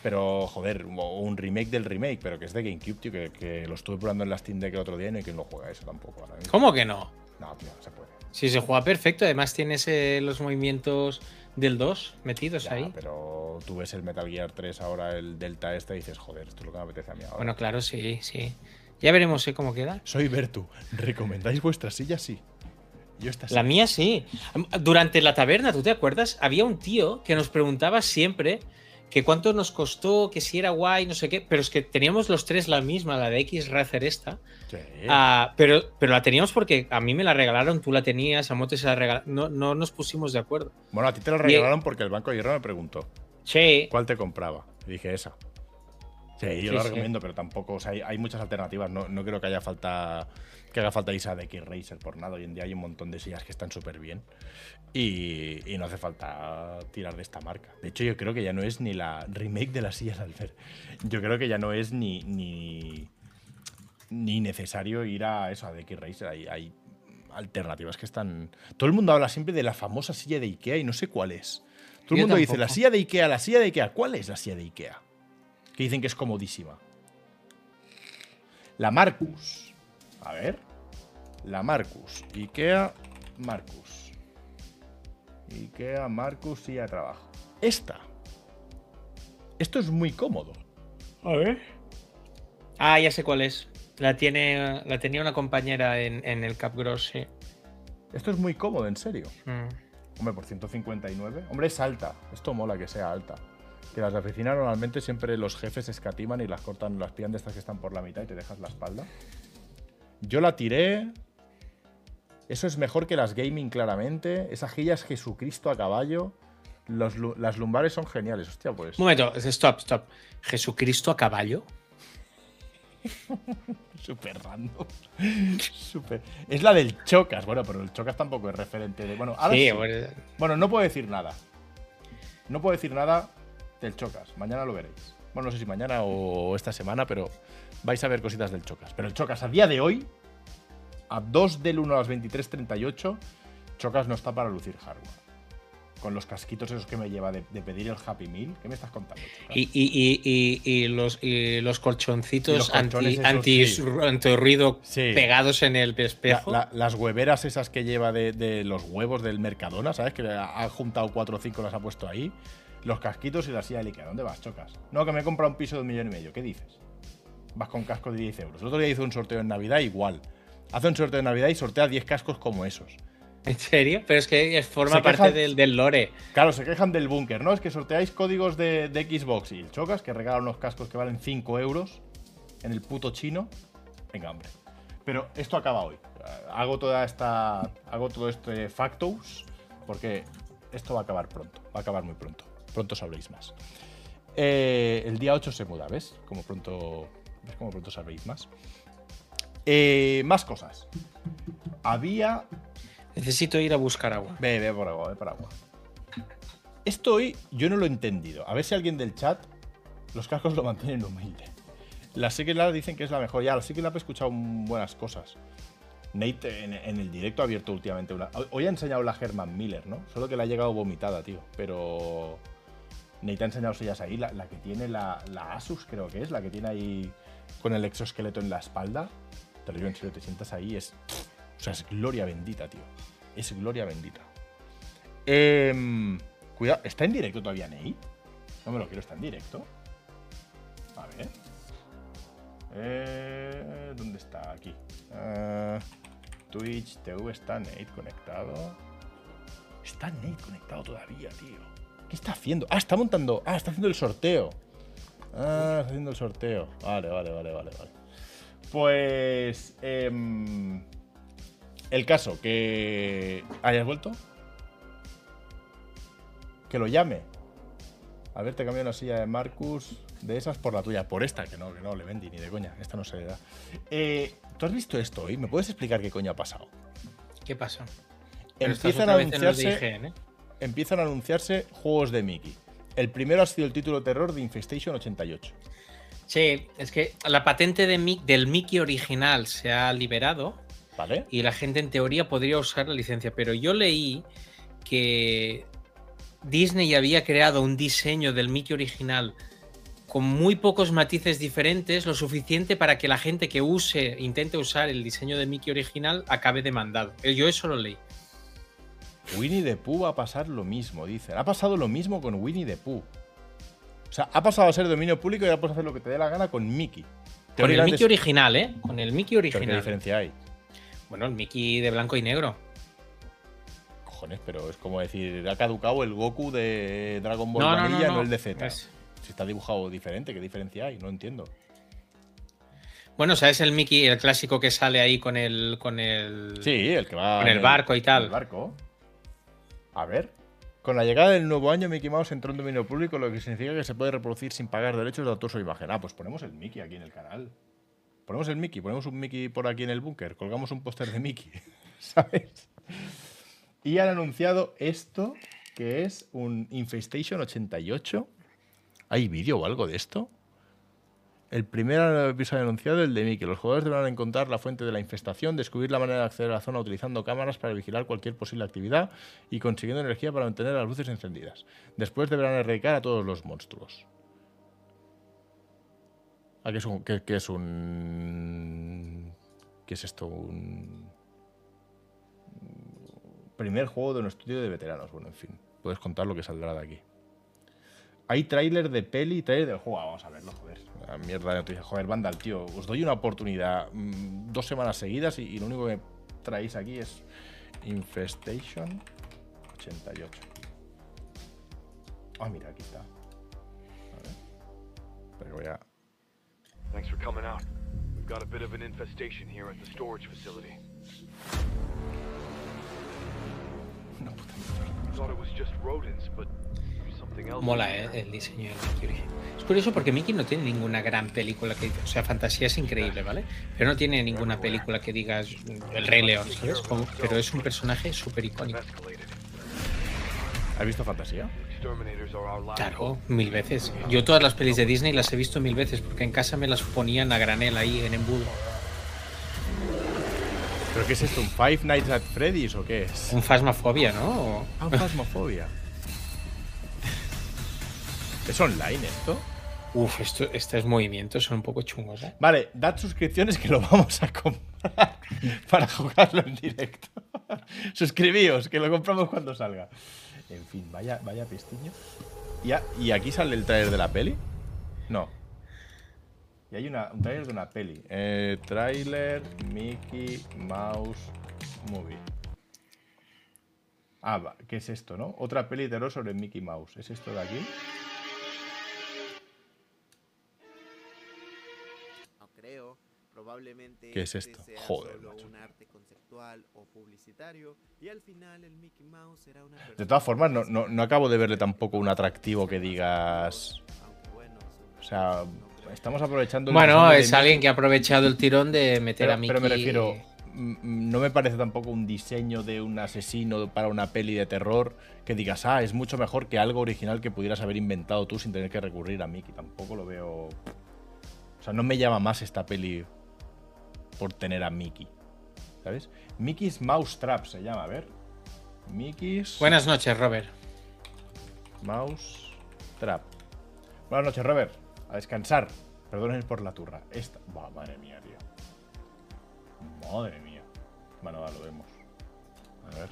Pero, joder, un remake del remake, pero que es de GameCube, tío, que, que lo estuve probando en la Steam Deck el otro día y no hay quien lo juega eso tampoco. ahora mismo. ¿Cómo que no? No, tío, no se puede. Si se juega perfecto, además tienes eh, los movimientos del 2 metidos Ya, ahí. pero tú ves el Metal Gear 3 ahora, el Delta este, y dices, joder, esto es lo que me apetece a mí ahora. Bueno, claro, sí, sí. Ya veremos eh, cómo queda. Soy Bertu. ¿Recomendáis vuestra silla? Sí. Yo esta La sí. mía sí. Durante la taberna, ¿tú te acuerdas? Había un tío que nos preguntaba siempre que cuánto nos costó, que si era guay, no sé qué, pero es que teníamos los tres la misma, la de X Racer esta. Sí. Ah, pero, pero la teníamos porque a mí me la regalaron, tú la tenías, a Mote se la regalaron. No, no nos pusimos de acuerdo. Bueno, a ti te la regalaron porque el Banco de Hierro me preguntó Sí. cuál te compraba. Y dije esa. Sí, yo Sí, lo sí. recomiendo, pero tampoco, o sea, hay, hay muchas alternativas. No, no creo que haya falta que haga falta irse a X Racer por nada. Hoy en día hay un montón de sillas que están súper bien. Y, y no hace falta tirar de esta marca. De hecho, yo creo que ya no es ni la remake de las sillas Albert. Yo creo que ya no es ni, ni, ni necesario ir a eso, a DX Racer. Hay, hay alternativas que están. Todo el mundo habla siempre de la famosa silla de Ikea y no sé cuál es. Todo el mundo dice la silla de Ikea, la silla de Ikea. ¿Cuál es la silla de Ikea? Que dicen que es comodísima. La Marcus. A ver. La Marcus. Ikea Marcus. Ikea Marcus silla de trabajo. Esta. Esto es muy cómodo. A ver. Ah, ya sé cuál es. La, tiene, la tenía una compañera en, en el Capgross, sí. Esto es muy cómodo, en serio. Mm. Hombre, por 159. Hombre, es alta. Esto mola que sea alta. Que las de oficina normalmente siempre los jefes escatiman y las cortan, las pillan de estas que están por la mitad y te dejas la espalda. Yo la tiré. Eso es mejor que las gaming, claramente. Esa jilla es Jesucristo a caballo. Los las lumbares son geniales. Hostia, pues. Un momento, stop, stop. ¿Jesucristo a caballo? *laughs* Súper random. *laughs* Súper. Es la del Chocas. Bueno, pero el Chocas tampoco es referente de. Bueno, ahora sí, sí. bueno, Bueno, no puedo decir nada. No puedo decir nada del Chocas. Mañana lo veréis. Bueno, no sé si mañana o esta semana, pero vais a ver cositas del Chocas. Pero el Chocas a día de hoy, a 2 del 1 a las 23.38, Chocas no está para lucir hardware. Con los casquitos esos que me lleva de, de pedir el Happy Meal. ¿Qué me estás contando, y, y- y- y- y los, los colchoncitos los colchones anti, esos, anti, sí. antirruido Sí. pegados en el espejo. la- las hueveras esas que lleva de, de los huevos del Mercadona, ¿sabes? Que ha, juntado 4 o 5 las ha puesto ahí. Los casquitos y la silla de Ikea. ¿Dónde vas, chocas? No, que me he comprado un piso de un millón y medio. ¿Qué dices? Vas con casco de 10 euros. El otro día hizo un sorteo en Navidad igual. Hace un sorteo en Navidad y sortea 10 cascos como esos. ¿En serio? Pero es que forma parte del, del lore. Claro, se quejan del búnker, ¿no? Es que sorteáis códigos de, de Xbox y el chocas, que regala unos cascos que valen 5 euros en el puto chino. Venga, hombre. Pero esto acaba hoy. Hago toda esta. Hago todo este factos porque esto va a acabar pronto. Va a acabar muy pronto. Pronto sabréis más. Eh, el día 8 se muda, ¿ves? Como pronto. ¿Ves cómo pronto sabréis más? Eh, más cosas. Había Necesito ir a buscar agua. Ve, ve por agua, ve por agua. Esto hoy yo no lo he entendido. A ver si alguien del chat los cascos lo mantienen humilde. La Secret Lab dicen que es la mejor. Ya, la Secret Lab he escuchado buenas cosas. Nate en, en el directo ha abierto últimamente una. Hoy ha enseñado la Herman Miller, ¿no? Solo que le ha llegado vomitada, tío. Pero. Nate ha enseñado sillas ahí. La, la que tiene la, la Asus, creo que es. La que tiene ahí con el exoesqueleto en la espalda. Te lo digo en serio, te sientas ahí. Es. O sea, es gloria bendita, tío. Es gloria bendita. Em, cuidado, ¿está en directo todavía Nate? No me lo quiero, está en directo. A ver. Eh, ¿Dónde está? Aquí. Ah, Twitch TV está Nate conectado. Está Nate conectado todavía, tío. ¿Qué está haciendo? Ah, está montando. Ah, está haciendo el sorteo. Ah, está haciendo el sorteo. Vale, vale, vale, vale, vale. Pues. em, el caso, que. ¿Hayas vuelto? Que lo llame. A ver, te cambio la silla de Marcus de esas por la tuya. Por esta, que no, que no le vendí ni de coña. Esta no se le da. Eh, ¿Tú has visto esto hoy? ¿Me puedes explicar qué coño ha pasado? ¿Qué estás Empiezan a, anunciarse, ¿eh? Empiezan a anunciarse juegos de Mickey. El primero ha sido el título terror de Infestation 88. Sí, es que la patente de del Mickey original se ha liberado ¿Vale? y la gente en teoría podría usar la licencia, pero yo leí que Disney había creado un diseño del Mickey original con muy pocos matices diferentes, lo suficiente para que la gente que use, intente usar el diseño de Mickey original acabe demandado. Yo eso lo leí. Winnie the Pooh va a pasar lo mismo, dicen. Ha pasado lo mismo con Winnie the Pooh. O sea, ha pasado a ser dominio público y ahora puedes hacer lo que te dé la gana con Mickey. Con el Mickey es- original, ¿eh? Con el Mickey ¿Pero qué original. diferencia hay? Bueno, el Mickey de blanco y negro. Cojones, pero es como decir, ha caducado el Goku de Dragon Ball No, no, no, Vanilla, no, no. el de Z. Es- Si está dibujado diferente, ¿qué diferencia hay? No entiendo. Bueno, ¿sabes el Mickey, el clásico que sale ahí con el. con el. Sí, el que va. Con el barco y tal. El barco. A ver. Con la llegada del nuevo año, Mickey Mouse entró en dominio público, lo que significa que se puede reproducir sin pagar derechos de autor su imagen. Ah, pues ponemos el Mickey aquí en el canal. Ponemos el Mickey, ponemos un Mickey por aquí en el búnker, colgamos un póster de Mickey, *laughs* ¿sabes? Y han anunciado esto, que es un Infestation 88. ¿Hay vídeo o algo de esto? El primer episodio anunciado, el de Mickey. Los jugadores deberán encontrar la fuente de la infestación, descubrir la manera de acceder a la zona utilizando cámaras para vigilar cualquier posible actividad y consiguiendo energía para mantener las luces encendidas. Después deberán erradicar a todos los monstruos. ¿A qué es un. qué es un. ¿Qué es esto? Un. Primer juego de un estudio de veteranos. Bueno, en fin. Puedes contar lo que saldrá de aquí. Hay tráiler de peli y tráiler del juego. Ah, Vamos a verlo, joder. La mierda de noticias. Joder, Vandal, tío. Os doy una oportunidad mm, dos semanas seguidas y, y lo único que traéis aquí es Infestation 88. Ah, mira, aquí está. A ver. Pero voy a... Thanks for coming out. We've got a bit of an infestation here at the storage facility. Thought it was just rodents, but. Mola, ¿eh? El diseño Mickey original. Es curioso porque Mickey no tiene ninguna gran película que. O sea, fantasía es increíble, ¿vale? Pero no tiene ninguna película que digas El Rey León, ¿sabes? Como- pero es un personaje súper icónico. ¿Has visto Fantasía? Exterminators are our last Claro, mil veces. Yo todas las pelis de Disney las he visto mil veces porque en casa me las ponían a granel ahí en embudo. ¿Pero qué es esto? ¿Un Five Nights at Freddy's o qué es? Un fasmafobia, ¿no? Ah, un Phasmophobia. ¿Es online esto? Uf, esto, estos movimientos son un poco chungos, ¿eh? Vale, dad suscripciones que lo vamos a comprar *laughs* para jugarlo en directo. *laughs* Suscribíos, que lo compramos cuando salga. En fin, vaya, vaya pestiño. ¿Y, a- y aquí sale el trailer de la peli? No. Y hay una, un trailer de una peli. Eh, trailer Mickey Mouse Movie. Ah, va, ¿qué es esto, no? Otra peli de terror sobre Mickey Mouse. ¿Es esto de aquí? Probablemente ¿Qué es este esto? sea Joder, solo macho. un arte conceptual o publicitario y al final el Mickey Mouse será una De todas formas, no, no, no acabo de verle tampoco un atractivo que digas. O sea, estamos aprovechando. Bueno, es alguien que ha aprovechado el tirón de meter Pero, a Mickey. pero me refiero, mm, mm, no me parece tampoco un diseño de un asesino para una peli de terror que digas, ah, es mucho mejor que algo original que pudieras haber inventado tú sin tener que recurrir a Mickey. Tampoco lo veo. O sea, no me llama más esta peli por tener a Mickey. ¿Sabes? Mickey's Mouse Trap se llama, a ver. Mickey's Buenas noches, Robert. Mouse Trap. Buenas noches, Robert. A descansar. Perdonen por la turra. Esta. Va, madre mía, tío. Madre mía. Bueno, va, lo vemos. A ver.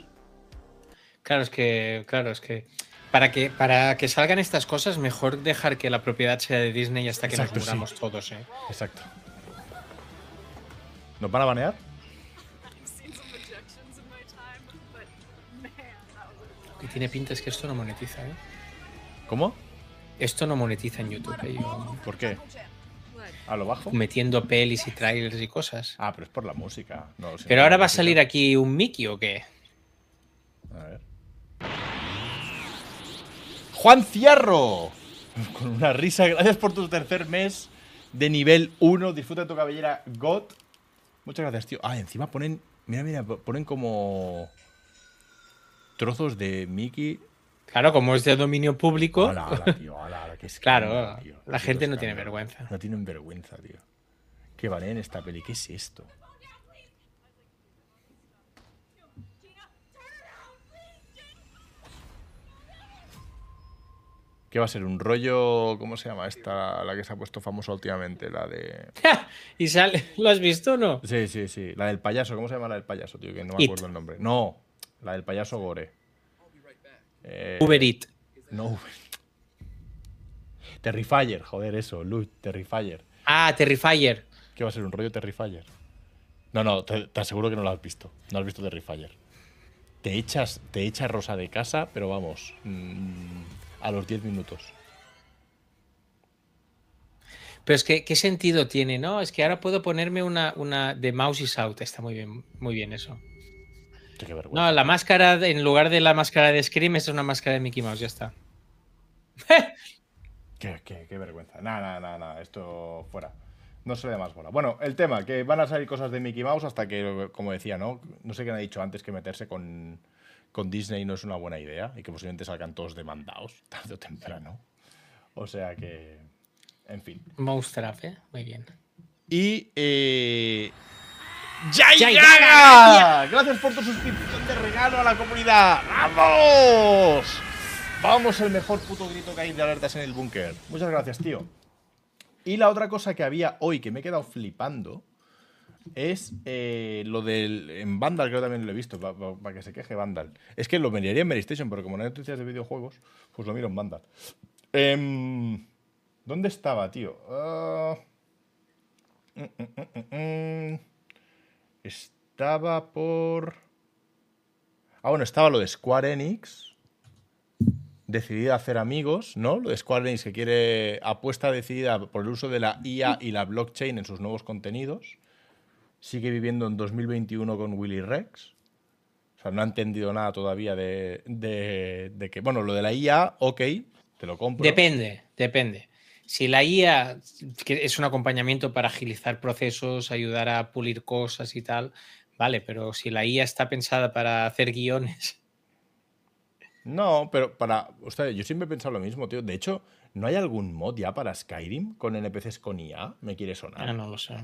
Claro, es que, claro, es que para que para que salgan estas cosas, mejor dejar que la propiedad sea de Disney hasta que Exacto, nos sí. muramos todos, ¿eh? Exacto. ¿Nos van a banear? Y tiene pinta es que esto no monetiza, ¿eh? ¿Cómo? Esto no monetiza en YouTube, ¿eh? Yo- ¿Por qué? ¿A lo bajo? metiendo pelis y trailers y cosas. Ah, pero es por la música. No, Pero no, ahora va a salir aquí un Mickey o qué? A ver. Juan Cierro. Con una risa. Gracias por tu tercer mes de nivel 1. Disfruta tu cabellera God. Muchas gracias, tío. Ah, encima ponen. Mira, mira, ponen como. Trozos de Mickey. Claro, como es de dominio público. Ala, ala, tío, ala, ala, qué Claro, tío. la gente no tiene vergüenza. No tienen vergüenza, tío. ¿Qué vale en esta peli? ¿Qué es esto? ¿Qué va a ser? ¿Un rollo? ¿Cómo se llama esta? La que se ha puesto famosa últimamente, la de. *laughs* y sale, ¿lo has visto o no? Sí, sí, sí. La del payaso. ¿Cómo se llama la del payaso, tío? Que no me It. acuerdo el nombre. No, la del payaso Gore. Eh, Uber Eat. No, Uber. Terrifier, joder, eso, Luz, Terrifier. Ah, Terrifier. ¿Qué va a ser? ¿Un rollo Terrifier? No, no, te, te aseguro que no lo has visto. No has visto Terrifier. Te echas, te echas Rosa de casa, pero vamos, mm, a los 10 minutos. Pero es que, ¿qué sentido tiene? No, es que ahora puedo ponerme una, una de Mouse is Out. Está muy bien, muy bien eso. Qué. No, la máscara, en lugar de la máscara de Scream, es una máscara de Mickey Mouse, ya está. *laughs* Qué, qué- qué vergüenza. Nada, nada, nada, nada, esto fuera. No se le da más bola. Bueno, el tema, que van a salir cosas de Mickey Mouse hasta que, como decía, ¿no? No sé quién ha dicho antes que meterse con, con Disney no es una buena idea y que posiblemente salgan todos demandados *laughs* tarde o temprano. O sea que, en fin. Mouse Trap, ¿eh? Muy bien. Y. Eh... ¡Jai Jai Gaga! Gaga, Gracias por tu suscripción de regalo a la comunidad. ¡Vamos! Vamos, el mejor puto grito que hay de alertas en el búnker. Muchas gracias, tío. Y la otra cosa que había hoy que me he quedado flipando es eh, lo del. En Vandal, creo que también lo he visto, para que se queje Vandal. Es que lo miraría en Meristation, pero como no hay noticias de videojuegos, pues lo miro en Vandal. Em, ¿Dónde estaba, tío? Ah, mm, mm, mm. Estaba por. Ah, bueno, estaba lo de Square Enix. Decidida a hacer amigos, ¿no? Lo de Square Enix que quiere apuesta decidida por el uso de la IA y la blockchain en sus nuevos contenidos. Sigue viviendo en 2021 con Willy Rex. O sea, no ha entendido nada todavía de, de- de que. Bueno, lo de la IA, ok, te lo compro. Depende, depende. Si la IA que es un acompañamiento para agilizar procesos, ayudar a pulir cosas y tal, vale, pero si la IA está pensada para hacer guiones, No, pero para. Ostras, yo siempre he pensado lo mismo, tío. De hecho, ¿no hay algún mod ya para Skyrim con NPCs con IA? Me quiere sonar. ah, no lo sé.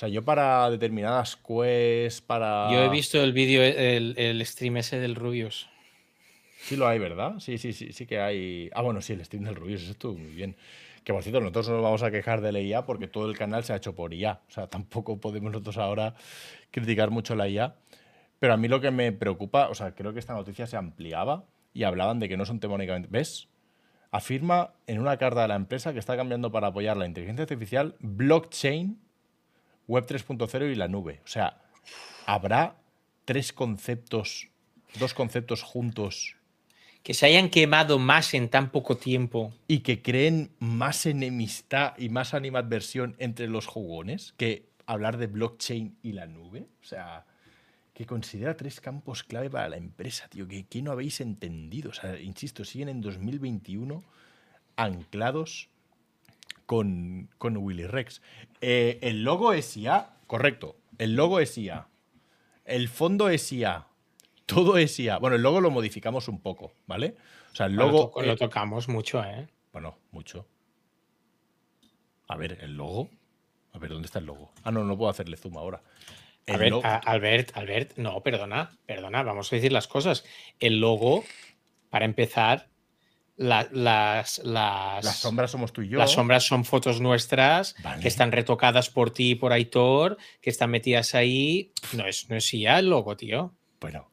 O sea, yo para determinadas quests, para. Yo he visto el vídeo, el, el stream ese del Rubius. Sí lo hay, ¿verdad? Sí, sí, sí, sí que hay. Ah, bueno, sí, el stream del Rubius, eso estuvo muy bien. Que por cierto, nosotros no nos vamos a quejar de la IA porque todo el canal se ha hecho por IA. O sea, tampoco podemos nosotros ahora criticar mucho la IA. Pero a mí lo que me preocupa, o sea, creo que esta noticia se ampliaba y hablaban de que no son tema únicamente. ¿Ves? Afirma en una carta de la empresa que está cambiando para apoyar la inteligencia artificial, blockchain, web 3.0 y la nube. O sea, habrá tres conceptos, dos conceptos juntos Que se hayan quemado más en tan poco tiempo. y que creen más enemistad y más animadversión entre los jugones que hablar de blockchain y la nube. O sea, que considera tres campos clave para la empresa, tío. Que, que no habéis entendido. O sea, insisto, siguen en 2021 anclados con, con Willy Rex. Eh, el logo es IA, correcto. El logo es IA. El fondo es IA. Todo es IA. Bueno, el logo lo modificamos un poco, ¿vale? O sea, el Lo, logo. to- lo eh, tocamos mucho, ¿eh? bueno, mucho. A ver, el logo. A ver, ¿dónde está el logo? Ah, no, no puedo hacerle zoom ahora. Logo- a- Albert, Albert, no, perdona, perdona, vamos a decir las cosas. El logo, para empezar, la- las, las, las sombras somos tú y yo. las sombras son fotos nuestras Vale. que están retocadas por ti y por Aitor, que están metidas ahí. No es, no es IA el logo, tío. Bueno,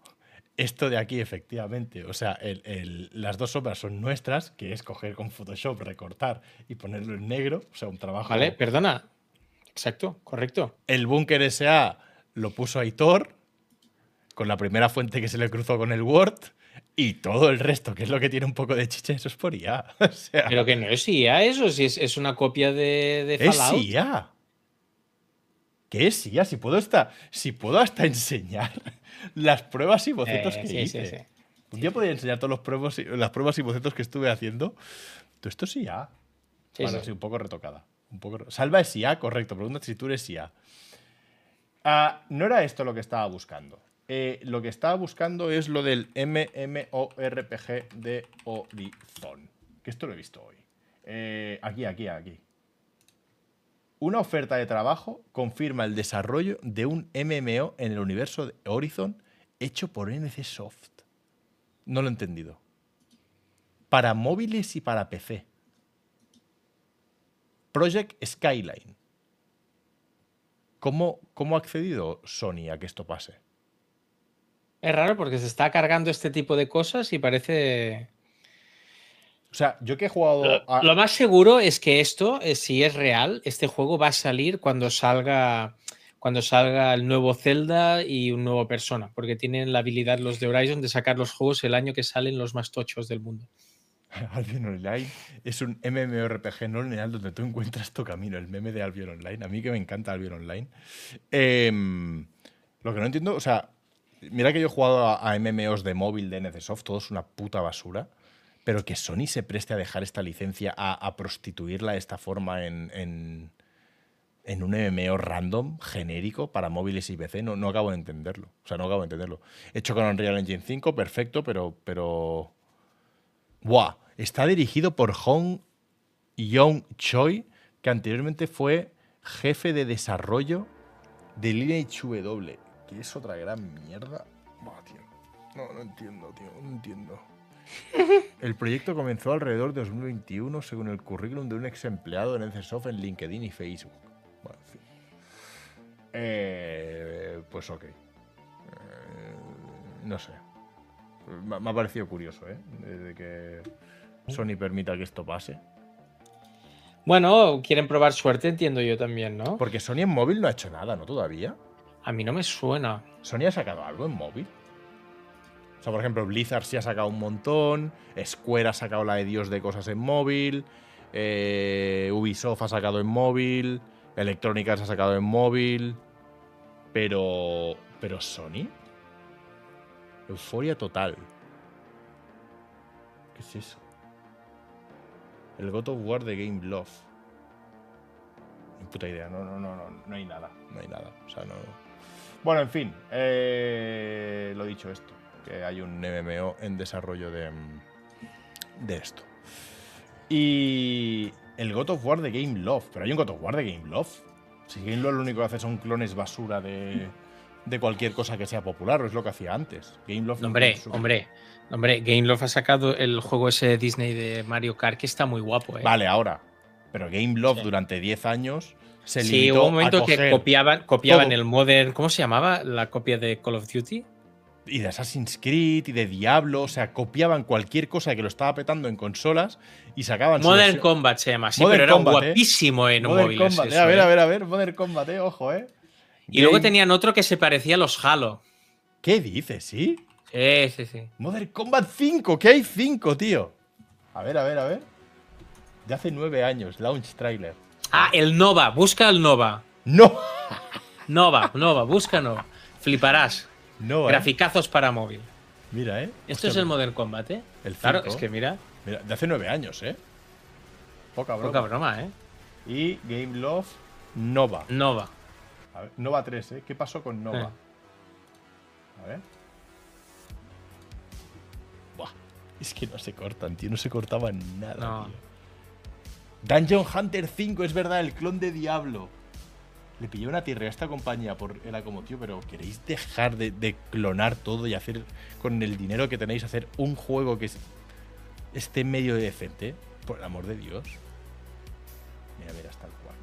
esto de aquí, efectivamente. O sea, el- el- las dos sombras son nuestras, que es coger con Photoshop, recortar y ponerlo en negro. O sea, un trabajo. ¿Vale? Perdona. Exacto, correcto. El búnker SA lo puso Aitor con la primera fuente que se le cruzó con el Word y todo el resto, que es lo que tiene un poco de chicha, eso es por IA. *laughs* O sea, Pero que no es IA eso, si es, es una copia de, de es. IA. ¿Qué es IA? Si puedo hasta, si puedo hasta enseñar *laughs* las pruebas y bocetos Eh, que sí, hice. sí, sí. Un día podría enseñar todos los pruebas y, las pruebas y bocetos que estuve haciendo. Todo esto es IA. Sí, bueno, sí. un poco retocada. Un poco... Salva es IA, correcto. Pregunta si tú eres IA. Ah, no era esto lo que estaba buscando. Eh, lo que estaba buscando es lo del MMORPG de Horizon. Que esto lo he visto hoy. Eh, aquí, aquí, aquí. Una oferta de trabajo confirma el desarrollo de un MMO en el universo de Horizon hecho por NC Soft. No lo he entendido. Para móviles y para PC. Project Skyline. ¿Cómo, ¿Cómo ha accedido Sony a que esto pase? Es raro porque se está cargando este tipo de cosas y parece. O sea, yo que he jugado Lo, a- lo más seguro es que esto, eh, si es real, este juego va a salir cuando salga cuando salga el nuevo Zelda y un nuevo Persona, porque tienen la habilidad los de Horizon de sacar los juegos el año que salen los más tochos del mundo. *laughs* Albion Online es un MMORPG no lineal donde tú encuentras tu camino, el meme de Albion Online. A mí que me encanta Albion Online. Em, lo que no entiendo, o sea, mira que yo he jugado a, a MMOs de móvil de NCSoft, todo es una puta basura, pero que Sony se preste a dejar esta licencia a, prostituirla de esta forma en, un MMO random, genérico, para móviles y PC, no, no acabo de entenderlo. O sea, no acabo de entenderlo. Hecho con Unreal Engine 5, perfecto, pero... pero Buah, está dirigido por Hong Yong Choi, que anteriormente fue jefe de desarrollo de Lineage W, que es otra gran mierda. Tío. No, no entiendo, tío, no entiendo. *laughs* El proyecto comenzó alrededor de 2021 según el currículum de un ex empleado de NCSoft en LinkedIn y Facebook. Bueno, en fin. Eh, pues ok. Eh, no sé. Me me ha parecido curioso, ¿eh? De que Sony permita que esto pase. Bueno, quieren probar suerte, entiendo yo también, ¿no? Porque Sony en móvil no ha hecho nada, ¿no? Todavía. A mí no me suena. ¿Sony ha sacado algo en móvil? O sea, por ejemplo, Blizzard sí ha sacado un montón. Square ha sacado la de Dios de cosas en móvil. eh, Ubisoft ha sacado en móvil. Electronic Arts ha sacado en móvil. Pero. Pero Sony. Euforia total. ¿Qué es eso? El God of War de Game Love. Ni puta idea, no, no, no, no, no hay nada. No hay nada. O sea, no. Bueno, en fin. eh, lo dicho esto. Que hay un MMO en desarrollo de, de esto. Y el God of War de Game Love. Pero hay un God of War de Game Love. Si Game Love lo único que hace son clones basura de, de cualquier cosa que sea popular, o es lo que hacía antes. Game Love no Hombre, su- hombre, hombre, Gameloft ha sacado el juego ese de Disney de Mario Kart que está muy guapo, ¿eh? Vale, ahora. Pero Game Love Sí. durante 10 años se sí, hubo un momento que copiaban, copiaban todo. el Modern, ¿cómo se llamaba? La copia de Call of Duty. y de Assassin's Creed y de Diablo, o sea, copiaban cualquier cosa que lo estaba petando en consolas y sacaban Modern Combat se llama, sí, Modern pero era Combat, ¿eh? guapísimo en Modern móviles. Combat, eh, eso, a ver, ¿eh? a ver, a ver, Modern Combat, eh, ojo, eh. Y luego tenían otro que se parecía a los Halo. ¿Qué dices, sí? Sí, sí, sí. Modern Combat 5, ¿qué hay 5, tío? A ver, a ver, a ver. De hace nueve años, launch trailer. Ah, el Nova, busca el Nova. ¡No! Nova, Nova, busca Nova. Fliparás. No, eh. Graficazos para móvil. Mira, eh. Esto Hostia, es el Modern Combat, ¿eh? El Claro, cinco. es que mira, Mira, de hace nueve años, eh. Poca broma. poca broma, ¿eh? Y Game Love Nova. Nova. A ver, Nova 3, ¿eh? ¿Qué pasó con Nova? Eh. A ver. Buah, es que no se cortan, tío. No se cortaban nada, No. tío. Dungeon Hunter 5, es verdad, el clon de Diablo. Le pilló una tirrea a esta compañía por. Era como, tío, pero ¿queréis dejar de, de clonar todo y hacer con el dinero que tenéis hacer un juego que es- esté medio decente? Por el amor de Dios. Mira, mira, tal cual.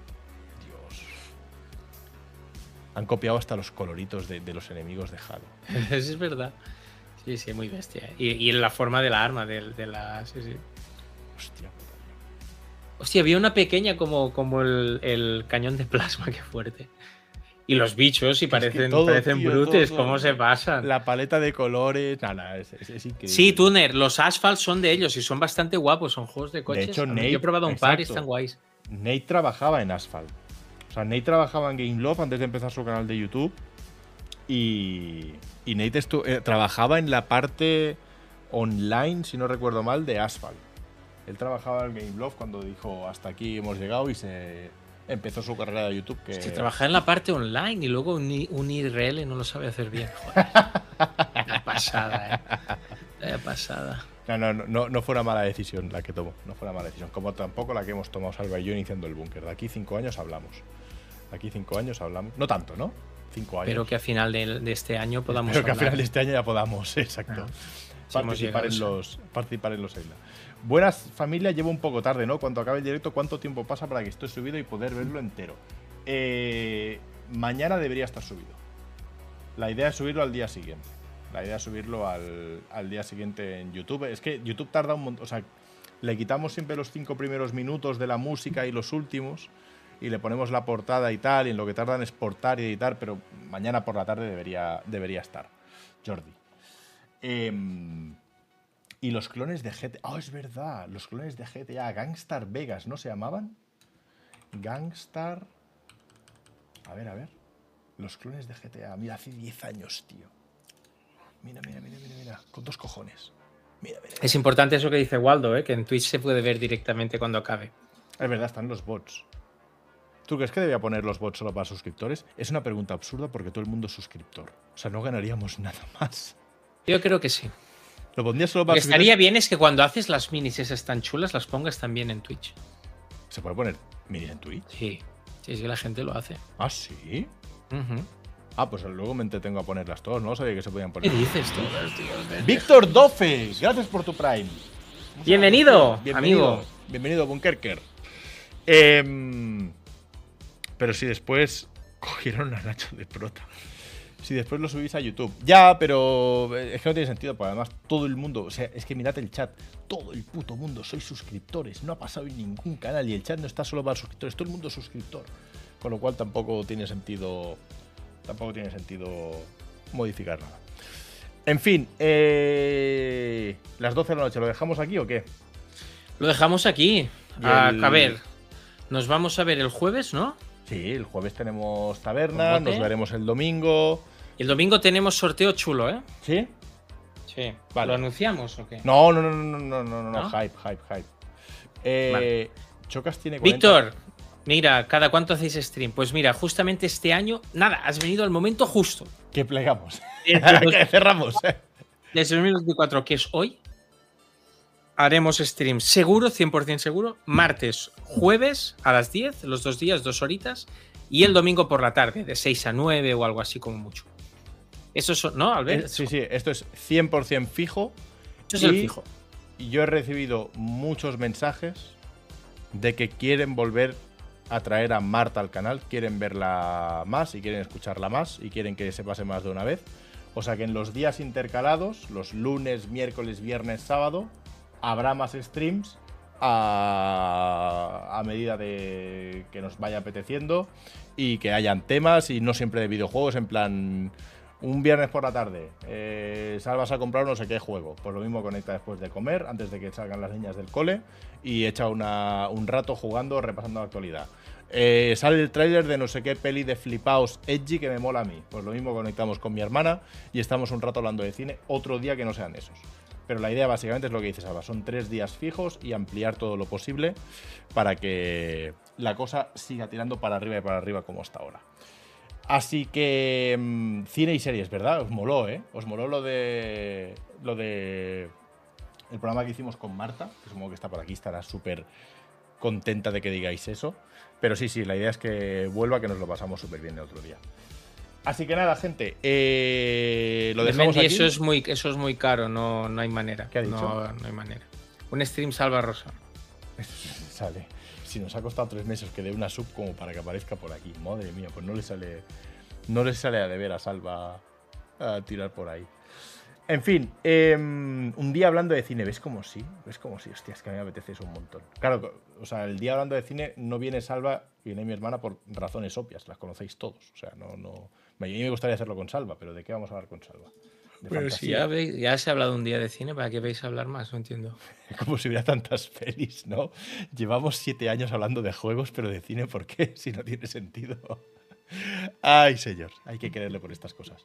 Dios. Han copiado hasta los coloritos de, de los enemigos de Halo. *laughs* Eso es verdad. Sí, sí, muy bestia. Y, y en la forma de la arma, de, de la. Sí, sí. Hostia. Hostia, había una pequeña como, como el, el cañón de plasma, *laughs* qué fuerte. Y los bichos, y que parecen, todo, parecen tío, brutes, todo. cómo se pasan. La paleta de colores. Nada, es, es- es increíble. Sí, Tuner, los Asphalt son de ellos y son bastante guapos, son juegos de coches. hecho, A mí- Nate- yo he probado un par y están guays. Nate trabajaba en Asphalt. O sea, Nate trabajaba en Game Love antes de empezar su canal de YouTube. Y, y Nate eh, trabajaba en la parte online, si no recuerdo mal, de Asphalt. Él trabajaba en Game Love cuando dijo hasta aquí hemos llegado y se empezó su carrera de YouTube. Que Hostia, trabajar en la parte online y luego un, un IRL no lo sabe hacer bien. Joder. *laughs* Vaya pasada, eh. Vaya pasada. No, no, no, no, fue una mala decisión la que tomó. No fue una mala decisión. Como tampoco la que hemos tomado Salva y yo iniciando el búnker. De aquí cinco años hablamos. De aquí cinco años hablamos. No tanto, ¿no? Cinco años. Espero que a final de, de este año podamos. Espero que a final de este año ya podamos, *laughs* exacto. Ah, si participar, llegado en los, participar en los Isla. Buenas familia, llevo un poco tarde, ¿no? Cuando acabe el directo, ¿cuánto tiempo pasa para que esté subido y poder verlo entero? Eh, mañana debería estar subido. La idea es subirlo al día siguiente. La idea es subirlo al, al día siguiente en YouTube. Es que YouTube tarda un montón. O sea, le quitamos siempre los cinco primeros minutos de la música y los últimos. Y le ponemos la portada y tal. Y en lo que tardan es portar y editar. Pero mañana por la tarde debería, debería estar. Jordi. Em, y los clones de GTA. Oh, es verdad. Los clones de GTA. Gangstar Vegas, ¿no se llamaban? Gangstar. A ver, a ver. Los clones de GTA. Mira, hace 10 años, tío. Mira, mira, mira, mira, mira. Con dos cojones. Mira, mira. Es importante eso que dice Waldo, ¿eh? que en Twitch se puede ver directamente cuando acabe. Es verdad, están los bots. ¿Tú crees que debía poner los bots solo para suscriptores? Es una pregunta absurda porque todo el mundo es suscriptor. O sea, no ganaríamos nada más. Yo creo que sí. Lo pondría solo Lo para que estaría bien es que cuando haces las minis esas tan chulas, las pongas también en Twitch. ¿Se puede poner minis en Twitch? Sí, sí, sí, la gente lo hace. Ah, sí. Ah, pues luego me entretengo a ponerlas todas. No sabía que se podían ¿Qué poner. dices tú? Víctor Dofe, gracias por tu Prime. Bienvenido, bienvenido, amigo. Bienvenido, Bunkerker. Em, pero si después *laughs* cogieron a Nacho de prota. Si después lo subís a YouTube. Ya, pero es que no tiene sentido, porque además todo el mundo, o sea, es que mirad el chat, todo el puto mundo sois suscriptores, no ha pasado en ningún canal y el chat no está solo para suscriptores, todo el mundo es suscriptor. Con lo cual tampoco tiene sentido, tampoco tiene sentido modificar nada. En fin, eh, las 12 de la noche, ¿lo dejamos aquí o qué? Lo dejamos aquí. A, el- a ver, nos vamos a ver el jueves, ¿no? Sí, el jueves tenemos taberna, nos veremos el domingo. Y el domingo tenemos sorteo chulo, ¿eh? ¿Sí? Sí. Vale. ¿Lo anunciamos o qué? No, no, no, no, no, no, no, no, ¿No? hype, hype, hype. Eh, Vale. Chocas tiene 40. Víctor, mira, ¿cada cuánto hacéis stream? Pues mira, justamente este año, nada, has venido al momento justo. Que plegamos. Que *laughs* cerramos. eh. desde 2024, que es hoy, haremos stream seguro, 100% seguro, martes, jueves a las 10, los dos días, dos horitas, y el domingo por la tarde, de 6 a 9 o algo así como mucho. Eso es, ¿no, Albert? Sí, sí, esto es 100% fijo. Eso es el y- fijo. Y yo he recibido muchos mensajes de que quieren volver a traer a Marta al canal, quieren verla más y quieren escucharla más y quieren que se pase más de una vez. O sea que en los días intercalados, los lunes, miércoles, viernes, sábado, habrá más streams a, a medida de que nos vaya apeteciendo y que hayan temas y no siempre de videojuegos, en plan un viernes por la tarde, eh, salvas a comprar no sé qué juego. Pues lo mismo conecta después de comer, antes de que salgan las niñas del cole, y echa un rato jugando, repasando la actualidad. Eh, sale el tráiler de no sé qué peli de flipaos edgy que me mola a mí. Pues lo mismo conectamos con mi hermana y estamos un rato hablando de cine, otro día que no sean esos. Pero la idea básicamente es lo que dices, Alba, son tres días fijos y ampliar todo lo posible para que la cosa siga tirando para arriba y para arriba como hasta ahora. Así que mm, cine y series, ¿verdad? Os moló, ¿eh? Os moló lo de lo de el programa que hicimos con Marta, que supongo que está por aquí, estará súper contenta de que digáis eso. Pero sí, sí, la idea es que vuelva, que nos lo pasamos súper bien el otro día. Así que nada, gente, eh, lo dejamos aquí. eso es muy, eso es muy caro, no, no hay manera. ¿Qué ha dicho? No, no hay manera. Un stream salva rosa. *laughs* Sale. Si nos ha costado tres meses que dé una sub como para que aparezca por aquí. Madre mía, pues no le sale. No le sale a deber a Salva a tirar por ahí. En fin, em, un día hablando de cine, ¿ves como sí? ¿Ves como sí? Hostia, es que a mí me apetece eso un montón. Claro, o sea, el día hablando de cine no viene Salva, viene mi hermana por razones obvias, las conocéis todos. O sea, no, no. A mí me gustaría hacerlo con Salva, pero ¿de qué vamos a hablar con Salva? Pero si ya, veis- ya se ha hablado un día de cine, ¿para qué vais a hablar más? No entiendo. *laughs* Como si hubiera tantas pelis, ¿no? Llevamos siete años hablando de juegos, pero de cine, ¿por qué? *laughs* Si no tiene sentido. Ay, señor, hay que quererle por estas cosas.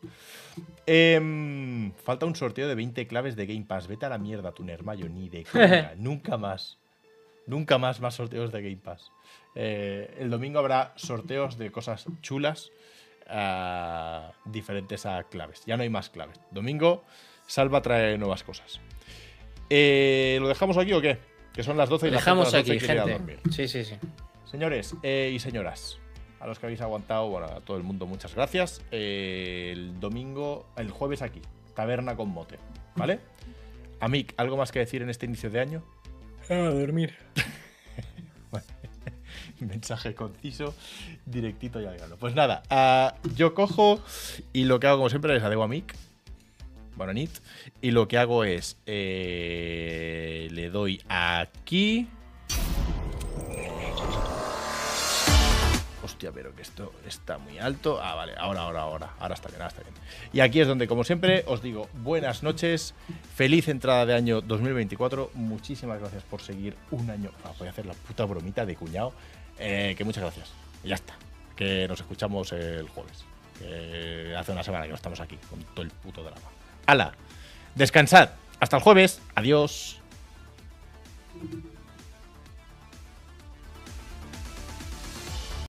Em, falta un sorteo de 20 claves de Game Pass. Vete a la mierda, tu Nermayo, ni de *laughs* coña. Nunca más. Nunca más más sorteos de Game Pass. Eh, el domingo habrá sorteos de cosas chulas ah, diferentes a claves. Ya no hay más claves. Domingo, Salva trae nuevas cosas. Eh, ¿Lo dejamos aquí o qué? Que son las 12 y Lo dejamos las 12 aquí, a gente. Sí, sí, sí. Señores eh, y señoras, a los que habéis aguantado, bueno, a todo el mundo, muchas gracias. Eh, el domingo, el jueves aquí, taberna con mote, ¿vale? Amic, ¿algo más que decir en este inicio de año? A dormir. *laughs* *laughs* Mensaje conciso, directito y al. Pues nada, ah, yo cojo y lo que hago, como siempre, es adego a Mick. Bueno, Nit. Y lo que hago es. eh, le doy aquí. Hostia, pero que esto está muy alto. Ah, vale, ahora, ahora, ahora. Ahora está bien, ahora está bien. Y aquí es donde, como siempre, os digo buenas noches. Feliz entrada de año 2024. Muchísimas gracias por seguir un año. Ah, voy a hacer la puta bromita de cuñado. Eh, que muchas gracias. Y ya está. Que nos escuchamos el jueves. Hace una semana que no estamos aquí con todo el puto drama. ¡Hala! Descansad. Hasta el jueves. Adiós.